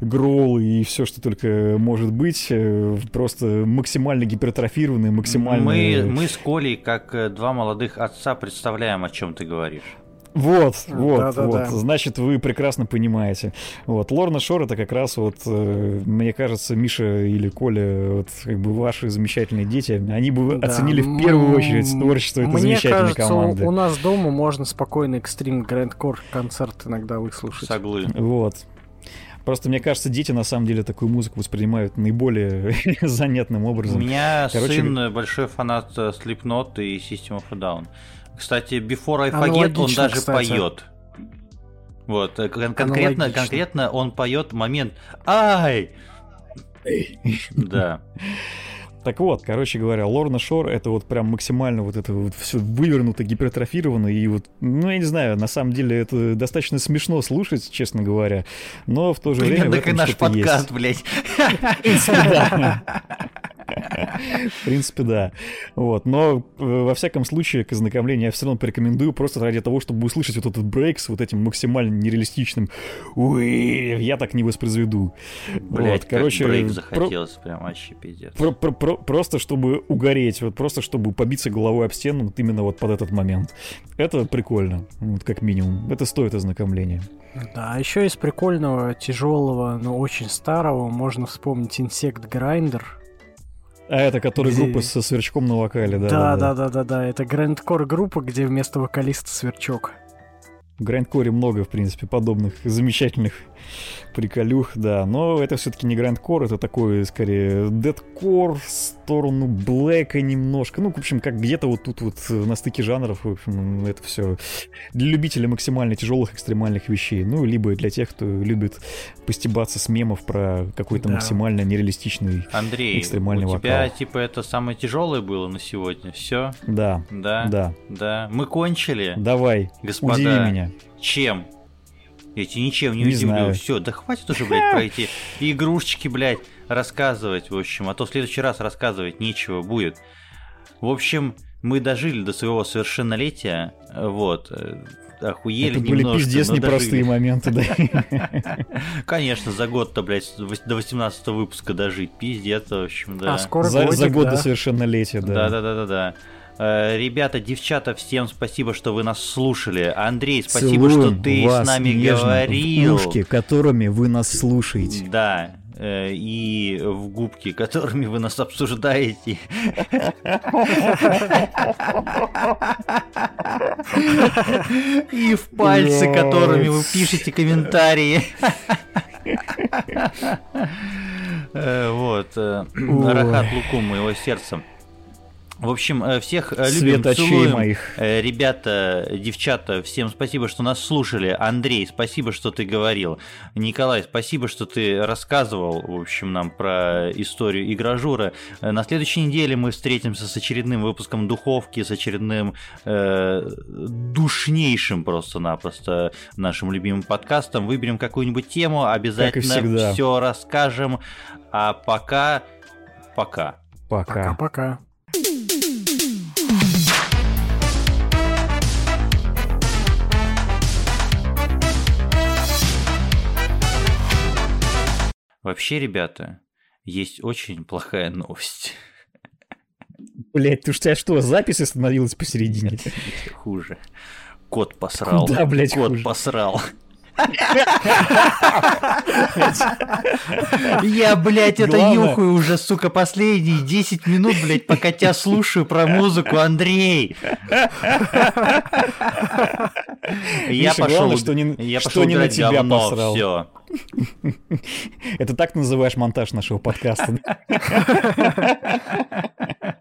Speaker 3: гролы и все, что только может быть, э, просто максимально гипертрофированный, максимально...
Speaker 2: Мы, мы с Колей, как э, два молодых отца, представляем, о чем ты говоришь.
Speaker 3: Вот, вот, да, да, вот. Да. Значит, вы прекрасно понимаете. Вот, Лорна Шор это как раз вот, э, мне кажется, Миша или Коля, вот, как бы ваши замечательные дети, они бы да. оценили в первую очередь творчество этой мне замечательной
Speaker 1: кажется,
Speaker 3: команды.
Speaker 1: у нас дома можно спокойно экстрим грандкор концерт иногда выслушать.
Speaker 2: Соглы.
Speaker 3: Вот. Просто мне кажется, дети на самом деле такую музыку воспринимают наиболее занятным образом.
Speaker 2: У меня Короче... сын большой фанат Slipknot и System of a Down. Кстати, Before I Forget он даже кстати. поет. Вот, э, кон- конкретно, конкретно он поет момент «Ай!» Да.
Speaker 3: Так вот, короче говоря, Лорна Шор это вот прям максимально вот это вот все вывернуто, гипертрофировано, и вот, ну, я не знаю, на самом деле это достаточно смешно слушать, честно говоря, но в то же Примерно время...
Speaker 2: Примерно как наш подкаст, есть.
Speaker 3: блядь. В принципе, да. Вот. Но, э, во всяком случае, к ознакомлению я все равно порекомендую просто ради того, чтобы услышать вот этот брейк с вот этим максимально нереалистичным «Уи, я так не воспроизведу».
Speaker 2: Блять, вот, короче, брейк захотелось, про... прям вообще пиздец.
Speaker 3: Про -про -про просто чтобы угореть, вот просто чтобы побиться головой об стену вот именно вот под этот момент. Это прикольно, вот как минимум. Это стоит ознакомления.
Speaker 1: Да, а еще из прикольного, тяжелого, но очень старого можно вспомнить Insect Grinder —
Speaker 3: а это который где... группа со сверчком на вокале, да?
Speaker 1: Да, да, да, да, да. Это грандкор группа, где вместо вокалиста сверчок.
Speaker 3: В грандкоре много, в принципе, подобных замечательных приколюх, да. Но это все-таки не грандкор, это такой, скорее, дедкор в сторону блэка немножко. Ну, в общем, как где-то вот тут вот на стыке жанров, в общем, это все для любителей максимально тяжелых экстремальных вещей. Ну, либо для тех, кто любит постебаться с мемов про какой-то да. максимально нереалистичный
Speaker 2: Андрей,
Speaker 3: экстремальный
Speaker 2: у тебя,
Speaker 3: вокал.
Speaker 2: типа, это самое тяжелое было на сегодня? Все?
Speaker 3: Да.
Speaker 2: Да?
Speaker 3: Да.
Speaker 2: Да. Мы кончили?
Speaker 3: Давай,
Speaker 2: Господа.
Speaker 3: удиви меня.
Speaker 2: Чем? Я тебе ничем не,
Speaker 3: не
Speaker 2: удивлю. Все, да хватит уже, блядь, пройти игрушечки, блядь, рассказывать, в общем. А то в следующий раз рассказывать нечего будет. В общем, мы дожили до своего совершеннолетия. Вот. Э, охуели Это
Speaker 3: были
Speaker 2: немножко,
Speaker 3: пиздец непростые моменты,
Speaker 2: да. Конечно, за год-то, блядь, до 18 выпуска дожить. Пиздец, в общем, да.
Speaker 1: А скоро
Speaker 3: за,
Speaker 1: годик,
Speaker 3: за год
Speaker 1: да?
Speaker 3: до совершеннолетия, да.
Speaker 2: Да-да-да-да-да. Э, ребята, девчата, всем спасибо, что вы нас слушали. Андрей, спасибо, Целуем что ты с нами говорил.
Speaker 3: В ушки, которыми вы нас слушаете.
Speaker 2: Да, э, и в губки, которыми вы нас обсуждаете. И в пальцы, которыми вы пишете комментарии. Э, Вот. Рахат Лукум моего сердца. В общем, э, всех э, любим,
Speaker 3: Свет
Speaker 2: целуем.
Speaker 3: моих.
Speaker 2: Э, Ребята, девчата, всем спасибо, что нас слушали. Андрей, спасибо, что ты говорил. Николай, спасибо, что ты рассказывал, в общем, нам про историю игражура. На следующей неделе мы встретимся с очередным выпуском Духовки, с очередным э, душнейшим просто-напросто нашим любимым подкастом. Выберем какую-нибудь тему, обязательно все расскажем. А пока... Пока.
Speaker 3: Пока.
Speaker 1: Пока-пока.
Speaker 2: Вообще, ребята, есть очень плохая новость.
Speaker 3: Блять, ты у тебя что, запись остановилась посередине?
Speaker 2: Хуже. Кот посрал.
Speaker 3: Куда, блядь,
Speaker 2: Кот
Speaker 3: хуже?
Speaker 2: посрал. Я, блядь, это
Speaker 3: Главное-
Speaker 2: нюхаю уже, сука, последние 10 минут, блядь, пока тебя слушаю про музыку, Андрей. Я
Speaker 3: Миша,
Speaker 2: пошел,
Speaker 3: главное, что не-
Speaker 2: я
Speaker 3: что
Speaker 2: пошел
Speaker 3: не на тебя
Speaker 2: говно,
Speaker 3: посрал.
Speaker 2: все.
Speaker 3: Это так называешь монтаж нашего подкаста?